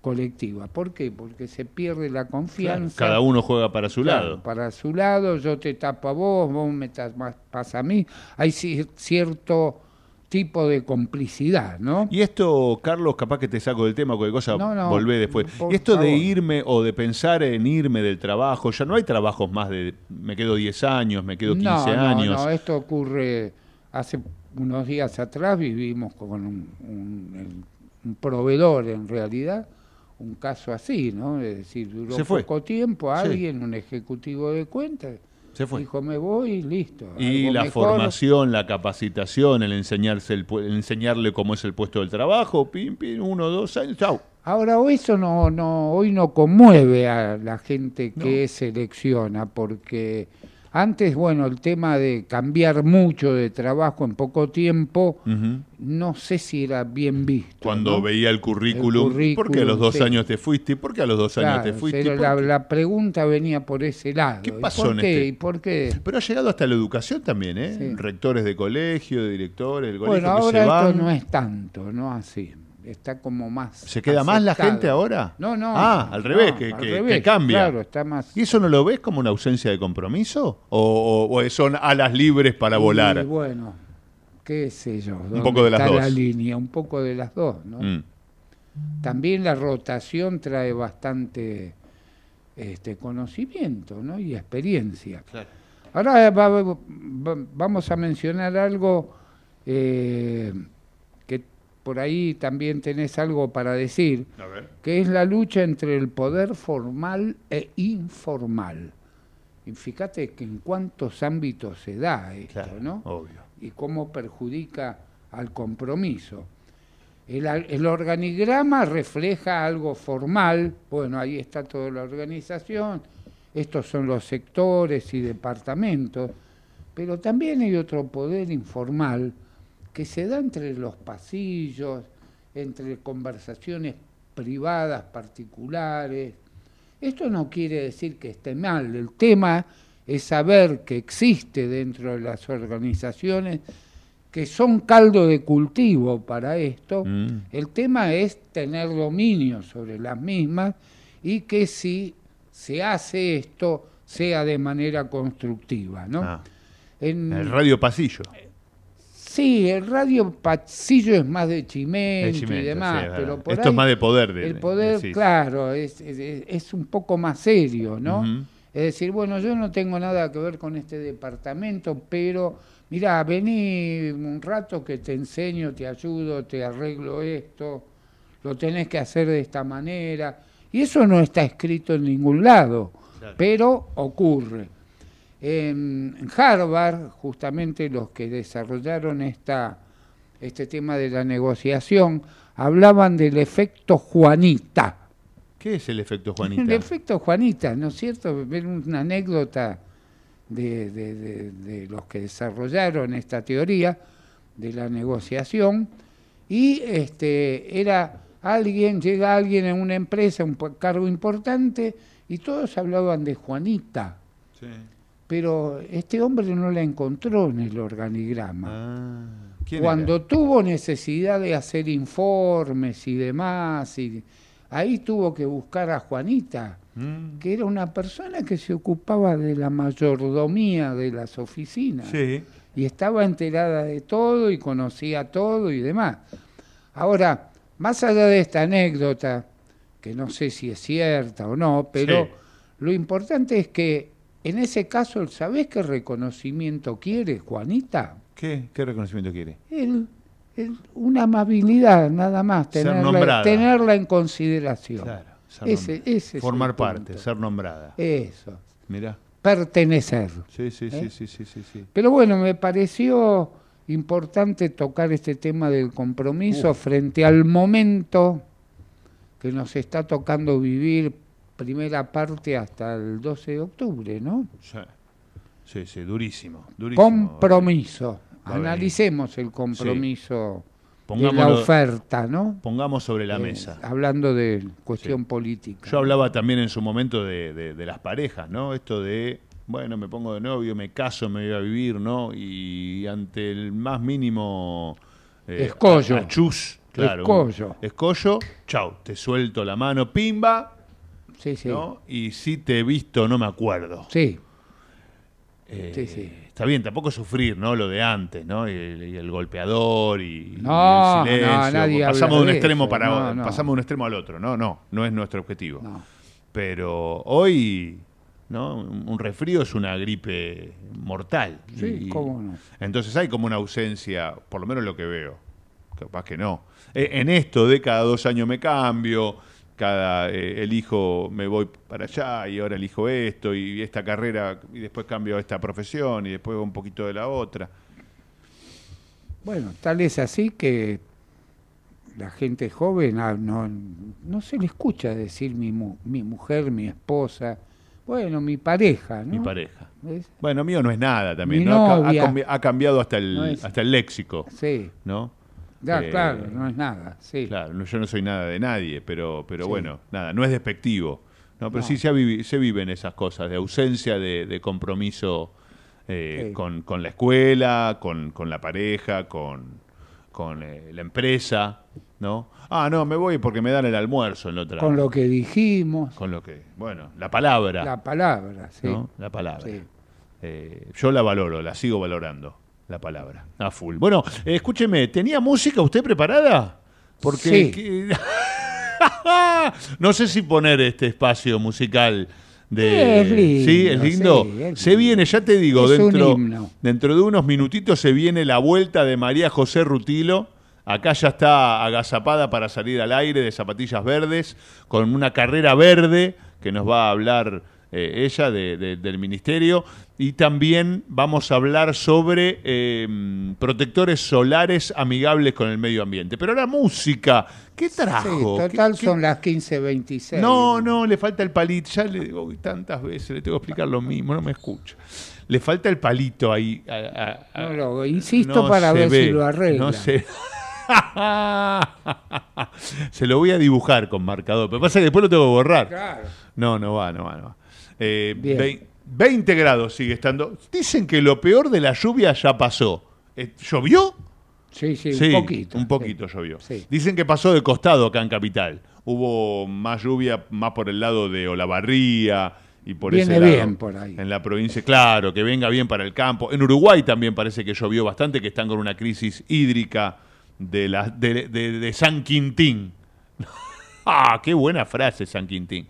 colectiva. ¿Por qué? Porque se pierde la confianza. Cada uno juega para su Claro, lado. Para su lado, yo te tapo a vos, vos me tapas a mí. Hay ci- cierto tipo de complicidad, ¿no? Y esto, Carlos, capaz que te saco del tema, cualquier cosa, No, no, volvé después. Y esto de irme o de pensar en irme del trabajo, ya no hay trabajos más de, me quedo 10 años, me quedo 15 no, no, años. no, esto ocurre hace unos días atrás, vivimos con un, un- proveedor en realidad, un caso así, ¿no? Es decir, duró poco tiempo, Sí. alguien, un ejecutivo de cuentas, Se fue. dijo, me voy y listo. Y la mejor. formación, la capacitación, el enseñarse el, el enseñarle cómo es el puesto del trabajo, pim, pim, uno, dos años, chau. Ahora, hoy eso no, no, hoy no conmueve a la gente que selecciona, porque Antes, bueno, el tema de cambiar mucho de trabajo en poco tiempo, no sé si era bien visto. Cuando ¿no? veía el currículum, El ¿por qué a los dos sí. años te fuiste? ¿Por qué a los dos años te fuiste? pero ¿Por la, pregunta venía por ese lado. ¿Qué ¿Y pasó por en qué? este? ¿Y por qué? Pero ha llegado hasta la educación también, ¿eh? Sí. Rectores de colegio, directores del colegio Bueno, que ahora se esto no es tanto, no así. Está como más. ¿Se queda más la gente ahora? No, no. Ah, al revés, no, que, al que- revés, que cambia. Claro, está más. ¿Y eso no lo ves como una ausencia de compromiso? ¿O, o- o son alas libres para Y volar? bueno, qué sé yo. ¿dónde poco de las está dos. la línea, un poco de las dos, ¿no? Mm. También la rotación trae bastante este conocimiento, ¿no? Y experiencia. Ahora va- va- va- vamos a mencionar algo eh, por ahí también tenés algo para decir, A ver. que es la lucha entre el poder formal e informal. Y fíjate que en cuántos ámbitos se da esto, ¿no? Obvio. Y cómo perjudica al compromiso. El, el organigrama refleja algo formal, bueno, ahí está toda la organización, estos son los sectores y departamentos, pero también hay otro poder informal que se da entre los pasillos, entre conversaciones privadas, particulares. Esto no quiere decir que esté mal, el tema es saber que existe dentro de las organizaciones que son caldo de cultivo para esto. Mm. El tema es tener dominio sobre las mismas y que si se hace esto sea de manera constructiva, ¿no? Ah. En- El radio pasillo. Sí, el radio pasillo es más de chimento, De chimento, y demás, sí, es pero por Esto es más de poder, de- el poder, decís. claro, es, es- es un poco más serio, ¿no? Es decir, bueno, yo no tengo nada que ver con este departamento, pero mira, vení un rato que te enseño, te ayudo, te arreglo esto, lo tenés que hacer de esta manera. Y eso no está escrito en ningún lado, Claro. pero ocurre. En Harvard, justamente los que desarrollaron esta, este tema de la negociación, hablaban del efecto Juanita. ¿Qué es el efecto Juanita? El efecto Juanita, ¿no es cierto? Ver una anécdota de, de- de- de los que desarrollaron esta teoría de la negociación y este era alguien, llega alguien en una empresa, un cargo importante y todos hablaban de Juanita, Sí. Pero este hombre no la encontró en el organigrama. Ah, ¿quién Cuando era? tuvo necesidad de hacer informes y demás, y ahí tuvo que buscar a Juanita, Mm. que era una persona que se ocupaba de la mayordomía de las oficinas. Sí. Y estaba enterada de todo y conocía todo y demás. Ahora, más allá de esta anécdota, que no sé si es cierta o no, pero Sí. lo importante es que en ese caso, ¿sabés qué reconocimiento quiere Juanita? ¿Qué? ¿Qué reconocimiento quiere? El- el- una amabilidad, nada más, tenerla, tenerla en consideración. Claro. ser Ese- ese es Formar parte, ser nombrada. Eso, Mirá. pertenecer. Sí, sí, sí, ¿Eh? sí, sí, sí, sí. Pero bueno, me pareció importante tocar este tema del compromiso Uf. frente al momento que nos está tocando vivir primera parte hasta el 12 de octubre, ¿no? Sí, sí, sí, durísimo, durísimo. Compromiso. Analicemos el compromiso de la oferta, ¿no? Pongamos sobre la Eh, mesa. hablando de cuestión política. Yo hablaba también en su momento de, de- de las parejas, ¿no? Esto de, bueno, me pongo de novio, me caso, me voy a vivir, ¿no? Y ante el más mínimo... eh, Escollo. achus, claro. Escollo. Escollo, chau, te suelto la mano, pimba, Sí, sí. ¿no? Y si te he visto, no me acuerdo. Sí, Eh, sí, sí. Está bien, tampoco sufrir, ¿no? Lo de antes, ¿no? Y el, y el golpeador y, y No, el silencio. no, nadie pasamos de un extremo eso, para no, pasamos de un extremo al otro. No, no, no es nuestro objetivo. no. Pero hoy, ¿no? Un resfrío es una gripe mortal. Sí, Y- cómo no. Entonces hay como una ausencia, por lo menos lo que veo. Capaz que no. Eh, En esto de cada dos años me cambio, cada eh, elijo me voy para allá y ahora elijo esto y esta carrera y después cambio a esta profesión y después un poquito de la otra. Bueno, tal es así que la gente joven ah, no, no se le escucha decir mi, mu- mi mujer, mi esposa, Bueno, mi pareja, ¿no? Mi pareja. ¿Ves? Bueno, mío no es nada también. Mi ¿no? Ha cambiado hasta el, No es- hasta el léxico. Sí. ¿No? Ya, Eh, claro, no es nada, sí. Claro, yo no soy nada de nadie, pero, pero Sí. bueno, nada, no es despectivo. ¿no? Pero No. sí se, se viven esas cosas, de ausencia de, de compromiso eh, Sí. con, con la escuela, con, con la pareja, con, con eh, la empresa, ¿no? Ah, no, me voy porque me dan el almuerzo en la otra. Con lo que dijimos, Con lo que, bueno, la palabra. la palabra, sí. ¿no? La palabra. Sí. Eh, yo la valoro, la sigo valorando, la palabra. A full. Bueno, eh, escúcheme, ¿tenía música usted preparada? Porque Sí. que- no sé si poner este espacio musical de Es lindo, sí, es lindo. sí, es se viene, ya te digo, dentro dentro de unos minutitos se viene la vuelta de María José Rutilo. Acá ya está agazapada para salir al aire de zapatillas verdes, con una carrera verde que nos va a hablar eh, ella de- de- del ministerio. Y también vamos a hablar sobre eh, protectores solares amigables con el medio ambiente. Pero la música, ¿qué Sí, trajo? ¿Qué- total qué- son las 15.26. no, no, le falta el palito. Ya le digo tantas veces, le tengo que explicar lo mismo, no me escucha. Le falta el palito ahí. a- a- a- No lo- insisto no para ver ve, si lo arregla. No sé. se lo voy a dibujar con marcador. Pero pasa que después lo tengo que borrar. Claro. No, no va, no va, no va. Eh, Bien. vein- 20 grados sigue estando. Dicen que lo peor de la lluvia ya pasó. Eh, ¿Llovió? Sí, sí, Sí, un poquito. Un poquito llovió. Sí. Dicen que pasó de costado acá en Capital. Hubo más lluvia más por el lado de Olavarría y por Viene ese lado. bien por ahí. En la provincia, claro, que venga bien para el campo. En Uruguay también parece que llovió bastante, que están con una crisis hídrica de, la, de, de- de San Quintín. ah, qué buena frase, San Quintín.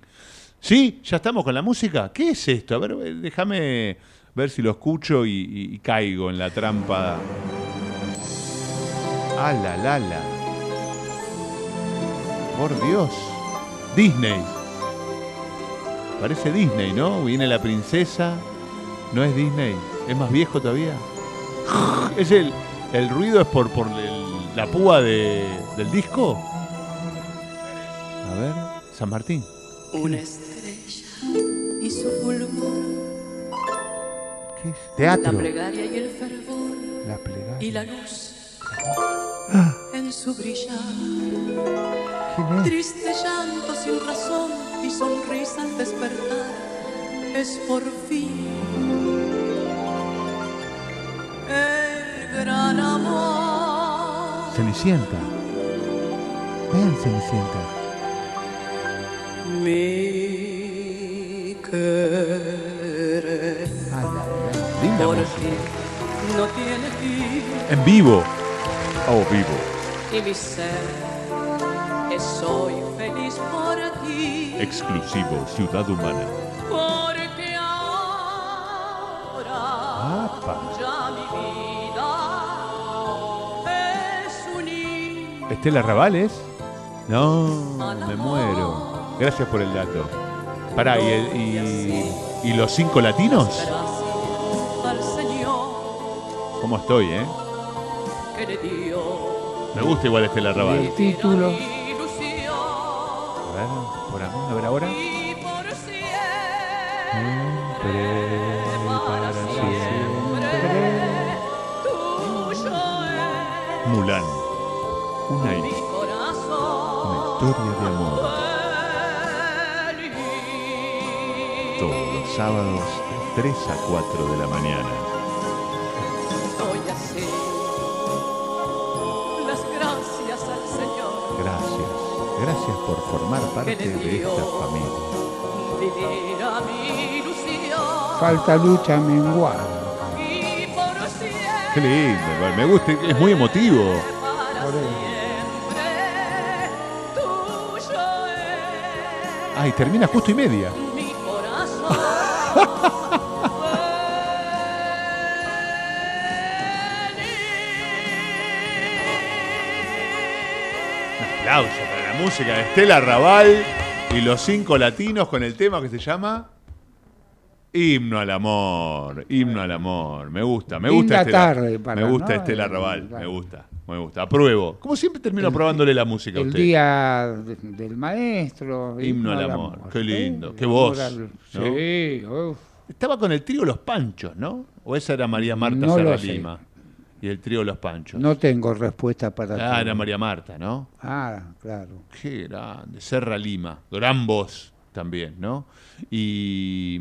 ¿Sí? ¿Ya estamos con la música? ¿Qué es esto? A ver, eh, déjame ver si lo escucho y, caigo en la trampa. ¡Ah, la, la! Por Dios. Disney. Parece Disney, ¿no? Viene la princesa. No es Disney. Es más viejo todavía. Es el, el ruido es por, por la púa de- del disco. A ver, San Martín. Su fulgor, ¿Qué es? Teatro. la plegaria y el fervor La plegaria. y la luz Ah. en su brillar. ¿Quién es? Triste llanto sin razón y sonrisa al despertar es por fin el gran amor. Cenicienta. Vean Cenicienta. Por música. ti no tiene fin En vivo. Oh, vivo. y mi ser es soy feliz por ti Exclusivo Ciudad Humana. porque ahora Apa. ya mi vida es unir ¿Estela Ravales? No, me muero. Gracias por el dato. Pará, ¿y, el- y- y los cinco latinos? ¿Cómo estoy, eh? Me gusta igual Estela El Ravales. título. A ver, por acá, a ver ahora. y por Siempre, para siempre. Mulan. Una, una historia de amor. Todos los sábados de 3 a 4 de la mañana. Así las gracias al Señor Gracias. Gracias por formar parte de esta familia. vivir a mi ilusión Falta lucha menguada. y por Qué lindo, me gusta, es muy emotivo. para siempre tuyo es Ay, termina justo y media. Música de Estela Raval y los cinco latinos con el tema que se llama Himno al amor, himno al amor. Me gusta, me Linda gusta Estela. tarde para, me gusta ¿no? Estela Eh, Raval, me gusta. Me gusta. Apruebo. Como siempre termino El- aprobándole la música a El usted. día de- del maestro. Himno al amor. Qué lindo. Qué voz. ¿no? Sí, uf. Estaba con el trío Los Panchos, ¿no? ¿O esa era María Marta No. Lima? Y el trío Los Panchos. No tengo respuesta para Ah, todo. era María Marta, ¿no? Ah, claro. Qué grande. Serra Lima. Gran voz también, ¿no? Y,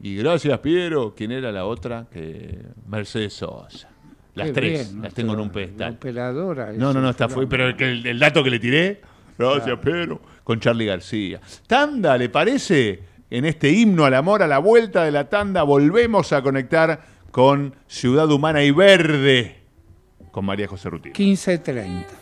y gracias, Piero. ¿Quién era la otra? Que Mercedes Sosa. Las Qué tres. bien, las tengo en un pedestal. operadora. No, no, no, está fue, pero el, dato que le tiré, gracias, Pedro, con Charlie García. Tanda, ¿le parece? En este himno al amor, a la vuelta de la tanda, volvemos a conectar con Ciudad Humana y Verde, con María José Rutín. 15.30.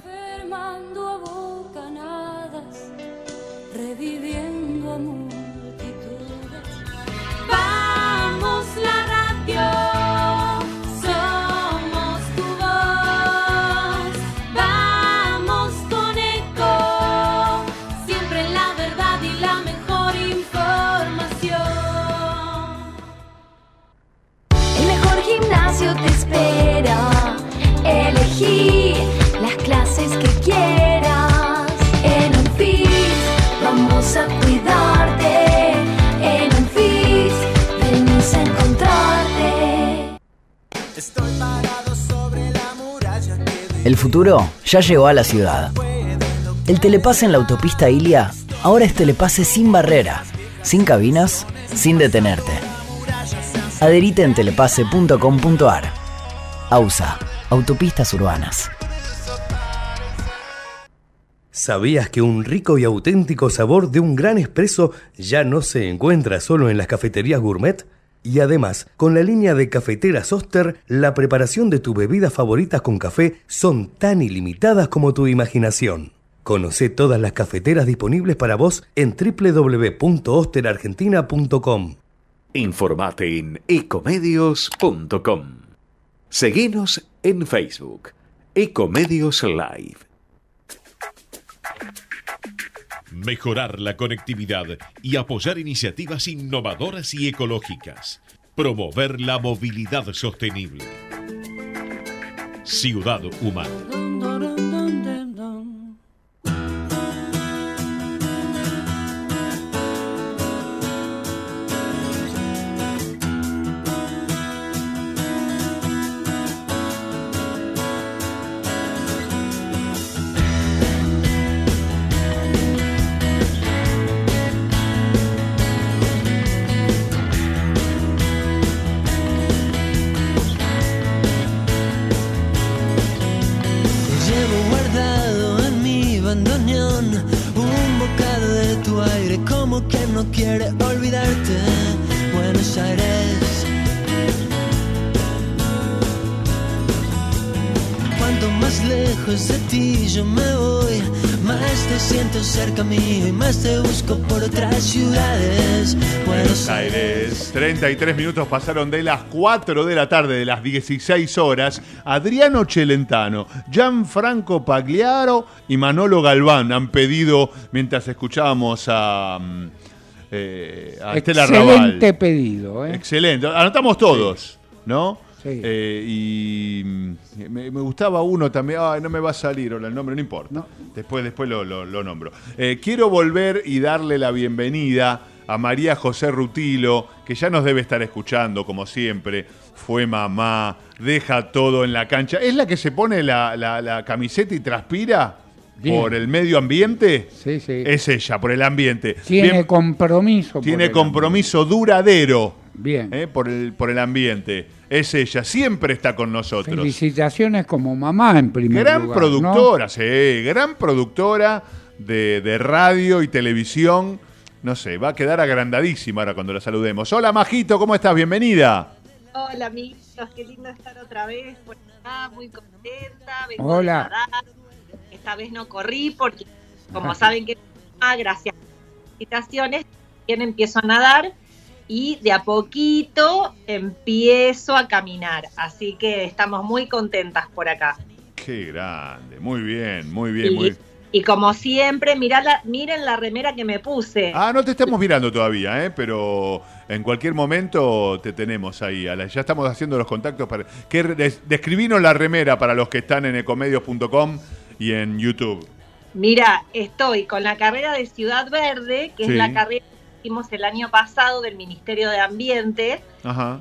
El futuro ya llegó a la ciudad. El telepase en la autopista Ilia ahora es telepase sin barrera, sin cabinas, sin detenerte. Adherite en telepase.com.ar. AUSA, Autopistas Urbanas. ¿Sabías que un rico y auténtico sabor de un gran espresso ya no se encuentra solo en las cafeterías gourmet? Y además, con la línea de cafeteras Oster, la preparación de tus bebidas favoritas con café son tan ilimitadas como tu imaginación. Conoce todas las cafeteras disponibles para vos en www.osterargentina.com. Informate en ecomedios.com. Seguinos en Facebook, Ecomedios Live. Mejorar la conectividad y apoyar iniciativas innovadoras y ecológicas. Promover la movilidad sostenible. Ciudad Humana. Como que no quiere olvidarte. Buenos Aires. Cuanto más lejos de ti yo me voy, más te siento cerca mío y más te busco por otras ciudades. Buenos Aires. 33 minutos pasaron de las 4 de la tarde, de las 16 horas. Adriano Celentano, Gianfranco Pagliaro y Manolo Galván han pedido, mientras escuchábamos a, mm, eh, a Estela Raval. Excelente pedido, ¿eh? Excelente. Anotamos todos, ¿no? Sí. Eh, y me, me gustaba uno también. Ay, no me va a salir el nombre, no importa. Después, después lo, lo- lo nombro. Eh, quiero volver y darle la bienvenida a María José Rutilo, que ya nos debe estar escuchando, como siempre. Fue mamá, deja todo en la cancha. ¿Es la que se pone la, la- la camiseta y transpira Bien. por el medio ambiente? Sí, sí. Es ella, por el ambiente. Tiene Bien- compromiso. tiene compromiso duradero Bien. eh, por, el, por el ambiente. Es ella, siempre está con nosotros. Felicitaciones como mamá en primer Gran lugar. ¿no? productora, sí, gran productora de, de radio y televisión. No sé, va a quedar agrandadísima ahora cuando la saludemos. Hola, Majito, ¿cómo estás? Bienvenida. Hola amigos, qué lindo estar otra vez por acá, muy contenta. vengo Hola. Esta vez no corrí porque, como saben que ah, gracias a las felicitaciones, también empiezo a nadar y de a poquito empiezo a caminar. Así que estamos muy contentas por acá. Qué grande, muy bien, muy bien, Sí. muy Y como siempre, la- miren la remera que me puse. Ah, no te estamos mirando todavía, ¿eh? pero en cualquier momento te tenemos ahí. ya estamos haciendo los contactos para. Que, des- describinos la remera para los que están en ecomedios.com y en YouTube. Mira, estoy con la carrera de Ciudad Verde, que Sí. es la carrera hicimos el año pasado del Ministerio de Ambiente. Ajá.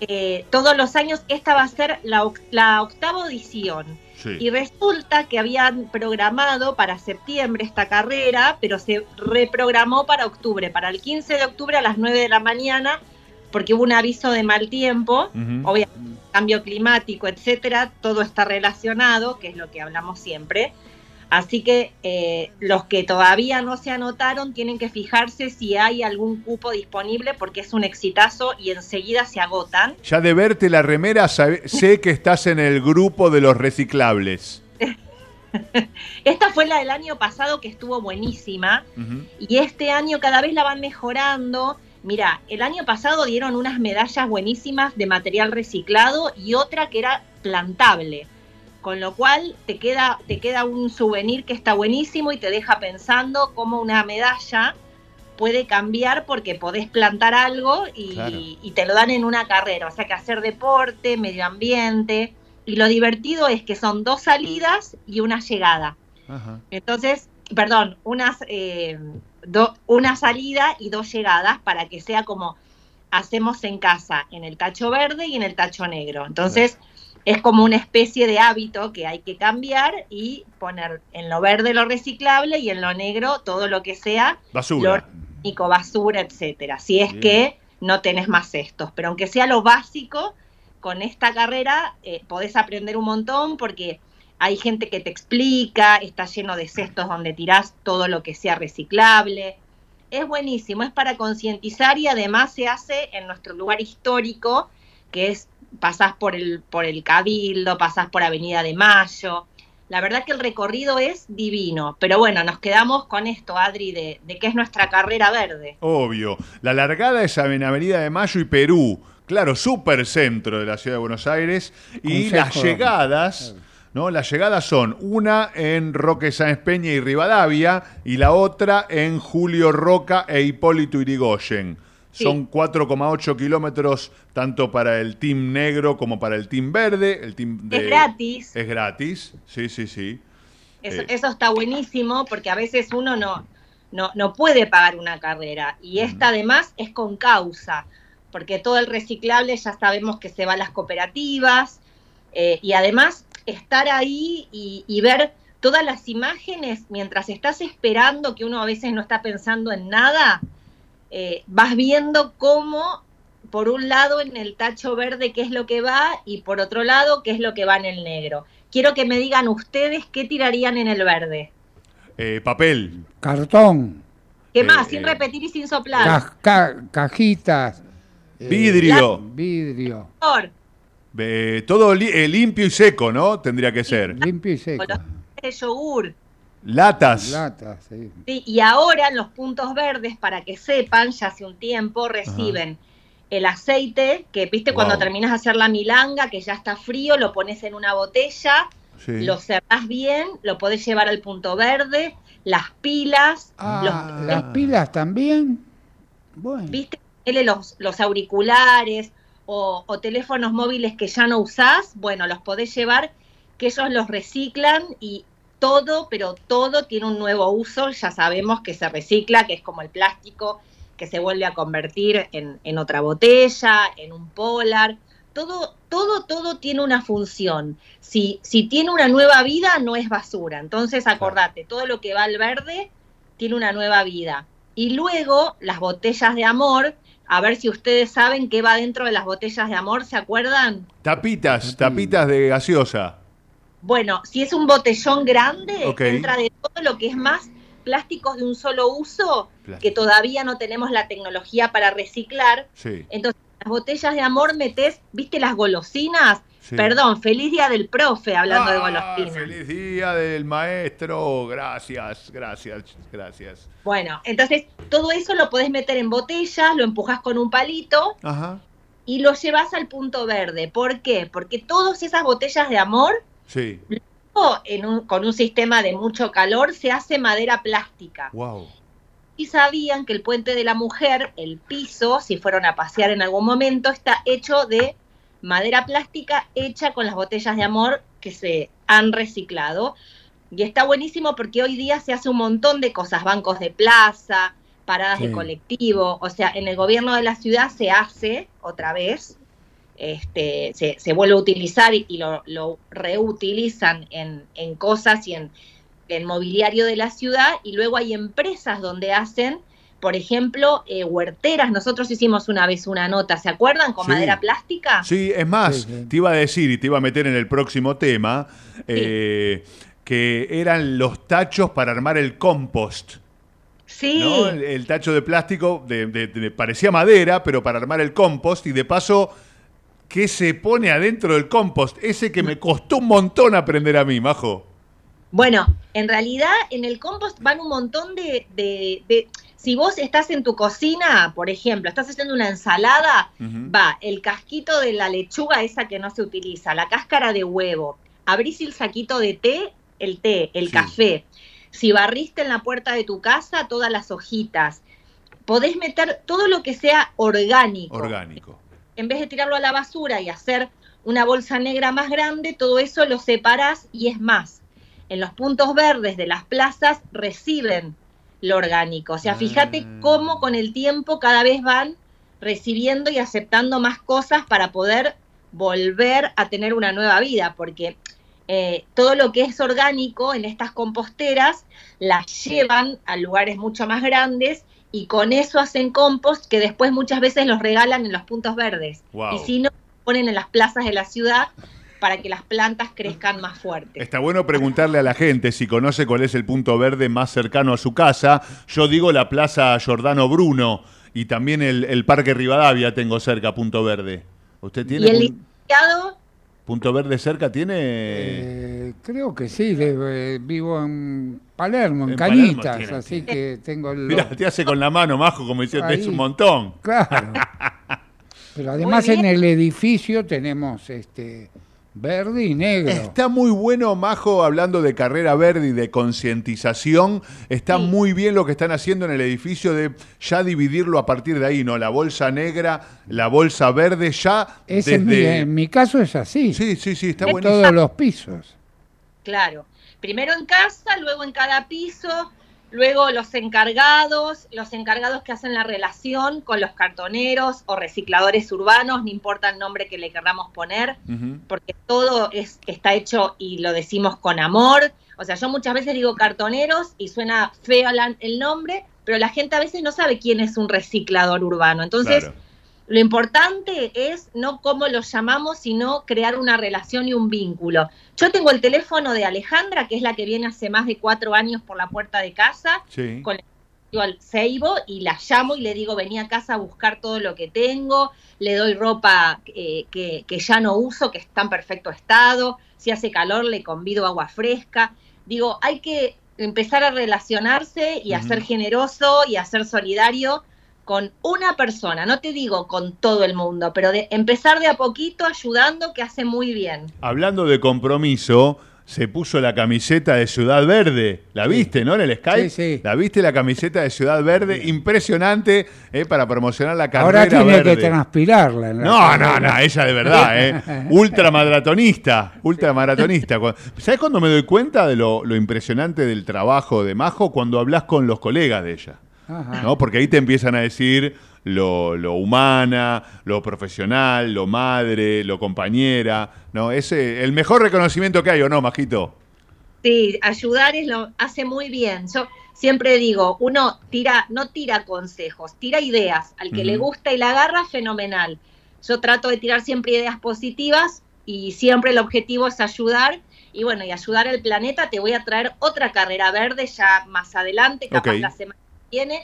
Eh, todos los años, esta va a ser la, la octava edición. Sí. Y resulta que habían programado para septiembre esta carrera, pero se reprogramó para octubre, para el 15 de octubre a las 9 de la mañana, porque hubo un aviso de mal tiempo, obviamente cambio climático, etcétera, todo está relacionado, que es lo que hablamos siempre. Así que eh, los que todavía no se anotaron tienen que fijarse si hay algún cupo disponible porque es un exitazo y enseguida se agotan. Ya de verte la remera, sabe- sé que estás en el grupo de los reciclables. Esta fue la del año pasado que estuvo buenísima y este año cada vez la van mejorando. Mira, el año pasado dieron unas medallas buenísimas de material reciclado y otra que era plantable. Con lo cual te queda, te queda un souvenir que está buenísimo y te deja pensando cómo una medalla puede cambiar porque podés plantar algo y, Claro. y te lo dan en una carrera. O sea que hacer deporte, medio ambiente. Y lo divertido es que son dos salidas y una llegada. Ajá. Entonces, perdón, unas, eh, do- una salida y dos llegadas para que sea como hacemos en casa, en el tacho verde y en el tacho negro. Entonces, es como una especie de hábito que hay que cambiar y poner en lo verde lo reciclable y en lo negro todo lo que sea Basura. lo basura, etcétera. Si es Bien. que no tenés más cestos, pero aunque sea lo básico, con esta carrera eh, podés aprender un montón porque hay gente que te explica, está lleno de cestos donde tirás todo lo que sea reciclable. Es buenísimo, es para concientizar y además se hace en nuestro lugar histórico, que es pasás por el, por el Cabildo, pasás por Avenida de Mayo. La verdad que el recorrido es divino, pero bueno, nos quedamos con esto, Adri, de, de que es nuestra carrera verde. Obvio. La largada es en Avenida de Mayo y Perú. Claro, súper centro de la ciudad de Buenos Aires. Y Consejo. las llegadas, ¿no? Las llegadas son una en Roque Sáenz Peña y Rivadavia y la otra en Julio Roca e Hipólito Irigoyen. Sí. Son 4,8 kilómetros tanto para el team negro como para el team verde. El team de- Es gratis. Es gratis, sí, sí, sí. Eso, Eh. eso está buenísimo porque a veces uno no, no, no puede pagar una carrera y esta además es con causa, porque todo el reciclable ya sabemos que se va a las cooperativas eh, y además estar ahí y, y ver todas las imágenes mientras estás esperando, que uno a veces no está pensando en nada, eh, vas viendo cómo por un lado en el tacho verde qué es lo que va y por otro lado qué es lo que va en el negro. Quiero que me digan ustedes qué tirarían en el verde. Eh, papel. Cartón, ¿Qué Eh, más? eh, Sin repetir y sin soplar. ca- ca- cajitas, eh, Vidrio. vidrio, Eh, todo li- eh, limpio y seco, ¿no? Tendría que ser. limpio y seco. de yogur. Latas. Latas, sí. Sí, y ahora en los puntos verdes, para que sepan, ya hace un tiempo reciben el aceite, que viste cuando Wow. terminas de hacer la milanga, que ya está frío, lo pones en una botella, Sí. lo cerrás bien, lo podés llevar al punto verde, las pilas, Ah, los, las pilas también. Bueno, viste, los, los auriculares o, o teléfonos móviles que ya no usás, bueno, los podés llevar, que ellos los reciclan y todo, pero todo tiene un nuevo uso, ya sabemos que se recicla, que es como el plástico que se vuelve a convertir en, en otra botella, en un polar, todo, todo, todo tiene una función. Si, si tiene una nueva vida, no es basura. Entonces, acordate, todo lo que va al verde tiene una nueva vida. Y luego, las botellas de amor, a ver si ustedes saben qué va dentro de las botellas de amor, ¿se acuerdan? Tapitas, tapitas de gaseosa. Bueno, si es un botellón grande, Ok. entra de todo lo que es más plásticos de un solo uso, Plástico. que todavía no tenemos la tecnología para reciclar. Sí. Entonces, las botellas de amor metes, ¿viste las golosinas? Sí. Perdón, feliz día del profe, hablando de Ah, golosinas. Feliz día del maestro. Gracias, gracias, gracias. Bueno, entonces todo eso lo podés meter en botellas, lo empujas con un palito Ajá. y lo llevas al punto verde. ¿Por qué? Porque todas esas botellas de amor Sí. en un- con un sistema de mucho calor se hace madera plástica. Wow. Y sabían que el puente de la mujer, el piso, si fueron a pasear en algún momento, está hecho de madera plástica hecha con las botellas de amor que se han reciclado. Y está buenísimo porque hoy día se hace un montón de cosas, bancos de plaza, paradas Sí. de colectivo, o sea, en el gobierno de la ciudad se hace otra vez, este, se, se vuelve a utilizar y, y lo, lo reutilizan en, en cosas y en, en mobiliario de la ciudad, y luego hay empresas donde hacen, por ejemplo, eh, huerteras. Nosotros hicimos una vez una nota, ¿se acuerdan? Con Sí. madera plástica. Sí, es más, te iba a decir y te iba a meter en el próximo tema eh, que eran los tachos para armar el compost. Sí. ¿no? El, el tacho de plástico de- de- de- parecía madera, pero para armar el compost y de paso, ¿qué se pone adentro del compost? Ese que me costó un montón aprender a mí, Majo. Bueno, en realidad en el compost van un montón de, de- de- Si vos estás en tu cocina, por ejemplo, estás haciendo una ensalada, va el casquito de la lechuga, esa que no se utiliza, la cáscara de huevo, abrís el saquito de té, el té, el café. Si barriste en la puerta de tu casa, todas las hojitas. Podés meter todo lo que sea orgánico Orgánico. En vez de tirarlo a la basura y hacer una bolsa negra más grande, todo eso lo separas y es más. En los puntos verdes de las plazas reciben lo orgánico. O sea, fíjate cómo con el tiempo cada vez van recibiendo y aceptando más cosas para poder volver a tener una nueva vida, porque eh, todo lo que es orgánico en estas composteras las llevan a lugares mucho más grandes y con eso hacen compost que después muchas veces los regalan en los puntos verdes. Wow. Y si no, ponen en las plazas de la ciudad para que las plantas crezcan más fuerte. Está bueno preguntarle a la gente si conoce cuál es el punto verde más cercano a su casa. Yo digo la Plaza Giordano Bruno y también el, el Parque Rivadavia tengo cerca, punto verde. ¿Usted tiene Y el licenciado, punto verde cerca? ¿Tiene? Eh, creo que sí, de- eh, vivo en Palermo, en, En Palermo Cañitas, tiene, así que tengo el... Mira, te hace con la mano, Majo, como diciendo, es un montón. Claro. Pero además en el edificio tenemos este verde y negro. Está muy bueno, Majo, hablando de carrera verde y de concientización. Está muy bien lo que están haciendo en el edificio de ya dividirlo a partir de ahí, ¿no? La bolsa negra, la bolsa verde, ya Es en, mi, desde... en mi caso es así. Sí, sí, sí, está En buenísimo. todos los pisos. claro. Primero en casa, luego en cada piso, luego los encargados, los encargados que hacen la relación con los cartoneros o recicladores urbanos, no importa el nombre que le querramos poner, porque todo es, está hecho y lo decimos con amor. O sea, yo muchas veces digo cartoneros y suena feo la- el nombre, pero la gente a veces no sabe quién es un reciclador urbano. Entonces, Claro. Lo importante es no cómo lo llamamos, sino crear una relación y un vínculo. Yo tengo el teléfono de Alejandra, que es la que viene hace más de cuatro años por la puerta de casa, Sí. con yo al Seibo y la llamo y le digo, vení a casa a buscar todo lo que tengo, le doy ropa eh, que, que ya no uso, que está en perfecto estado, si hace calor le convido agua fresca. Digo, hay que empezar a relacionarse y a ser generoso y a ser solidario con una persona, no te digo con todo el mundo, pero de empezar de a poquito ayudando que hace muy bien. Hablando de compromiso, se puso la camiseta de Ciudad Verde. ¿La viste, no? En el Skype. Sí, sí. ¿La viste la camiseta de Ciudad Verde? Impresionante eh, para promocionar la carrera Ahora tiene verde. que transpirarla. No, no, carrera. no, ella de verdad, ¿eh? Ultramaratonista, ultramaratonista. ¿Sabes cuando me doy cuenta de lo, lo impresionante del trabajo de Majo? Cuando hablas con los colegas de ella. Ajá. ¿no? Porque ahí te empiezan a decir lo, lo humana, lo profesional, lo madre, lo compañera, ¿no? Ese, el mejor reconocimiento que hay, ¿o no, Majito? Sí, ayudar es lo hace muy bien. Yo siempre digo, uno tira, no tira consejos, tira ideas. Al que le gusta y la agarra, fenomenal. Yo trato de tirar siempre ideas positivas y siempre el objetivo es ayudar. Y bueno, y ayudar al planeta, te voy a traer otra carrera verde ya más adelante, capaz Ok. la semana que viene.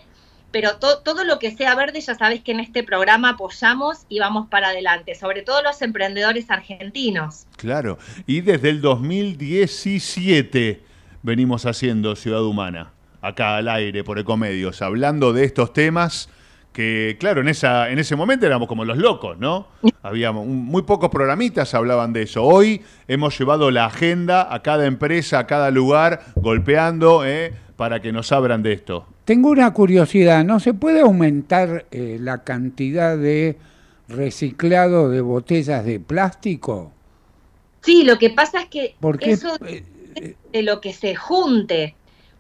Pero to- todo lo que sea verde, ya sabes que en este programa apoyamos y vamos para adelante, sobre todo los emprendedores argentinos. Claro. Y desde el 2017 venimos haciendo Ciudad Humana, acá al aire, por Ecomedios, hablando de estos temas que claro, en, esa, en ese momento éramos como los locos, ¿no? Habíamos un- muy pocos programitas hablaban de eso. Hoy hemos llevado la agenda a cada empresa, a cada lugar, golpeando ¿eh? para que nos abran de esto. Tengo una curiosidad, ¿no se puede aumentar eh, la cantidad de reciclado de botellas de plástico? Sí, lo que pasa es que Porque, eso de lo que se junte,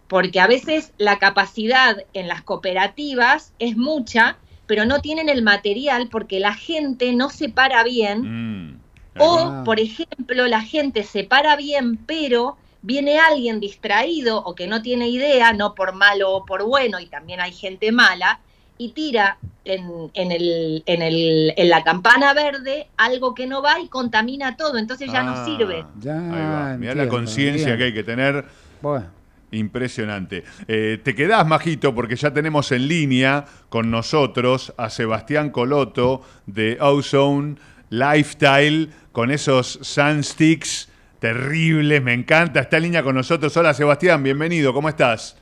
porque a veces la capacidad en las cooperativas es mucha, pero no tienen el material porque la gente no separa bien. O, Ah. por ejemplo, la gente separa bien, pero viene alguien distraído o que no tiene idea, no por malo o por bueno, y también hay gente mala, y tira en, en, el, en, el, en la campana verde algo que no va y contamina todo, entonces ya Ah, no sirve. Ya. Mirá la conciencia que hay que tener. Bueno. Impresionante. Eh, te quedás, Majito, porque ya tenemos en línea con nosotros a Sebastián Coloto de Ozone Lifestyle con esos Sunsticks terribles. Me encanta. Está en línea con nosotros. Hola, Sebastián. Bienvenido. ¿Cómo estás?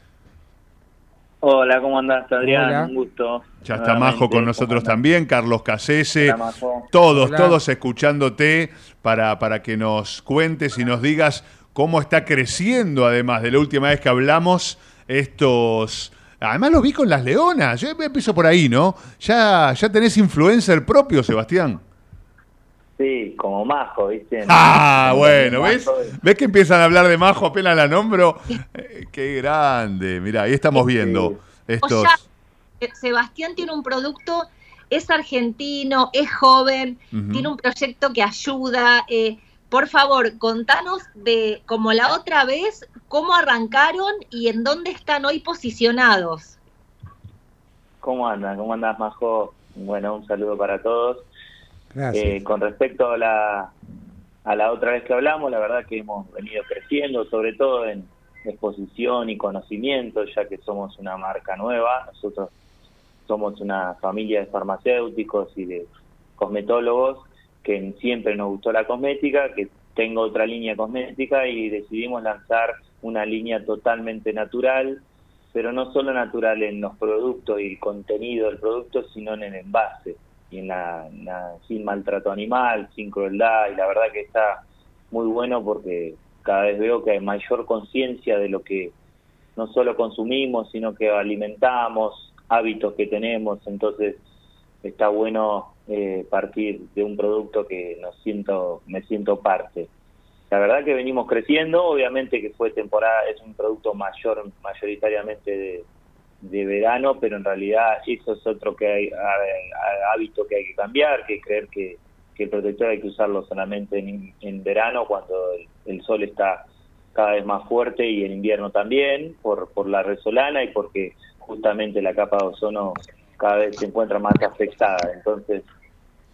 Hola, ¿cómo andás, Adrián? Hola. Un gusto. Ya está Nuevamente, Majo con ¿cómo nosotros también, Carlos Casese, todos, Hola. todos escuchándote para, para que nos cuentes y nos digas cómo está creciendo, además de la última vez que hablamos, estos... Además lo vi con las leonas, yo empiezo por ahí, ¿no? Ya, ya tenés influencer propio, Sebastián. Sí, como Majo, ¿viste? Ah, Como bueno, ¿ves? ¿Ves que empiezan a hablar de Majo apenas la nombro? Eh, qué grande, mira, ahí estamos viendo estos... O ya, eh, Sebastián tiene un producto, es argentino, es joven, tiene un proyecto que ayuda. eh, por favor, contanos de, como la otra vez, cómo arrancaron y en dónde están hoy posicionados. ¿Cómo andas? ¿Cómo andás, Majo? Bueno, un saludo para todos. Eh, con respecto a la, a la otra vez que hablamos, la verdad que hemos venido creciendo, sobre todo en exposición y conocimiento, ya que somos una marca nueva. Nosotros somos una familia de farmacéuticos y de cosmetólogos que siempre nos gustó la cosmética, que tengo otra línea cosmética y decidimos lanzar una línea totalmente natural, pero no solo natural en los productos y el contenido del producto, sino en el envase y en la, sin maltrato animal, sin crueldad y la verdad que está muy bueno porque cada vez veo que hay mayor conciencia de lo que no solo consumimos, sino que alimentamos, hábitos que tenemos, entonces está bueno eh, partir de un producto que nos siento, me siento parte. La verdad que venimos creciendo, obviamente que fue temporada, es un producto mayor, mayoritariamente de, de verano, pero en realidad eso es otro que hay, hábito que hay que cambiar, que es creer que, que el protector hay que usarlo solamente en, en verano cuando el, el sol está cada vez más fuerte y en invierno también, por, por la resolana y porque justamente la capa de ozono cada vez se encuentra más afectada. Entonces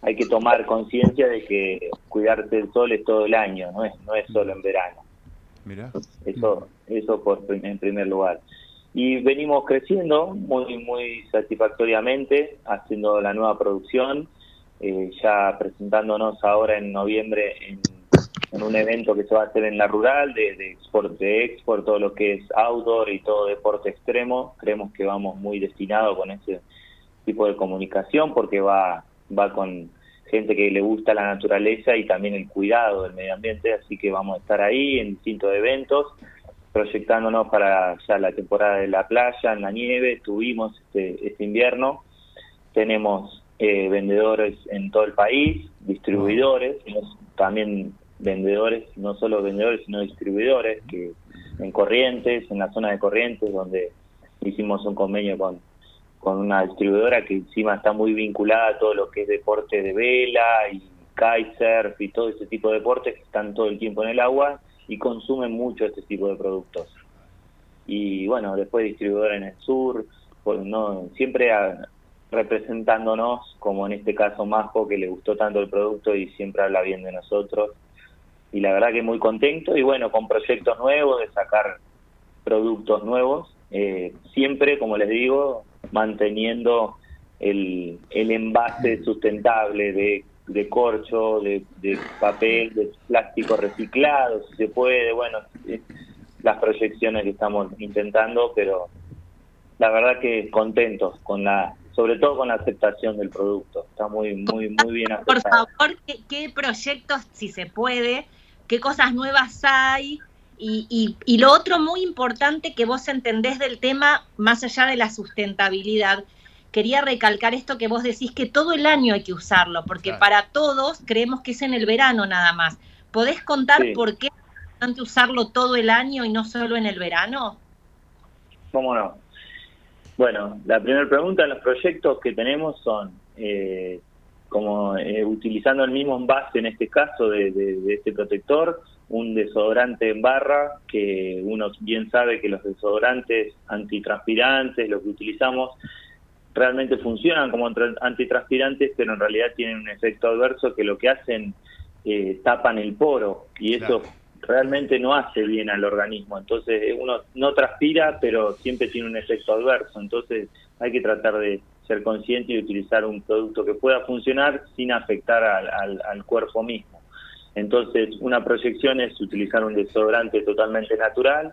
hay que tomar conciencia de que cuidarse del sol es todo el año, no es, no es solo en verano. Mira. Eso, eso por, en primer lugar. Y venimos creciendo muy, muy satisfactoriamente, haciendo la nueva producción, eh, ya presentándonos ahora en noviembre en, un evento que se va a hacer en la rural, de, de export, de export, todo lo que es outdoor y todo deporte extremo. Creemos que vamos muy destinados con ese tipo de comunicación porque va, va con gente que le gusta la naturaleza y también el cuidado del medio ambiente, así que vamos a estar ahí en distintos eventos, proyectándonos para ya la temporada de la playa, en la nieve, estuvimos este, este invierno, tenemos eh, vendedores en todo el país, distribuidores, también vendedores, no solo vendedores, sino distribuidores, que en Corrientes, en la zona de Corrientes, donde hicimos un convenio con, con una distribuidora que encima está muy vinculada a todo lo que es deporte de vela y kitesurf y todo ese tipo de deportes que están todo el tiempo en el agua y consumen mucho este tipo de productos. Y bueno, después distribuidora en el sur, no siempre representándonos, como en este caso Majo, que le gustó tanto el producto y siempre habla bien de nosotros. Y la verdad que muy contento y bueno, con proyectos nuevos, de sacar productos nuevos, eh, siempre, como les digo, manteniendo el, el envase sustentable de, de corcho, de, de papel, de plástico reciclado, si se puede, bueno, eh, las proyecciones que estamos intentando, pero la verdad que contentos con la sobre todo con la aceptación del producto. Está muy, muy, muy bien Por aceptado. favor, ¿qué, qué proyectos, si se puede, qué cosas nuevas hay? Y, y- y lo otro muy importante que vos entendés del tema, más allá de la sustentabilidad, quería recalcar esto que vos decís que todo el año hay que usarlo, porque para todos creemos que es en el verano nada más. ¿Podés contar Sí. por qué es importante usarlo todo el año y no solo en el verano? ¿Cómo no? Bueno, la primera pregunta, los proyectos que tenemos son eh, como eh, utilizando el mismo envase en este caso de, de- de este protector, un desodorante en barra, que uno bien sabe que los desodorantes antitranspirantes, lo que utilizamos, realmente funcionan como tra- antitranspirantes, pero en realidad tienen un efecto adverso que lo que hacen eh, tapan el poro y eso realmente no hace bien al organismo. Entonces eh, uno no transpira, pero siempre tiene un efecto adverso. Entonces hay que tratar de ser consciente y utilizar un producto que pueda funcionar sin afectar al, al- al cuerpo mismo. Entonces una proyección es utilizar un desodorante totalmente natural.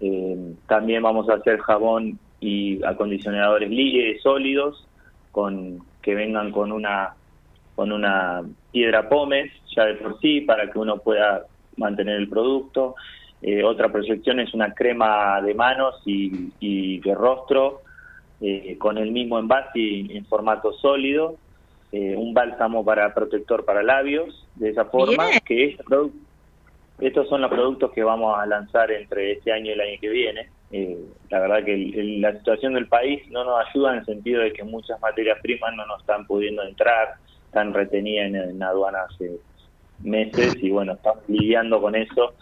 Eh, también vamos a hacer jabón y acondicionadores li- sólidos con que vengan con una con una piedra pómez ya de por sí para que uno pueda mantener el producto. Eh, otra proyección es una crema de manos y, y de rostro eh, con el mismo envase y en formato sólido. Eh, un bálsamo para protector para labios, de esa forma, Bien. que produ- estos son los productos que vamos a lanzar entre este año y el año que viene. Eh, la verdad que el- el- la situación del país no nos ayuda en el sentido de que muchas materias primas no nos están pudiendo entrar, están retenidas en, en aduana hace meses y bueno, estamos lidiando con eso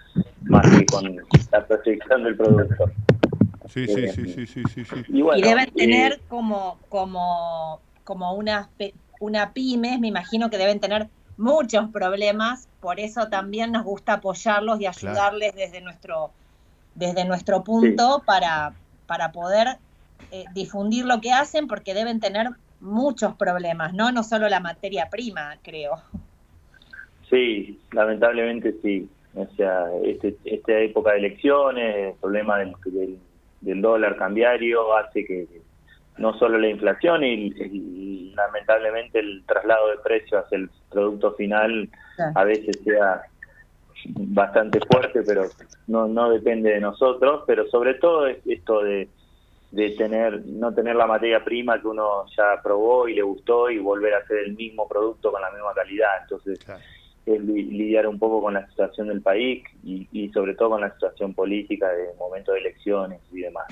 más que con la protección del producto. Sí, sí, sí, sí, sí, sí, sí. Y bueno, y deben eh, tener como, como, como una, una pymes, me imagino que deben tener muchos problemas, por eso también nos gusta apoyarlos y ayudarles desde nuestro, desde nuestro punto para, para poder eh, difundir lo que hacen, porque deben tener muchos problemas, ¿no? No solo la materia prima, creo. Sí, lamentablemente sí. O sea, este, esta época de elecciones, el problema del, del, del dólar cambiario hace que no solo la inflación y, y lamentablemente el traslado de precios hacia el producto final a veces sea bastante fuerte, pero no, no depende de nosotros, pero sobre todo es esto de, de tener no tener la materia prima que uno ya probó y le gustó y volver a hacer el mismo producto con la misma calidad. Entonces, es li- lidiar un poco con la situación del país y, y sobre todo con la situación política de momento de elecciones y demás.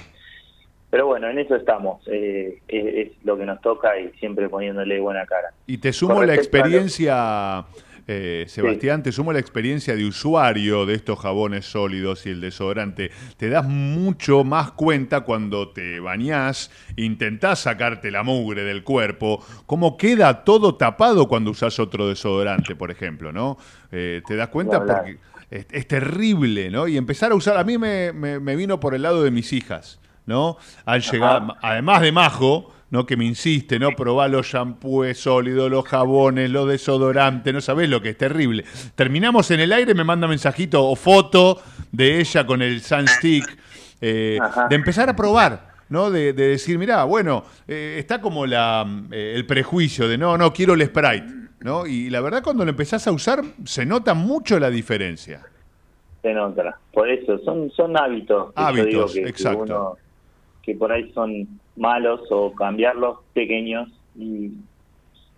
Pero bueno, en eso estamos, eh, es, es lo que nos toca y siempre poniéndole buena cara. Y te sumo la a experiencia, eh, Sebastián, te sumo la experiencia de usuario de estos jabones sólidos y el desodorante. Te das mucho más cuenta cuando te bañás, intentás sacarte la mugre del cuerpo, cómo queda todo tapado cuando usás otro desodorante, por ejemplo, ¿no? Eh, te das cuenta porque es, es terrible, ¿no? Y empezar a usar, a mí me, me- me vino por el lado de mis hijas, ¿no? Al llegar, además de majo, ¿no? Que me insiste, ¿no? Probar los shampoos sólidos, los jabones, los desodorantes, no sabés lo que es terrible. Terminamos en el aire, me manda mensajito o foto de ella con el Sunstick, eh, de empezar a probar. ¿no? De, de decir, mirá, bueno, eh, está como la, eh, el prejuicio de no, no, quiero el Sprite, ¿no? Y la verdad cuando lo empezás a usar se nota mucho la diferencia. Se nota. Por eso, son, son hábitos. Hábitos, digo que, que exacto. uno- que por ahí son malos o cambiarlos pequeños y,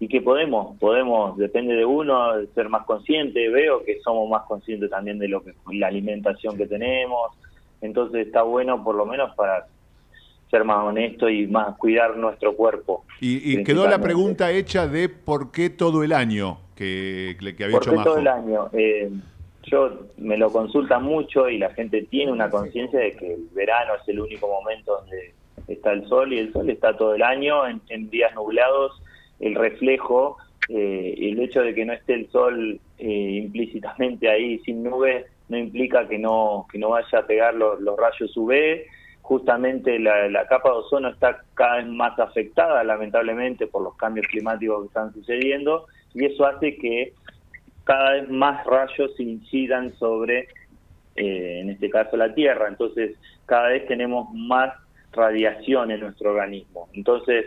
y que podemos, podemos, depende de uno, ser más consciente. Veo que somos más conscientes también de lo que la alimentación que tenemos. Entonces está bueno por lo menos para ser más honesto y más cuidar nuestro cuerpo. Y, y quedó la pregunta hecha de por qué todo el año que, que había ¿Por hecho qué Majo. todo el año? Eh, yo me lo consultan mucho y la gente tiene una conciencia de que el verano es el único momento donde está el sol y el sol está todo el año en, días nublados. El reflejo, eh, el hecho de que no esté el sol eh, implícitamente ahí sin nubes no implica que no que no vaya a pegar los, los rayos UV. Justamente la, la capa de ozono está cada vez más afectada, lamentablemente, por los cambios climáticos que están sucediendo y eso hace que cada vez más rayos incidan sobre, eh, en este caso, la Tierra. Entonces, cada vez tenemos más radiación en nuestro organismo. Entonces,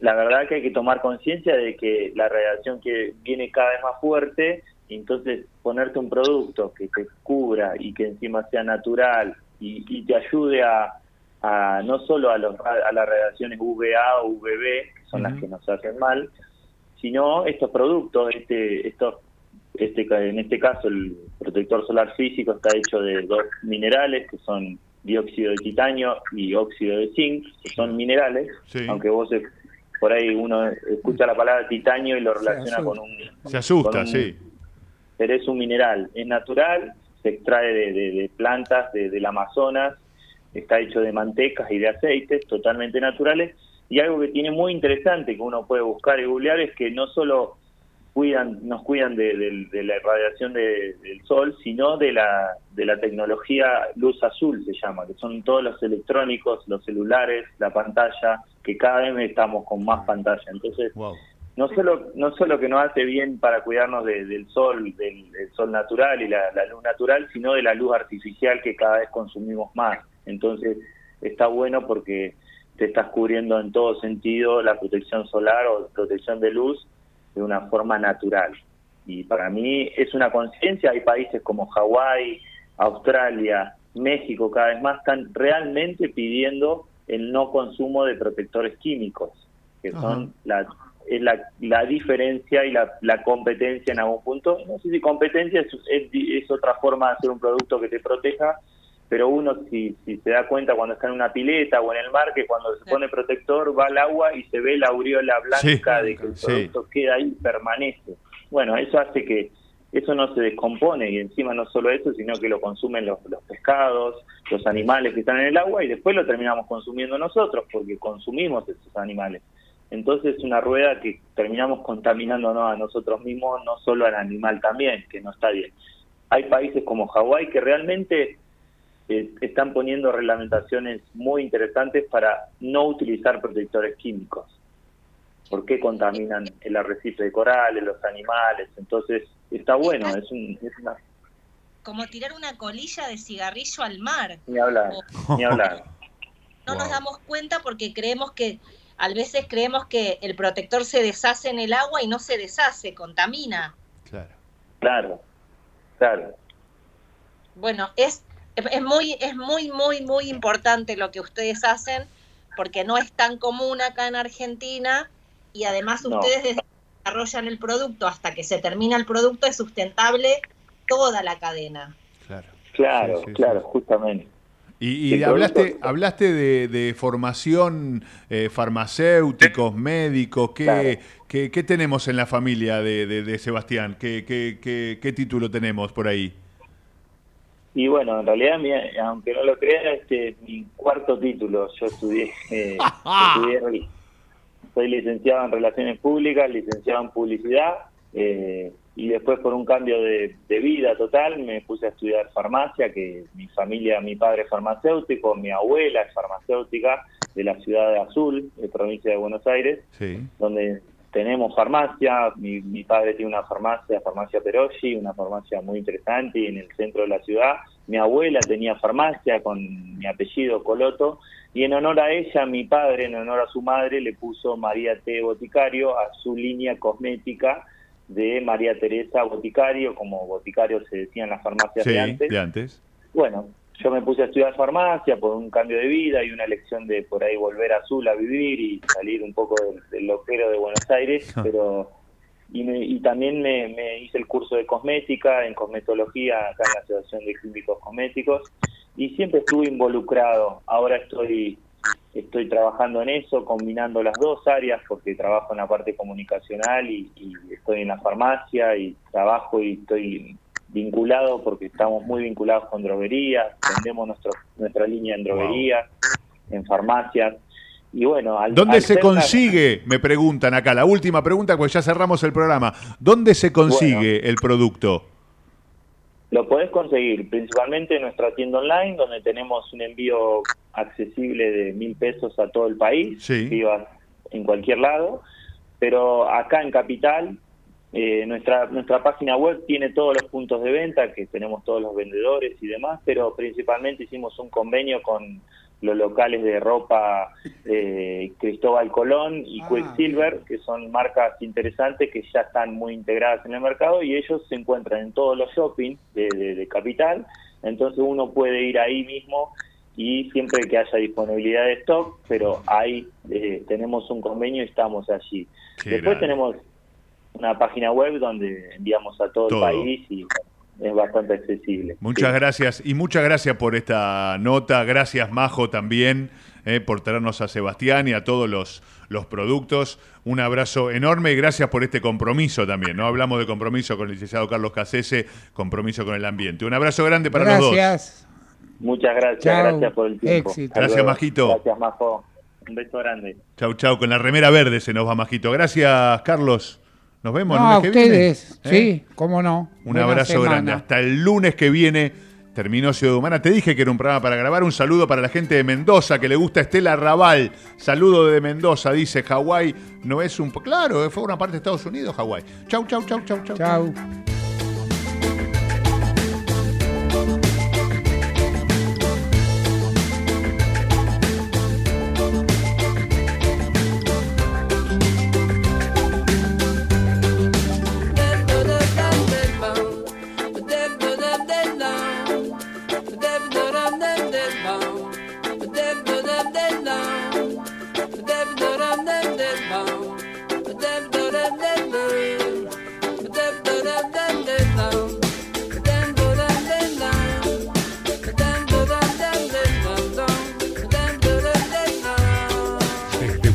la verdad que hay que tomar conciencia de que la radiación que viene cada vez más fuerte, entonces ponerte un producto que te cubra y que encima sea natural y, y te ayude a, a no solo a, los, a las radiaciones UVA o UVB, que son las que nos hacen mal, sino estos productos, este, estos, este, en este caso el protector solar físico está hecho de dos minerales que son dióxido de titanio y óxido de zinc, que son minerales, aunque vos por ahí uno escucha la palabra titanio y lo relaciona con un Se asusta, un- sí. pero es un mineral, es natural, se extrae de, de- de plantas de- del Amazonas, está hecho de mantecas y de aceites totalmente naturales. Y algo que tiene muy interesante que uno puede buscar y googlear es que no solo cuidan, nos cuidan de, de- de la irradiación de- del sol, sino de la, de la tecnología luz azul, se llama, que son todos los electrónicos, los celulares, la pantalla, que cada vez estamos con más pantalla. Entonces, no solo no solo que nos hace bien para cuidarnos de- del sol del, del sol natural y la, la luz natural sino de la luz artificial que cada vez consumimos más. Entonces está bueno porque te estás cubriendo en todo sentido la protección solar o protección de luz de una forma natural y para mí es una conciencia hay países como Hawái Australia México cada vez más están realmente pidiendo el no consumo de protectores químicos que son la es la, la diferencia y la, la competencia en algún punto. No sé si competencia es, es, es otra forma de hacer un producto que te proteja, pero uno si, si se da cuenta cuando está en una pileta o en el mar, que cuando se pone protector va al agua y se ve la aureola blanca Sí, de que el sí. producto queda ahí, permanece. Bueno, eso hace que eso no se descompone y encima no solo eso, sino que lo consumen los, los pescados, los animales que están en el agua y después lo terminamos consumiendo nosotros porque consumimos esos animales. Entonces es una rueda que terminamos contaminándonos a nosotros mismos, no solo al animal también, que no está bien. Hay países como Hawái que realmente eh, están poniendo reglamentaciones muy interesantes para no utilizar protectores químicos. ¿Por qué contaminan el arrecife de corales, los animales? Entonces está bueno, es, un, es una... Como tirar una colilla de cigarrillo al mar. Ni hablar, ni hablar. No nos damos cuenta porque creemos que, a veces creemos que el protector se deshace en el agua y no se deshace, contamina. Claro, claro. Bueno, es, es muy, es muy, muy, muy importante lo que ustedes hacen porque no es tan común acá en Argentina y además No. ustedes desde que desarrollan el producto hasta que se termina el producto es sustentable toda la cadena. Claro, Sí, sí, claro, justamente. Y, y hablaste, hablaste de, de formación, eh, farmacéuticos, médicos, ¿qué, Claro. qué, qué tenemos en la familia de, de- de Sebastián? ¿Qué, qué, qué, qué título tenemos por ahí? Y bueno, en realidad, mi- aunque no lo crean, este es mi cuarto título. Yo estudié, eh, estudié- soy licenciado en Relaciones Públicas, licenciado en Publicidad, eh, y después por un cambio de, de vida total me puse a estudiar farmacia, que mi familia, mi padre es farmacéutico, mi abuela es farmacéutica de la ciudad de Azul, de provincia de Buenos Aires, Sí. donde tenemos farmacia, mi, mi padre tiene una farmacia, farmacia Peroshi, una farmacia muy interesante en el centro de la ciudad, mi abuela tenía farmacia con mi apellido Coloto, y en honor a ella, mi padre, en honor a su madre, le puso María T. Boticario a su línea cosmética de María Teresa Boticario, como Boticario se decía en las farmacias Sí, de antes. de antes. Bueno, yo me puse a estudiar farmacia por un cambio de vida y una elección de por ahí volver a Azul a vivir y salir un poco del, del loquero de Buenos Aires, pero y, me- y también me, me hice el curso de cosmética en cosmetología acá en la Asociación de Clínicos Cosméticos y siempre estuve involucrado. Ahora estoy estoy trabajando en eso, combinando las dos áreas porque trabajo en la parte comunicacional y, y estoy en la farmacia y trabajo y estoy vinculado porque estamos muy vinculados con droguerías, vendemos nuestro, nuestra línea en droguerías, en farmacias. Y bueno, al, ¿Dónde al se consigue? Me preguntan acá. La última pregunta, pues ya cerramos el programa. ¿Dónde se consigue el producto? Lo podés conseguir principalmente en nuestra tienda online, donde tenemos un envío accesible de mil pesos a todo el país, Sí. vivas en cualquier lado. Pero acá en Capital, eh, nuestra, nuestra página web tiene todos los puntos de venta, que tenemos todos los vendedores y demás, pero principalmente hicimos un convenio con los locales de ropa eh, Cristóbal Colón y Ah, Quicksilver, que son marcas interesantes que ya están muy integradas en el mercado y ellos se encuentran en todos los shopping de, de- de Capital, entonces uno puede ir ahí mismo y siempre que haya disponibilidad de stock, pero ahí eh, tenemos un convenio y estamos allí. Qué Después grande. tenemos una página web donde enviamos a todo, Todo. el país y es bastante accesible. Muchas Sí. gracias y muchas gracias por esta nota. Gracias, Majo, también eh, por traernos a Sebastián y a todos los, los productos. Un abrazo enorme y gracias por este compromiso también. ¿no? Hablamos de compromiso con el licenciado Carlos Casese, compromiso con el ambiente. Un abrazo grande para los dos. Gracias. Muchas gracias, Chao. gracias por el tiempo. Éxito. Gracias. Majito. Gracias, Majo. Un beso grande. Chau, chau. Con la remera verde se nos va, Majito. Gracias, Carlos. Nos vemos No, el a lunes que viene. ustedes, ¿Eh? sí, cómo no. Un Buena abrazo semana. grande. Hasta el lunes que viene terminó Ciudad Humana. Te dije que era un programa para grabar. Un saludo para la gente de Mendoza que le gusta Estela Raval. Saludo de Mendoza, dice Hawái. No es un. Claro, fue una parte de Estados Unidos, Hawái. Chau, chau, chau, chau, chau. Chau. Desde